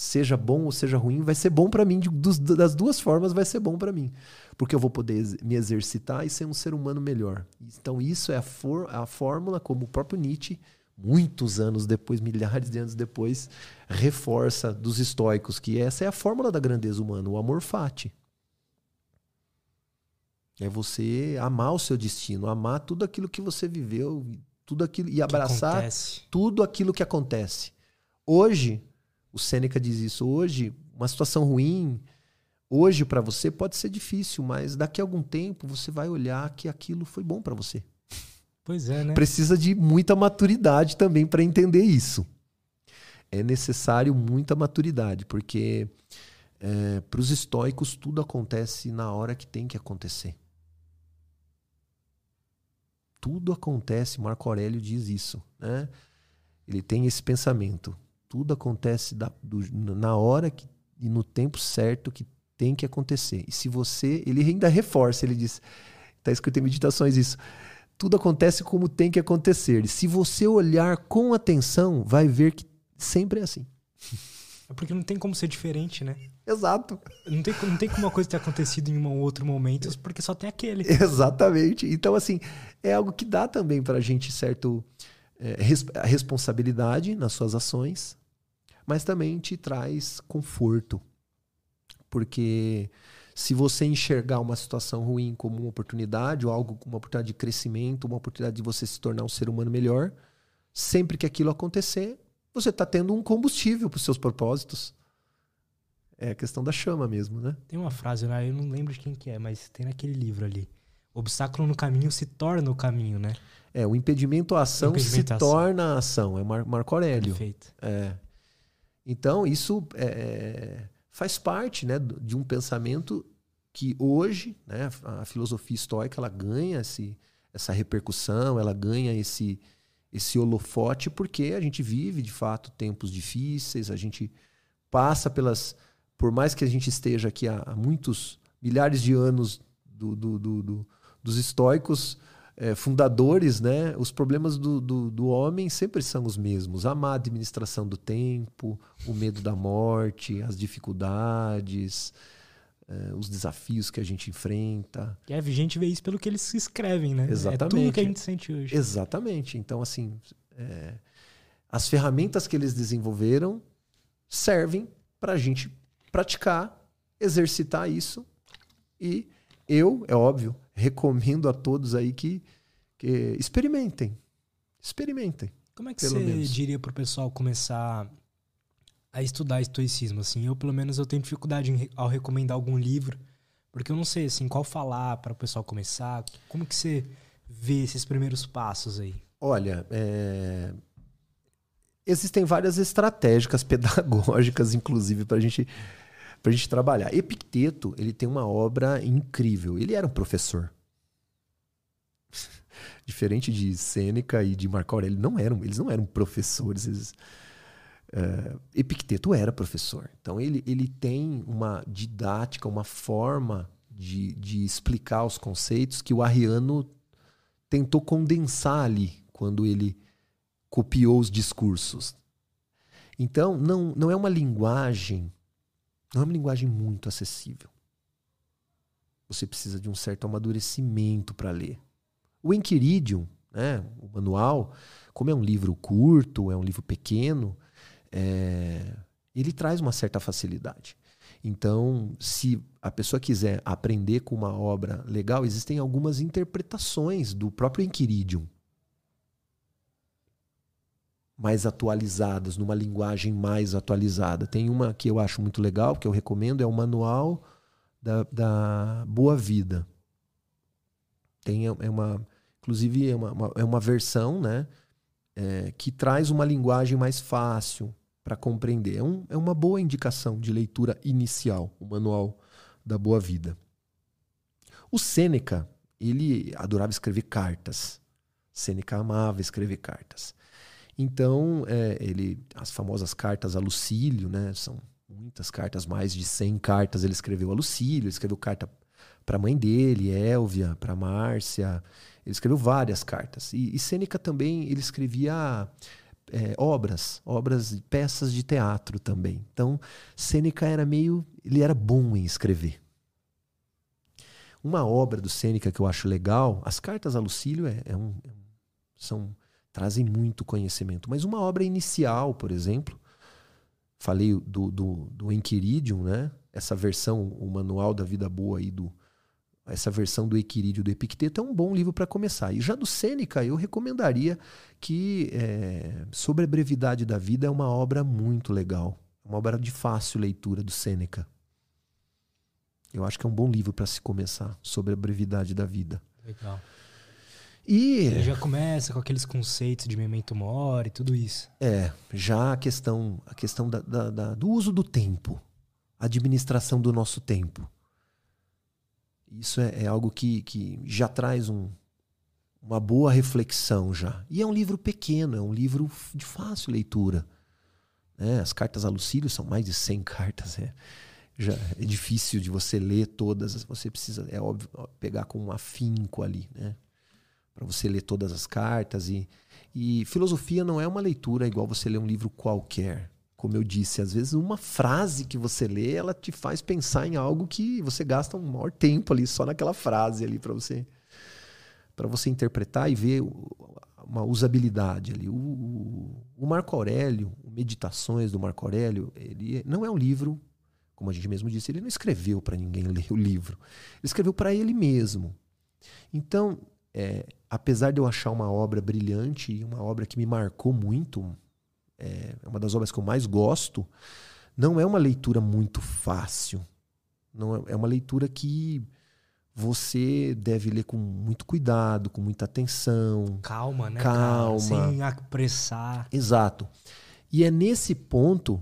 Seja bom ou seja ruim, vai ser bom para mim. Dos, das duas formas vai ser bom para mim. Porque eu vou poder me exercitar e ser um ser humano melhor. Então, isso é a, for, a fórmula, como o próprio Nietzsche, muitos anos depois, milhares de anos depois, reforça dos estoicos, que essa é a fórmula da grandeza humana, o amor fati. É você amar o seu destino, amar tudo aquilo que você viveu, tudo aquilo e abraçar tudo aquilo que acontece. Hoje, o Sêneca diz isso, hoje uma situação ruim, hoje para você pode ser difícil, mas daqui a algum tempo você vai olhar que aquilo foi bom para você. Pois é, né? Precisa de muita maturidade também para entender isso. É necessário muita maturidade, porque é, para os estoicos tudo acontece na hora que tem que acontecer tudo acontece, Marco Aurélio diz isso, né? Ele tem esse pensamento. Tudo acontece da, do, na hora que, e no tempo certo que tem que acontecer. E se você. Ele ainda reforça, ele diz. Está escrito em Meditações isso. Tudo acontece como tem que acontecer. E se você olhar com atenção, vai ver que sempre é assim. É porque não tem como ser diferente, né? Exato. Não tem, não tem como uma coisa ter acontecido em um outro momento, porque só tem aquele. Exatamente. Então, assim, é algo que dá também para a gente certo é, res, responsabilidade nas suas ações, mas também te traz conforto. Porque se você enxergar uma situação ruim como uma oportunidade, ou algo como uma oportunidade de crescimento, uma oportunidade de você se tornar um ser humano melhor, sempre que aquilo acontecer, você está tendo um combustível para os seus propósitos. É a questão da chama mesmo, né? Tem uma frase, né? eu não lembro de quem que é, mas tem naquele livro ali. O obstáculo no caminho se torna o caminho, né? É, o impedimento à ação impedimento se ação. torna a ação. É Mar Marco Aurélio. Perfeito. É. Então, isso é, é, faz parte né, de um pensamento que hoje, né, a filosofia estoica, ela ganha esse, essa repercussão, ela ganha esse, esse holofote porque a gente vive de fato tempos difíceis, a gente passa pelas. Por mais que a gente esteja aqui há, muitos milhares de anos do, do, do, do dos estoicos é, fundadores, né, os problemas do, do, do, homem sempre são os mesmos: a má administração do tempo, o medo da morte, as dificuldades, é, os desafios que a gente enfrenta. E a gente vê isso pelo que eles escrevem, né? Exatamente. É tudo que a gente sente hoje. Exatamente. Então, assim, é, as ferramentas que eles desenvolveram servem para a gente praticar, exercitar isso. E eu, é óbvio, recomendo a todos aí que, que experimentem. Experimentem. Como é que você menos. diria para o pessoal começar a estudar estoicismo, assim. Eu, pelo menos, eu tenho dificuldade em, ao recomendar algum livro, porque eu não sei, assim, qual falar para o pessoal começar. Como que você vê esses primeiros passos aí? Olha, é... existem várias estratégicas pedagógicas, inclusive, para gente, a gente trabalhar. Epicteto, ele tem uma obra incrível. Ele era um professor. Diferente de Sêneca e de Marco Aurélio, não eram, eles não eram professores, eles Uh, Epicteto era professor, então ele, ele tem uma didática, uma forma de, de explicar os conceitos que o Arriano tentou condensar ali quando ele copiou os discursos. Então, não, não é uma linguagem, não é uma linguagem muito acessível. Você precisa de um certo amadurecimento para ler. O Enquiridium, né, o manual, como é um livro curto, é um livro pequeno, é, ele traz uma certa facilidade. Então, se a pessoa quiser aprender com uma obra legal, existem algumas interpretações do próprio Enquiridium mais atualizadas, numa linguagem mais atualizada. Tem uma que eu acho muito legal, que eu recomendo, é o Manual da, da Boa Vida. Tem é uma, inclusive é uma, uma é uma versão, né, é, que traz uma linguagem mais fácil, para compreender. É, um, é uma boa indicação de leitura inicial, o Manual da Boa Vida. O Sêneca, ele adorava escrever cartas. Sêneca amava escrever cartas. Então, é, ele, as famosas cartas a Lucílio, né, são muitas cartas, mais de 100 cartas ele escreveu a Lucílio, ele escreveu carta para a mãe dele, Élvia, para Márcia, ele escreveu várias cartas. E, e Sêneca também, ele escrevia é, obras, obras, peças de teatro também. Então, Sêneca era meio, ele era bom em escrever. Uma obra do Sêneca que eu acho legal, as cartas a Lucílio é, é um, são trazem muito conhecimento, mas uma obra inicial, por exemplo, falei do, do, do Enquiridium, né? Essa versão, o manual da vida boa aí do essa versão do Equirídio do Epicteto é um bom livro para começar. E já do Sêneca, eu recomendaria que é, Sobre a Brevidade da Vida é uma obra muito legal. Uma obra de fácil leitura do Sêneca. Eu acho que é um bom livro para se começar sobre a brevidade da vida. Legal. E Ele já começa com aqueles conceitos de memento mori e tudo isso. É, já a questão, a questão da, da, da, do uso do tempo, administração do nosso tempo. Isso é, é algo que, que já traz um, uma boa reflexão já. E é um livro pequeno, é um livro de fácil leitura. Né? As cartas a Lucílio são mais de 100 cartas. É, já é difícil de você ler todas. Você precisa, é óbvio, pegar com um afinco ali, né? Para você ler todas as cartas. E, e filosofia não é uma leitura igual você ler um livro qualquer como eu disse, às vezes uma frase que você lê, ela te faz pensar em algo que você gasta um maior tempo ali só naquela frase ali para você para você interpretar e ver uma usabilidade ali. O, o, o, Marco Aurélio, Meditações do Marco Aurélio, ele não é um livro, como a gente mesmo disse, ele não escreveu para ninguém ler o livro. Ele escreveu para ele mesmo. Então, é, apesar de eu achar uma obra brilhante e uma obra que me marcou muito, é, é uma das obras que eu mais gosto, não é uma leitura muito fácil. Não é, é uma leitura que você deve ler com muito cuidado, com muita atenção. Calma, né? Calma. Sem apressar. Exato. E é nesse ponto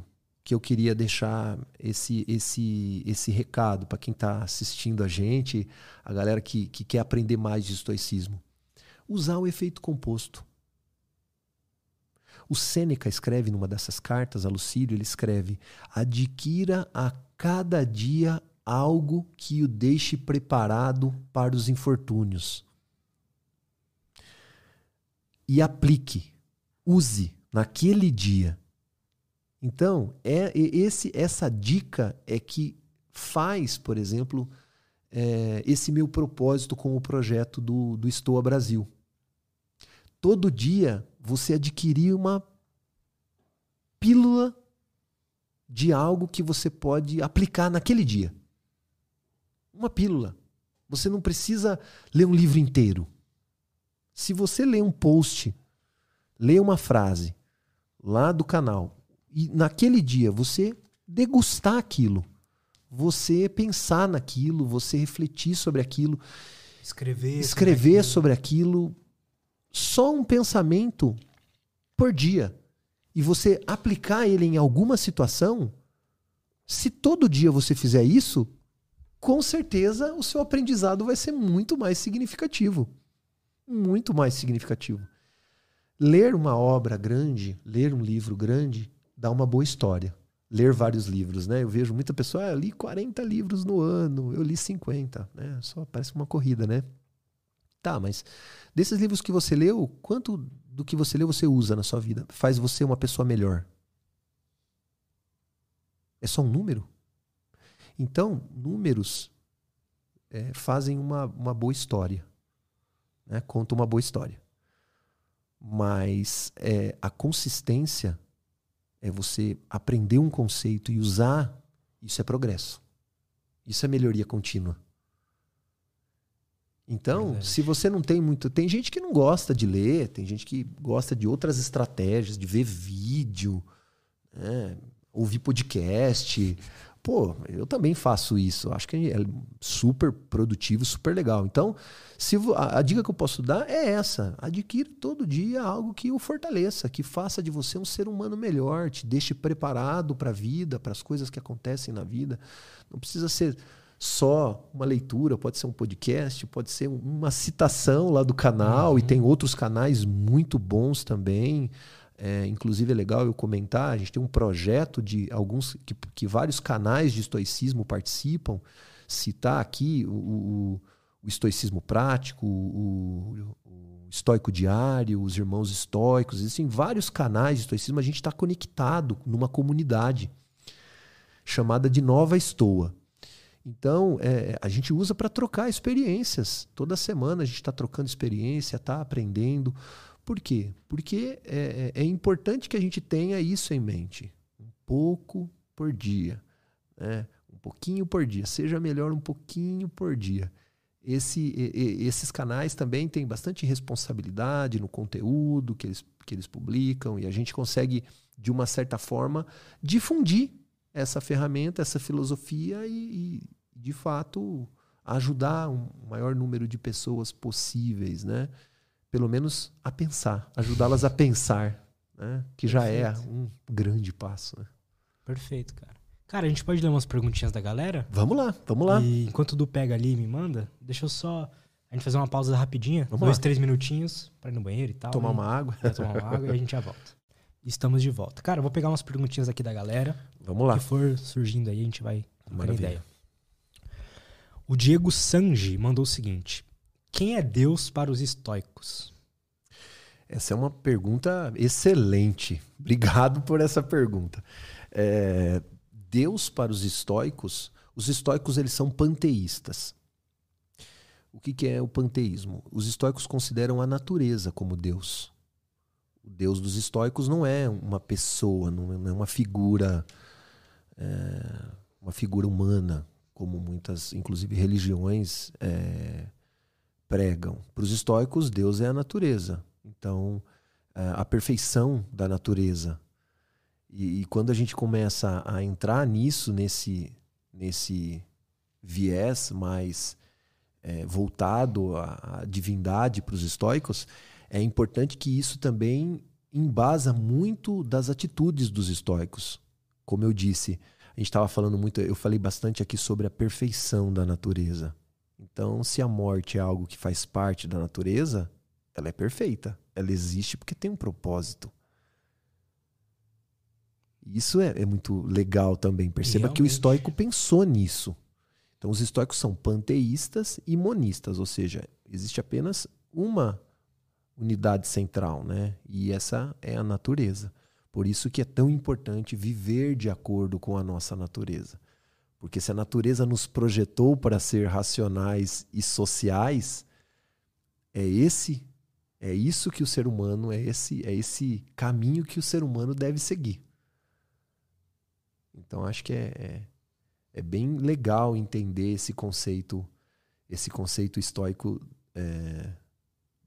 que eu queria deixar esse, esse, esse recado para quem está assistindo a gente, a galera que, que quer aprender mais de estoicismo. Usar o efeito composto. O Sêneca escreve numa dessas cartas a Lucílio, ele escreve: adquira a cada dia algo que o deixe preparado para os infortúnios. E aplique, use naquele dia. Então, é esse essa dica é que faz, por exemplo, é, esse meu propósito com o projeto do, do Estou a Brasil. Todo dia você adquirir uma pílula de algo que você pode aplicar naquele dia. Uma pílula. Você não precisa ler um livro inteiro. Se você ler um post, ler uma frase lá do canal e naquele dia você degustar aquilo, você pensar naquilo, você refletir sobre aquilo, escrever, escrever sobre aquilo, sobre aquilo só um pensamento por dia e você aplicar ele em alguma situação, se todo dia você fizer isso, com certeza o seu aprendizado vai ser muito mais significativo. Muito mais significativo. Ler uma obra grande, ler um livro grande, dá uma boa história. Ler vários livros, né? Eu vejo muita pessoa, ah, eu li 40 livros no ano, eu li 50, né? Só parece uma corrida, né? Tá, mas desses livros que você leu, quanto do que você leu você usa na sua vida? Faz você uma pessoa melhor? É só um número? Então, números é, fazem uma, uma boa história. Né? Conta uma boa história. Mas é, a consistência é você aprender um conceito e usar, isso é progresso. Isso é melhoria contínua. Então, Verdade. se você não tem muito. Tem gente que não gosta de ler, tem gente que gosta de outras estratégias, de ver vídeo, né? ouvir podcast. Pô, eu também faço isso. Acho que é super produtivo, super legal. Então, se a, a dica que eu posso dar é essa: adquira todo dia algo que o fortaleça, que faça de você um ser humano melhor, te deixe preparado para a vida, para as coisas que acontecem na vida. Não precisa ser só uma leitura, pode ser um podcast, pode ser uma citação lá do canal, uhum. e tem outros canais muito bons também. É, inclusive é legal eu comentar, a gente tem um projeto de alguns que, que vários canais de estoicismo participam. Citar aqui o, o, o estoicismo prático, o, o, estoico diário, os irmãos estoicos, existem vários canais de estoicismo, a gente está conectado numa comunidade chamada de Nova Estoa. Então, é, a gente usa para trocar experiências. Toda semana a gente está trocando experiência, está aprendendo. Por quê? Porque é, é, é, importante que a gente tenha isso em mente. Um pouco por dia. Né? Um pouquinho por dia. Seja melhor um pouquinho por dia. Esse, esses canais também têm bastante responsabilidade no conteúdo que eles, que eles publicam e a gente consegue, de uma certa forma, difundir essa ferramenta, essa filosofia e, de fato, ajudar um maior número de pessoas possíveis, né? Pelo menos a pensar, ajudá-las a pensar, né? Que já é um grande passo. Né? Perfeito, cara. Cara, a gente pode ler umas perguntinhas da galera? Vamos lá, vamos lá. E enquanto o Du pega ali e me manda, deixa eu só a gente fazer uma pausa rapidinha, vamos dois, lá. três minutinhos para ir no banheiro e tal. Tomar né? uma água. tomar uma água e a gente já volta. Estamos de volta. Cara, eu vou pegar umas perguntinhas aqui da galera. Vamos lá. O que for surgindo aí, a gente vai ter ideia. O Diego Sanji mandou o seguinte: Quem é Deus para os estoicos? Essa é uma pergunta excelente. Obrigado por essa pergunta. É, Deus para os estoicos, os estoicos eles são panteístas. O que, que é o panteísmo? Os estoicos consideram a natureza como Deus. O Deus dos estoicos não é uma pessoa, não é uma figura, é, uma figura humana, como muitas, inclusive, religiões é, pregam. Para os estoicos, Deus é a natureza. Então, é, a perfeição da natureza. E, e, quando a gente começa a entrar nisso, nesse, nesse viés mais é, voltado à, à divindade para os estoicos, é importante que isso também embasa muito das atitudes dos estoicos. Como eu disse, a gente estava falando muito, eu falei bastante aqui sobre a perfeição da natureza. Então, se a morte é algo que faz parte da natureza, ela é perfeita. Ela existe porque tem um propósito. Isso é, é muito legal também. Perceba Realmente. que o estoico pensou nisso. Então, os estoicos são panteístas e monistas, ou seja, existe apenas uma unidade central, né? E essa é a natureza. Por isso que é tão importante viver de acordo com a nossa natureza. Porque se a natureza nos projetou para ser racionais e sociais, é esse, é isso que o ser humano, é esse, é esse caminho que o ser humano deve seguir. Então acho que é, é, é bem legal entender esse conceito, esse conceito estoico é,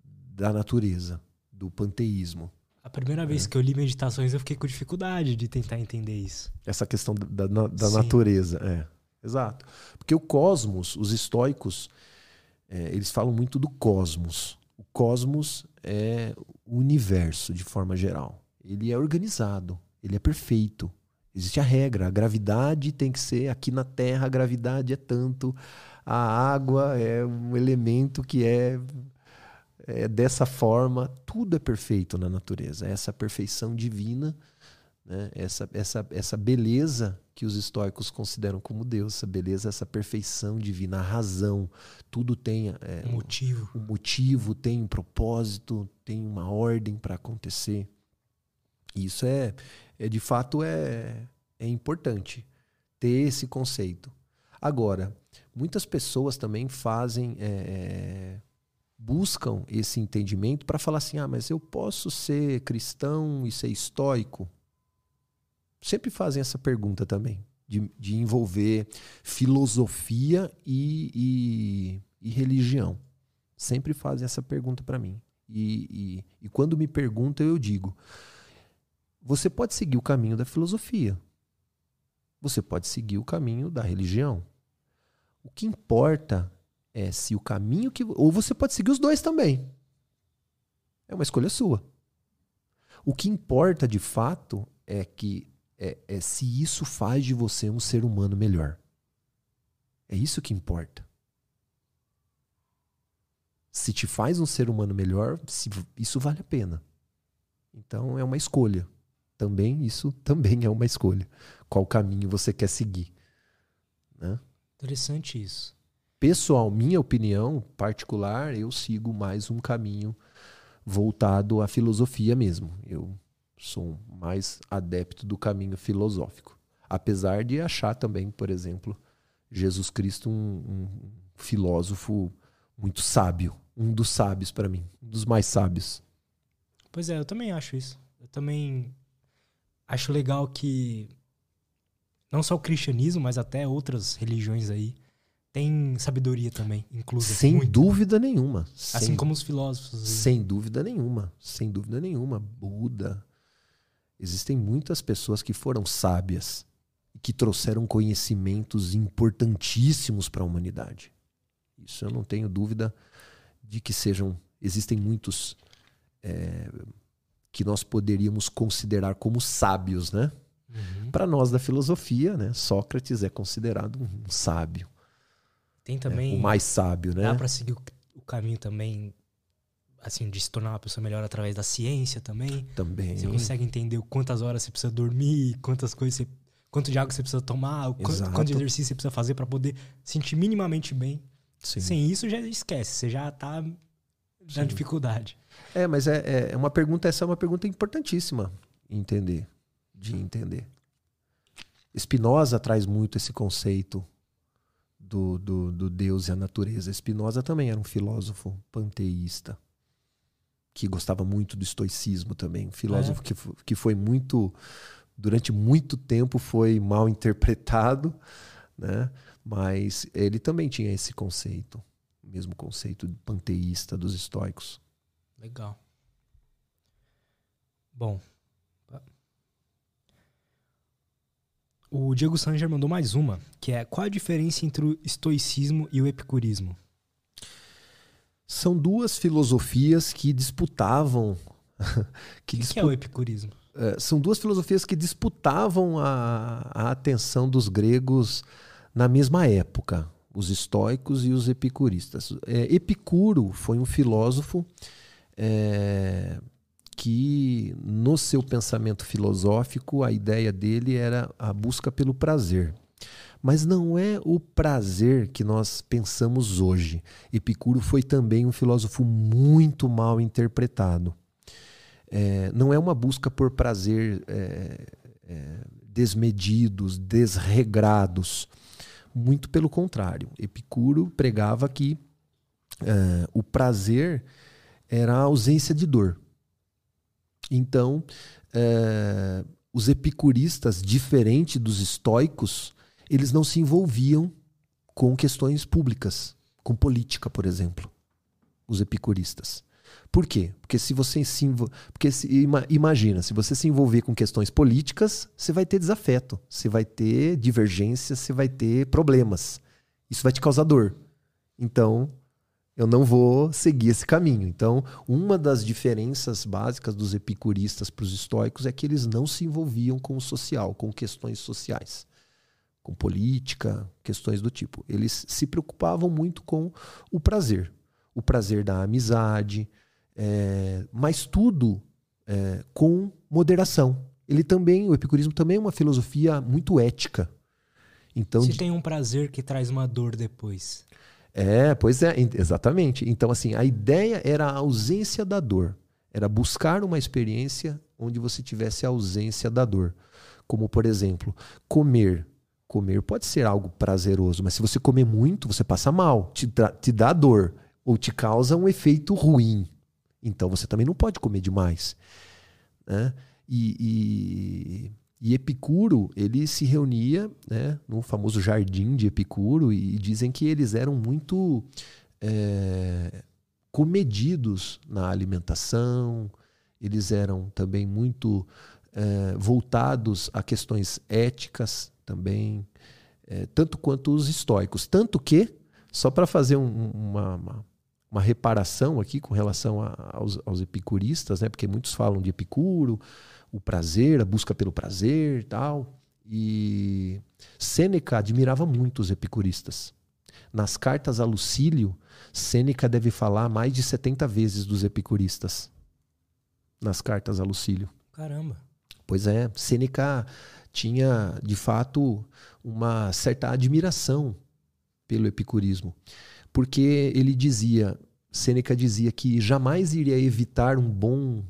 da natureza, do panteísmo. A primeira vez é. que eu li meditações, eu fiquei com dificuldade de tentar entender isso. Essa questão da, da, da natureza, é. Exato. Porque o cosmos, os estoicos, é, eles falam muito do cosmos. O cosmos é o universo, de forma geral. Ele é organizado, ele é perfeito. Existe a regra, a gravidade tem que ser aqui na Terra, a gravidade é tanto, a água é um elemento que é é dessa forma, tudo é perfeito na natureza. Essa perfeição divina, né? essa, essa, essa beleza que os estoicos consideram como Deus, essa beleza, essa perfeição divina, a razão, tudo tem é, um motivo. Um, um motivo, tem um propósito, tem uma ordem para acontecer. Isso é, é de fato é, é importante. ter esse conceito. Agora, muitas pessoas também fazem. É, é buscam esse entendimento para falar assim: ah, mas eu posso ser cristão e ser estoico? Sempre fazem essa pergunta também, de, de envolver filosofia e, e, e, religião. Sempre fazem essa pergunta para mim. E, e, e quando me perguntam, eu digo: você pode seguir o caminho da filosofia, você pode seguir o caminho da religião. O que importa é se o caminho que. Ou você pode seguir os dois também. É uma escolha sua. O que importa de fato é que é, é se isso faz de você um ser humano melhor. É isso que importa. Se te faz um ser humano melhor, se, isso vale a pena. Então é uma escolha. Também isso também é uma escolha. Qual caminho você quer seguir? Né? Interessante isso pessoal, minha opinião particular, eu sigo mais um caminho voltado à filosofia mesmo. Eu sou mais adepto do caminho filosófico. Apesar de achar também, por exemplo, Jesus Cristo um, um filósofo muito sábio, um dos sábios para mim, um dos mais sábios. Pois é, eu também acho isso. Eu também acho legal que não só o cristianismo, mas até outras religiões aí tem sabedoria também, inclusive. Sem muito. dúvida nenhuma. Assim sem, como os filósofos. Sem dúvida nenhuma. Sem dúvida nenhuma. Buda. Existem muitas pessoas que foram sábias e que trouxeram conhecimentos importantíssimos para a humanidade. Isso eu não tenho dúvida de que sejam. Existem muitos é, que nós poderíamos considerar como sábios, né? Uhum. Para nós da filosofia, né? Sócrates é considerado um sábio. Tem também. É, o mais sábio, né? Dá para seguir o, o, caminho também, assim, de se tornar uma pessoa melhor através da ciência também. Também. Você consegue entender quantas horas você precisa dormir, quantas coisas você. Quanto de água você precisa tomar, quanto, quanto de exercício você precisa fazer para poder sentir minimamente bem. Sim. Sem isso, já esquece. Você já tá na Sim. dificuldade. É, mas é, é, é uma pergunta, essa é uma pergunta importantíssima entender, de entender. Spinoza traz muito esse conceito do, do, do Deus e a natureza. Spinoza também era um filósofo panteísta que gostava muito do estoicismo também, um filósofo é. que, que foi muito durante muito tempo foi mal interpretado, né? Mas ele também tinha esse conceito, o mesmo conceito panteísta dos estoicos. Legal. Bom, O Diego Sanger mandou mais uma, que é qual a diferença entre o estoicismo e o epicurismo? São duas filosofias que disputavam. que, que, que é o epicurismo? É, são duas filosofias que disputavam a, a atenção dos gregos na mesma época, os estoicos e os epicuristas. É, Epicuro foi um filósofo é, que no seu pensamento filosófico a ideia dele era a busca pelo prazer. Mas não é o prazer que nós pensamos hoje. Epicuro foi também um filósofo muito mal interpretado. É, não é uma busca por prazer é, é, desmedidos, desregrados. Muito pelo contrário. Epicuro pregava que é, o prazer era a ausência de dor. Então, é, os epicuristas, diferente dos estoicos, eles não se envolviam com questões públicas, com política, por exemplo. Os epicuristas. Por quê? Porque se você se porque se, imagina, se você se envolver com questões políticas, você vai ter desafeto, você vai ter divergências, você vai ter problemas. Isso vai te causar dor. Então, eu não vou seguir esse caminho. Então, uma das diferenças básicas dos epicuristas para os estoicos é que eles não se envolviam com o social, com questões sociais, com política, questões do tipo. Eles se preocupavam muito com o prazer, o prazer da amizade, é, mas tudo é, com moderação. Ele também, o epicurismo também é uma filosofia muito ética. Então, se tem um prazer que traz uma dor depois. É, pois é, exatamente. Então, assim, a ideia era a ausência da dor. Era buscar uma experiência onde você tivesse a ausência da dor. Como, por exemplo, comer comer pode ser algo prazeroso, mas se você comer muito, você passa mal, te, te dá dor ou te causa um efeito ruim. Então você também não pode comer demais. Né? E, e, e, Epicuro, ele se reunia né, no famoso jardim de Epicuro e dizem que eles eram muito é, comedidos na alimentação, eles eram também muito é, voltados a questões éticas também, é, tanto quanto os estoicos. Tanto que, só para fazer um, uma, uma, uma, reparação aqui com relação a, aos, aos, epicuristas, né, porque muitos falam de Epicuro, o prazer, a busca pelo prazer tal. E Sêneca admirava muito os epicuristas. Nas cartas a Lucílio, Sêneca deve falar mais de 70 vezes dos epicuristas. Nas cartas a Lucílio. Caramba. Pois é, Sêneca tinha, de fato, uma certa admiração pelo epicurismo. Porque ele dizia, Sêneca dizia que jamais iria evitar um bom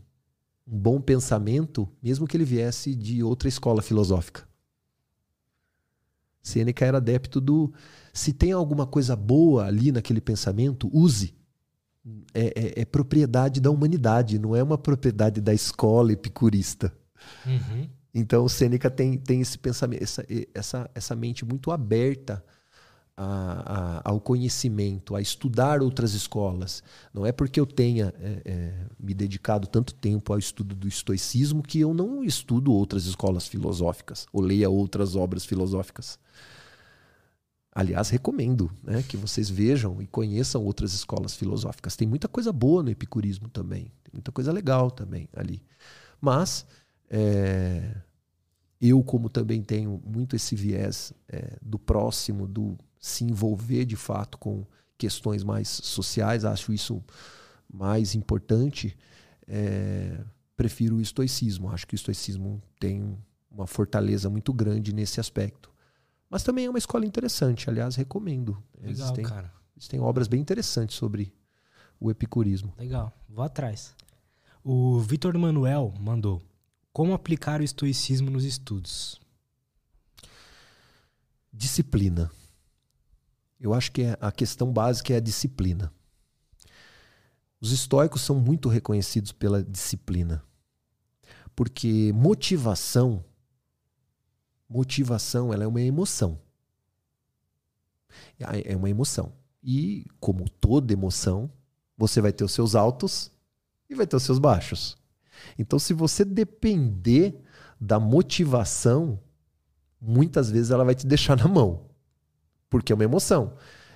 um bom pensamento, mesmo que ele viesse de outra escola filosófica. Sêneca era adepto do se tem alguma coisa boa ali naquele pensamento, use. É, é, é propriedade da humanidade, não é uma propriedade da escola epicurista. Uhum. Então, Sêneca tem, tem esse pensamento, essa, essa, essa mente muito aberta a, a, ao conhecimento, a estudar outras escolas. Não é porque eu tenha é, é, me dedicado tanto tempo ao estudo do estoicismo que eu não estudo outras escolas filosóficas ou leia outras obras filosóficas. Aliás, recomendo né, que vocês vejam e conheçam outras escolas filosóficas. Tem muita coisa boa no epicurismo também, tem muita coisa legal também ali. Mas é, eu, como também tenho muito esse viés é, do próximo, do se envolver de fato com questões mais sociais, acho isso mais importante. É, prefiro o estoicismo. Acho que o estoicismo tem uma fortaleza muito grande nesse aspecto. Mas também é uma escola interessante, aliás, recomendo. Legal, existem, cara. Existem obras bem interessantes sobre o epicurismo. Legal, vou atrás. O Vitor Manuel mandou: como aplicar o estoicismo nos estudos? Disciplina. Eu acho que é a questão básica é a disciplina. Os estoicos são muito reconhecidos pela disciplina. Porque motivação motivação, ela é uma emoção. É uma emoção. E como toda emoção, você vai ter os seus altos e vai ter os seus baixos. Então, se você depender da motivação, muitas vezes ela vai te deixar na mão, porque é uma emoção.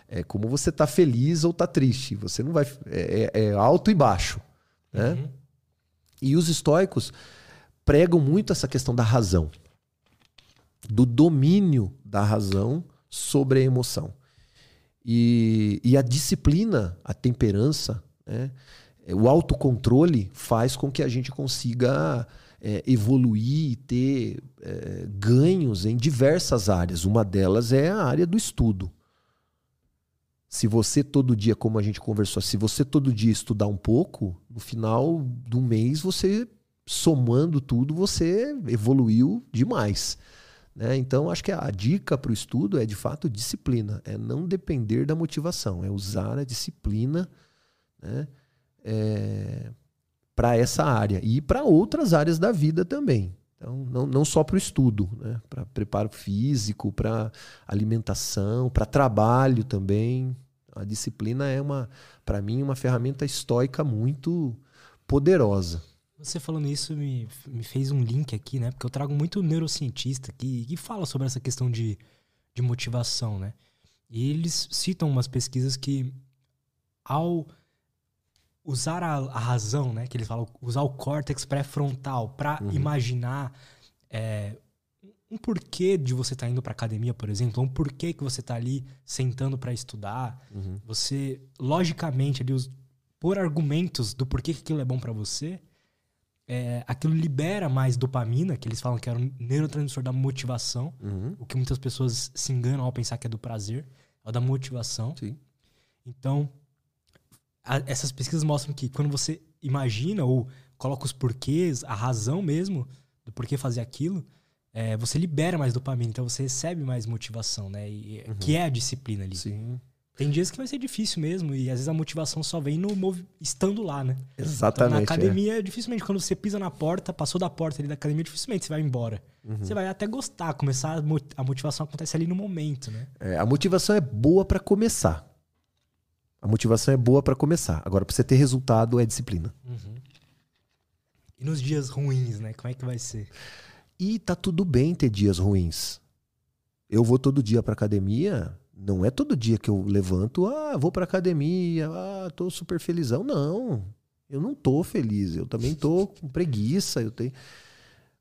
É como você tá feliz ou tá triste. Você não vai. É, é, é alto e baixo. Né? Uhum. E os estoicos pregam muito essa questão da razão, do domínio da razão sobre a emoção. E, e a disciplina, a temperança, né? o autocontrole faz com que a gente consiga é, evoluir e ter é, ganhos em diversas áreas. Uma delas é a área do estudo. Se você todo dia, como a gente conversou, se você todo dia estudar um pouco, no final do mês você somando tudo, você evoluiu demais. Né? Então, acho que a dica para o estudo é de fato disciplina, é não depender da motivação, é usar a disciplina. Né? é, para essa área e para outras áreas da vida também. Então, não, não só para o estudo, né? para preparo físico, para alimentação, para trabalho também. A disciplina é uma, para mim, uma ferramenta estoica muito poderosa. Você falando isso me, me fez um link aqui, né? Porque eu trago muito neurocientista que, que fala sobre essa questão de, de motivação, né? E eles citam umas pesquisas que ao usar a, a, razão, né? Que eles falam, usar o córtex pré-frontal para uhum. imaginar é, um porquê de você estar tá indo para academia, por exemplo, um porquê que você está ali sentando para estudar. Uhum. Você, logicamente, ali, os, por argumentos do porquê que aquilo é bom para você, é, aquilo libera mais dopamina, que eles falam que é o neurotransmissor da motivação, uhum. o que muitas pessoas se enganam ao pensar que é do prazer, é o da motivação. Sim. Então, a, essas pesquisas mostram que quando você imagina ou coloca os porquês, a razão mesmo do porquê fazer aquilo, é, você libera mais dopamina, então você recebe mais motivação, né? E, uhum. Que é a disciplina ali. Sim. Tem dias que vai ser difícil mesmo, e às vezes a motivação só vem no estando lá, né? Exatamente. Então, na academia, é. dificilmente, quando você pisa na porta, passou da porta ali da academia, dificilmente você vai embora. Uhum. Você vai até gostar, começar. A motivação acontece ali no momento, né? É, a motivação é boa para começar. A motivação é boa para começar. Agora, para você ter resultado, é disciplina. Uhum. E nos dias ruins, né? Como é que vai ser? E tá tudo bem ter dias ruins. Eu vou todo dia pra academia, não é todo dia que eu levanto, ah, vou pra academia, ah, tô super felizão. Não, eu não tô feliz, eu também tô com preguiça, eu tenho...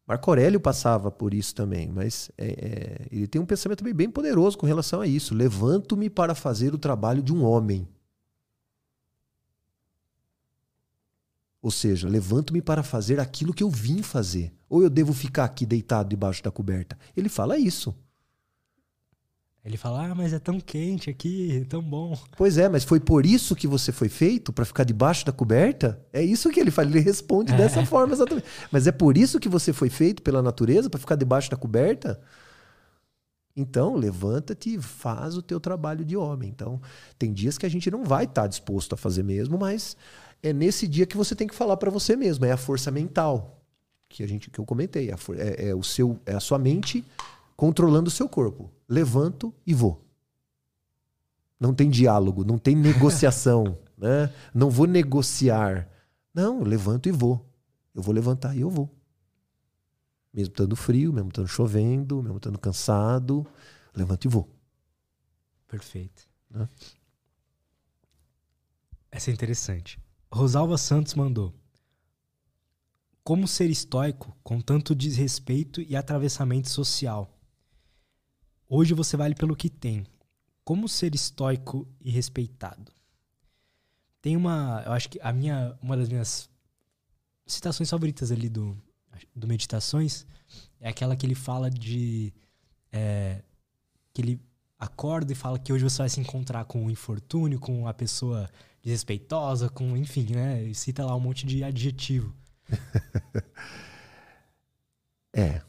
Marco Aurélio passava por isso também, mas é, é, ele tem um pensamento também bem poderoso com relação a isso. Levanto-me para fazer o trabalho de um homem. Ou seja, levanto-me para fazer aquilo que eu vim fazer. Ou eu devo ficar aqui deitado debaixo da coberta? Ele fala isso. Ele fala, ah, mas é tão quente aqui, é tão bom. Pois é, mas foi por isso que você foi feito? para ficar debaixo da coberta? É isso que ele fala, ele responde é. dessa forma exatamente. Mas é por isso que você foi feito pela natureza? para ficar debaixo da coberta? Então, levanta-te e faz o teu trabalho de homem. Então, tem dias que a gente não vai estar tá disposto a fazer mesmo, mas é nesse dia que você tem que falar para você mesmo. É a força mental que a gente que eu comentei. É, é, o seu, é a sua mente controlando o seu corpo. Levanto e vou. Não tem diálogo, não tem negociação, né? Não vou negociar. Não, eu levanto e vou. Eu vou levantar e eu vou. Mesmo estando frio, mesmo estando chovendo, mesmo estando cansado, levanto e vou. Perfeito. Né? Essa é interessante. Rosalva Santos mandou. Como ser estoico com tanto desrespeito e atravessamento social? Hoje você vale pelo que tem. Como ser estoico e respeitado? Tem uma, eu acho que a minha, uma das minhas citações favoritas ali do, do Meditações é aquela que ele fala de é, que ele acorda e fala que hoje você vai se encontrar com o infortúnio, com a pessoa desrespeitosa, com, enfim, né? E cita lá um monte de adjetivo. é.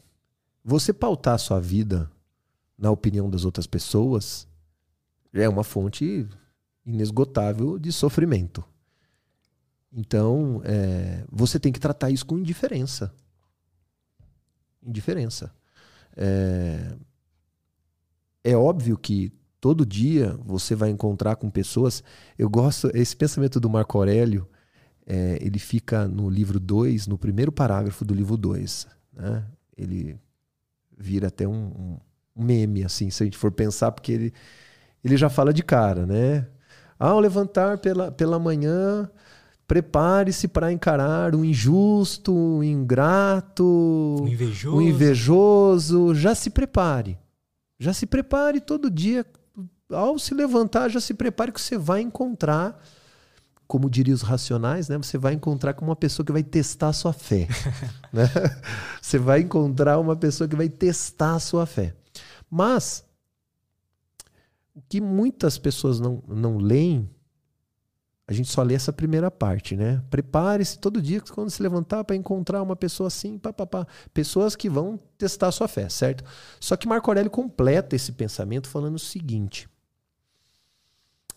Você pautar sua vida na opinião das outras pessoas é uma fonte inesgotável de sofrimento. Então, é, você tem que tratar isso com indiferença. Indiferença. É, é óbvio que todo dia você vai encontrar com pessoas. Eu gosto, esse pensamento do Marco Aurélio, é, ele fica no livro 2, no primeiro parágrafo do livro 2. Né? Ele vira até um, um, um, meme, assim, se a gente for pensar, porque ele, ele já fala de cara, né? Ao levantar pela, pela manhã, prepare-se para encarar o injusto, o ingrato, o invejoso. o invejoso. Já se prepare. Já se prepare todo dia ao se levantar, já se prepare que você vai encontrar, como diriam os racionais, né? Você vai encontrar com uma pessoa que vai testar a sua fé. né? Você vai encontrar uma pessoa que vai testar a sua fé. Mas o que muitas pessoas não, não leem, a gente só lê essa primeira parte, né? Prepare-se todo dia quando se levantar para encontrar uma pessoa assim, pá, pá, pá. pessoas que vão testar a sua fé, certo? Só que Marco Aurélio completa esse pensamento falando o seguinte: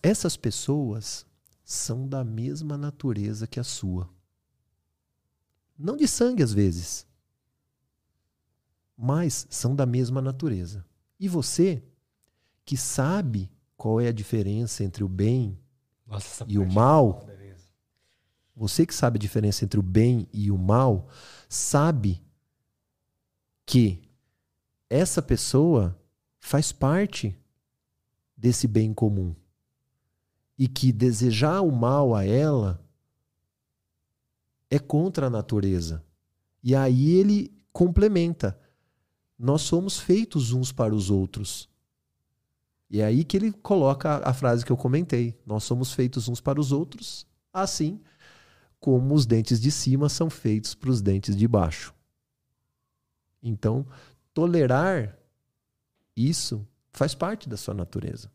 essas pessoas são da mesma natureza que a sua. Não de sangue às vezes, mas são da mesma natureza. E você, que sabe qual é a diferença entre o bem Nossa, e o é mal, você que sabe a diferença entre o bem e o mal, sabe que essa pessoa faz parte desse bem comum e que desejar o mal a ela é contra a natureza. E aí ele complementa: nós somos feitos uns para os outros. E é aí que ele coloca a frase que eu comentei: nós somos feitos uns para os outros, assim como os dentes de cima são feitos para os dentes de baixo. Então, tolerar isso faz parte da sua natureza.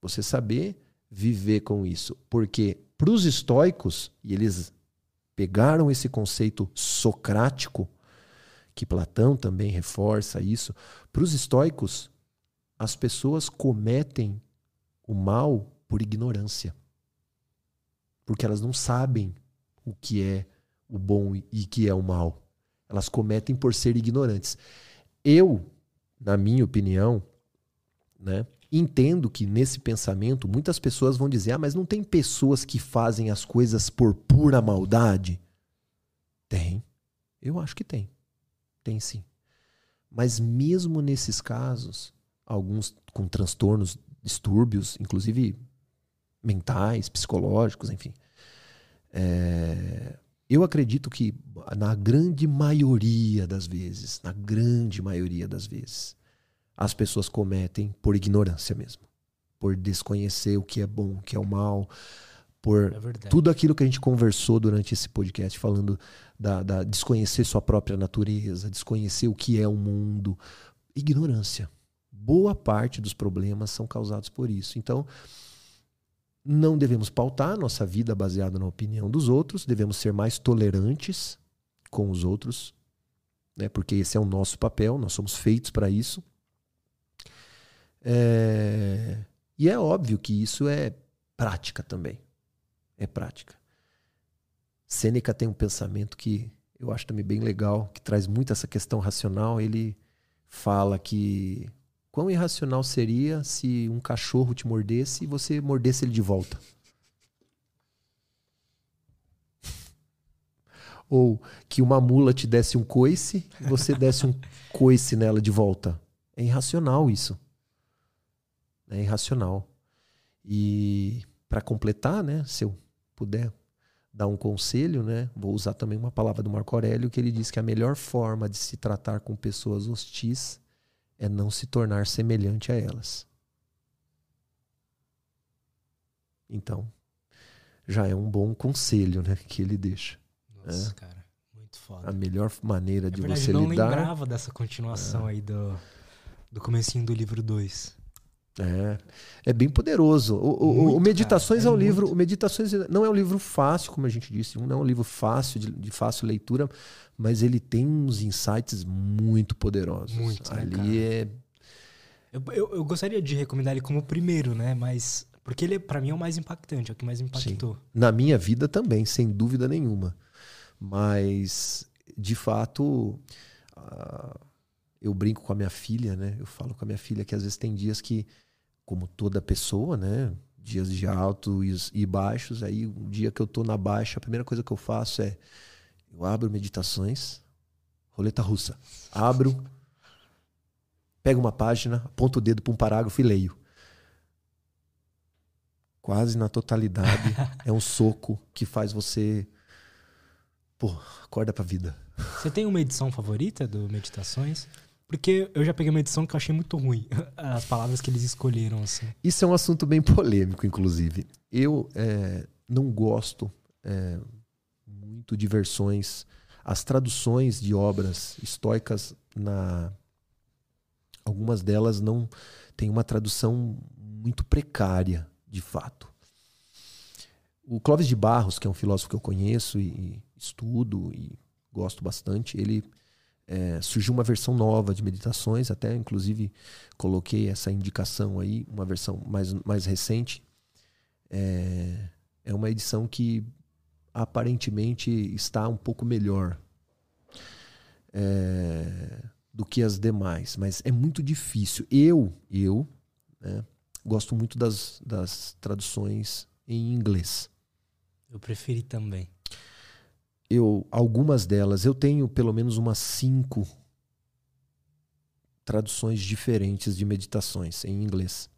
Você saber viver com isso. Porque para os estoicos, e eles pegaram esse conceito socrático, que Platão também reforça isso. Para os estoicos, as pessoas cometem o mal por ignorância. Porque elas não sabem o que é o bom e o que é o mal. Elas cometem por ser ignorantes. Eu, na minha opinião, né, entendo que nesse pensamento muitas pessoas vão dizer: ah, mas não tem pessoas que fazem as coisas por pura maldade? Tem. Eu acho que tem. Tem sim. Mas mesmo nesses casos, alguns com transtornos, distúrbios, inclusive mentais, psicológicos, enfim. É, eu acredito que na grande maioria das vezes, na grande maioria das vezes, as pessoas cometem por ignorância mesmo, por desconhecer o que é bom, o que é o mal, por é tudo aquilo que a gente conversou durante esse podcast, falando da, da desconhecer sua própria natureza, desconhecer o que é o mundo, ignorância. Boa parte dos problemas são causados por isso. Então, não devemos pautar nossa vida baseada na opinião dos outros, devemos ser mais tolerantes com os outros, né? porque esse é o nosso papel, nós somos feitos para isso. É... E é óbvio que isso é prática também. É prática. Sêneca tem um pensamento que eu acho também bem legal, que traz muito essa questão racional. Ele fala que quão irracional seria se um cachorro te mordesse e você mordesse ele de volta. Ou que uma mula te desse um coice e você desse um coice nela de volta. É irracional isso. É irracional. E para completar, né, se eu puder dar um conselho, né, vou usar também uma palavra do Marco Aurélio que ele diz que a melhor forma de se tratar com pessoas hostis é não se tornar semelhante a elas. Então, já é um bom conselho, né, que ele deixa. Nossa, é. cara, muito foda. A melhor maneira é de verdade, você lidar. Eu não lembrava dessa continuação é. aí do do comecinho do livro 2. É, é bem poderoso. O, o Meditações cara, é, é um muito. livro. O Meditações não é um livro fácil, como a gente disse, não é um livro fácil de, de fácil leitura, mas ele tem uns insights muito poderosos. Muito, né, Ali né, é. Eu, eu, eu, gostaria de recomendar ele como primeiro, né? Mas porque ele para mim é o mais impactante, é o que mais impactou. Sim. Na minha vida também, sem dúvida nenhuma. Mas de fato, uh, eu brinco com a minha filha, né? Eu falo com a minha filha que às vezes tem dias que como toda pessoa, né? Dias de altos e baixos. Aí, um dia que eu tô na baixa, a primeira coisa que eu faço é eu abro meditações, roleta russa. Abro, pego uma página, aponto o dedo para um parágrafo e leio. Quase na totalidade é um soco que faz você pô, acorda pra vida. Você tem uma edição favorita do Meditações? Porque eu já peguei uma edição que eu achei muito ruim. As palavras que eles escolheram, assim. Isso é um assunto bem polêmico, inclusive. Eu é, não gosto é, muito de versões. As traduções de obras estoicas, na algumas delas não tem uma tradução muito precária, de fato. O Clóvis de Barros, que é um filósofo que eu conheço e estudo e gosto bastante, ele é, surgiu uma versão nova de meditações, até inclusive coloquei essa indicação aí, uma versão mais, mais recente. É, é uma edição que aparentemente está um pouco melhor é, do que as demais, mas é muito difícil. Eu, eu né, gosto muito das, das traduções em inglês. Eu preferi também eu algumas delas, eu tenho pelo menos umas cinco traduções diferentes de meditações em inglês.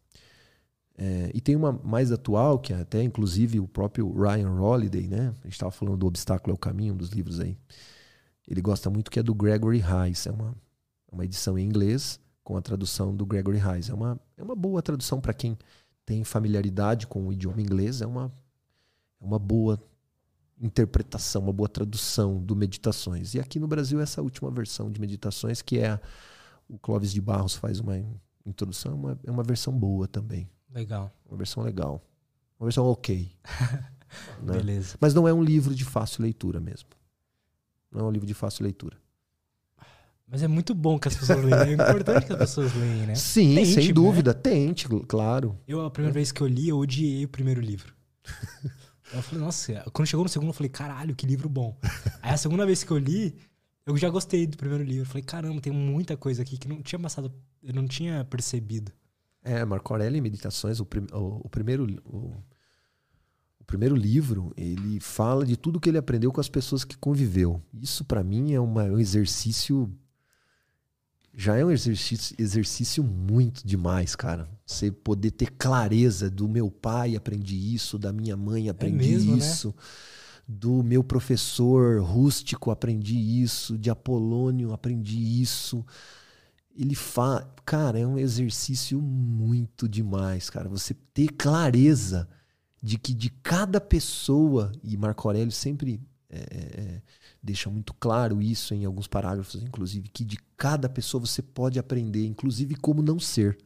É, e tem uma mais atual, que é até inclusive o próprio Ryan Holiday, né? A gente estava falando do Obstáculo é o Caminho, um dos livros aí. Ele gosta muito que é do Gregory Hayes. É uma, uma edição em inglês com a tradução do Gregory Hayes. É uma, é uma boa tradução para quem tem familiaridade com o idioma inglês. É uma, é uma boa interpretação, uma boa tradução do Meditações. E aqui no Brasil, essa última versão de Meditações, que é a, o Clóvis de Barros faz uma introdução, é uma, é uma versão boa também. Legal. Uma versão legal. Uma versão ok. né? Beleza. Mas não é um livro de fácil leitura mesmo. Não é um livro de fácil leitura. Mas é muito bom que as pessoas leiam. É importante que as pessoas leiam, né? Sim, Tente, sem né? dúvida. Tente, claro. Eu, a primeira vez que eu li, eu odiei o primeiro livro. eu falei, nossa, quando chegou no segundo, eu falei, caralho, que livro bom. Aí a segunda vez que eu li, eu já gostei do primeiro livro. Eu falei, caramba, tem muita coisa aqui que não tinha passado, eu não tinha percebido. É, Marco Aurélio em Meditações, o, prim- o- o primeiro, o, o primeiro livro, ele fala de tudo que ele aprendeu com as pessoas que conviveu. Isso, pra mim, é uma- um exercício. Já é um exercício, exercício muito demais, cara. Você poder ter clareza do meu pai, aprendi isso, da minha mãe, aprendi mesmo, né? isso. Do meu professor rústico, aprendi isso. De Apolônio, aprendi isso ele fala, cara, é um exercício muito demais, cara. Você ter clareza de que de cada pessoa, e Marco Aurélio sempre é, é, deixa muito claro isso em alguns parágrafos, inclusive, que de cada pessoa você pode aprender, inclusive como não ser.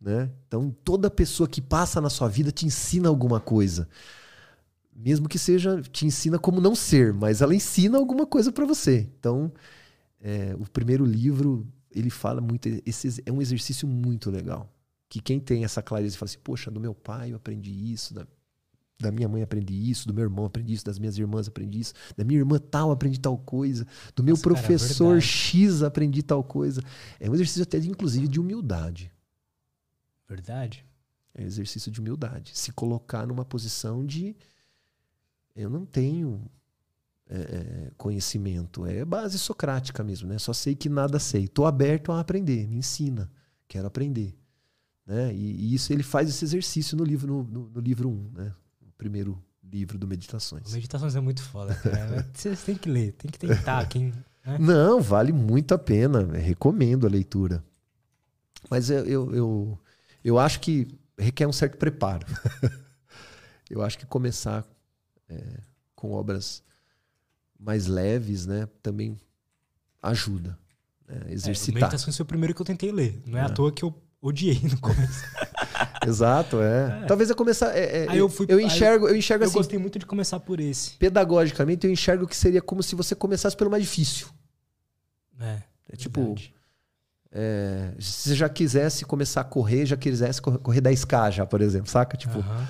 Né? Então, toda pessoa que passa na sua vida te ensina alguma coisa. Mesmo que seja, te ensina como não ser, mas ela ensina alguma coisa para você. Então, é, o primeiro livro, ele fala muito. Esse é um exercício muito legal. Que quem tem essa clareza e fala assim, poxa, do meu pai eu aprendi isso, da minha mãe aprendi isso, do meu irmão aprendi isso, das minhas irmãs aprendi isso, da minha irmã tal aprendi tal coisa, do meu Nossa, cara, professor verdade. X aprendi tal coisa. É um exercício até, de, inclusive, de humildade. Verdade? É um exercício de humildade. Se colocar numa posição de eu não tenho é, é, conhecimento. É base socrática mesmo, né? Só sei que nada sei. Estou aberto a aprender. Me ensina. Quero aprender. Né? E, e isso ele faz esse exercício no livro no, no, no livro 1, né? Primeiro livro do Meditações. Meditações é muito foda, cara. Você tem que ler, tem que tentar. Quem, né? Não, vale muito a pena. Eu recomendo a leitura. Mas eu, eu, eu, eu acho que requer um certo preparo. eu acho que começar é, com obras mais leves, né, também ajuda. Né, É, exercitar. Meditações foi o primeiro que eu tentei ler. Não é, à toa que eu odiei no começo. Exato, é. Talvez eu começar. é, é, Aí eu fui- eu enxergo, eu enxergo eu assim. gostei muito de começar por esse. Pedagogicamente, eu enxergo que seria como se você começasse pelo mais difícil. É, É tipo, é, se você já quisesse começar a correr, já quisesse correr, correr 10K já, por exemplo, saca? Tipo, Aham.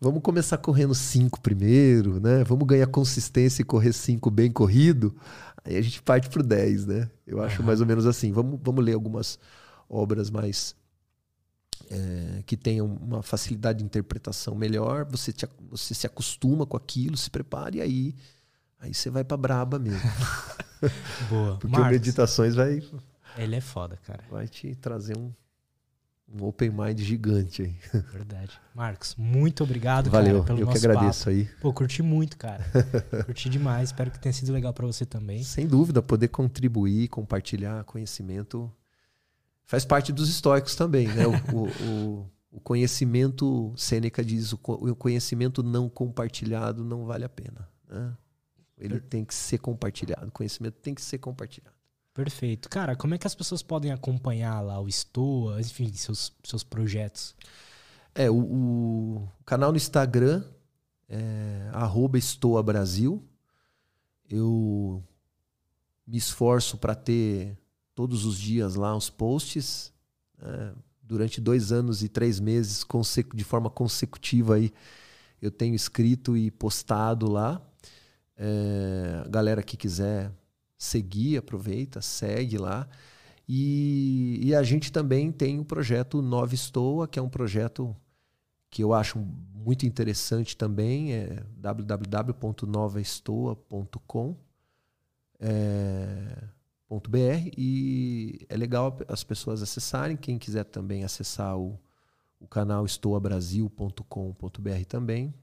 vamos começar correndo 5 primeiro, né? Vamos ganhar consistência e correr 5 bem corrido. Aí a gente parte pro 10, né? Eu acho Aham. mais ou menos assim. Vamos, vamos ler algumas obras mais. É, que tenham uma facilidade de interpretação melhor. Você, te, você se acostuma com aquilo, se prepara e aí. Aí você vai pra braba mesmo. Boa. Porque Marcos, Meditações vai, ele é foda, cara. vai te trazer um, um open mind gigante aí. Verdade. Marcos, muito obrigado, Valeu, cara, pelo eu que nosso agradeço papo. aí. Pô, curti muito, cara. curti demais. Espero que tenha sido legal pra você também. Sem dúvida, poder contribuir, compartilhar conhecimento faz parte dos estoicos também, né? O, o, o- o conhecimento, Sêneca diz, o co- o conhecimento não compartilhado não vale a pena. né? Ele tem que ser compartilhado, o conhecimento tem que ser compartilhado. Perfeito. Cara, como é que as pessoas podem acompanhar lá o Stoa, enfim, seus, seus projetos? É, o, o canal no Instagram é arroba Estoa Brasil. Eu me esforço para ter todos os dias lá os posts. né? durante dois anos e três meses, de forma consecutiva, aí, eu tenho escrito e postado lá. É, a galera que quiser seguir, aproveita, segue lá. E, e a gente também tem o projeto Nova Estoa, que é um projeto que eu acho muito interessante também, é www.novaestoa.com é, ponto .br e é legal as pessoas acessarem, quem quiser também acessar o, o canal estoabrasil.com.br também.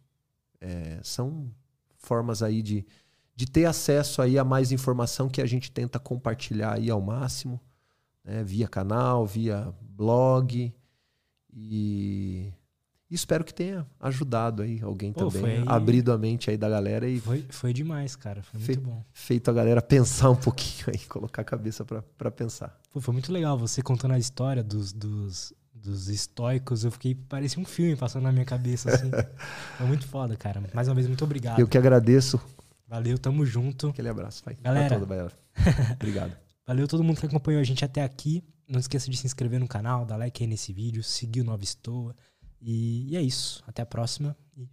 É, são formas aí de, de ter acesso aí a mais informação que a gente tenta compartilhar aí ao máximo, né, via canal, via blog e e espero que tenha ajudado aí alguém Pô, também, foi- abrido a mente aí da galera e Foi, foi demais, cara. Foi muito Fe- bom. feito a galera pensar um pouquinho aí, colocar a cabeça pra pra pensar. Pô, foi muito legal você contando a história dos, dos, dos estoicos. Eu fiquei, parecia um filme passando na minha cabeça, assim. foi muito foda, cara. Mais uma vez, muito obrigado. Eu que agradeço Valeu, tamo junto. Aquele abraço, vai. Galera. Toda, Obrigado. Valeu todo mundo que acompanhou a gente até aqui. Não esqueça de se inscrever no canal, dar like aí nesse vídeo, seguir o Nova Estoa. E, e é isso. Até a próxima e.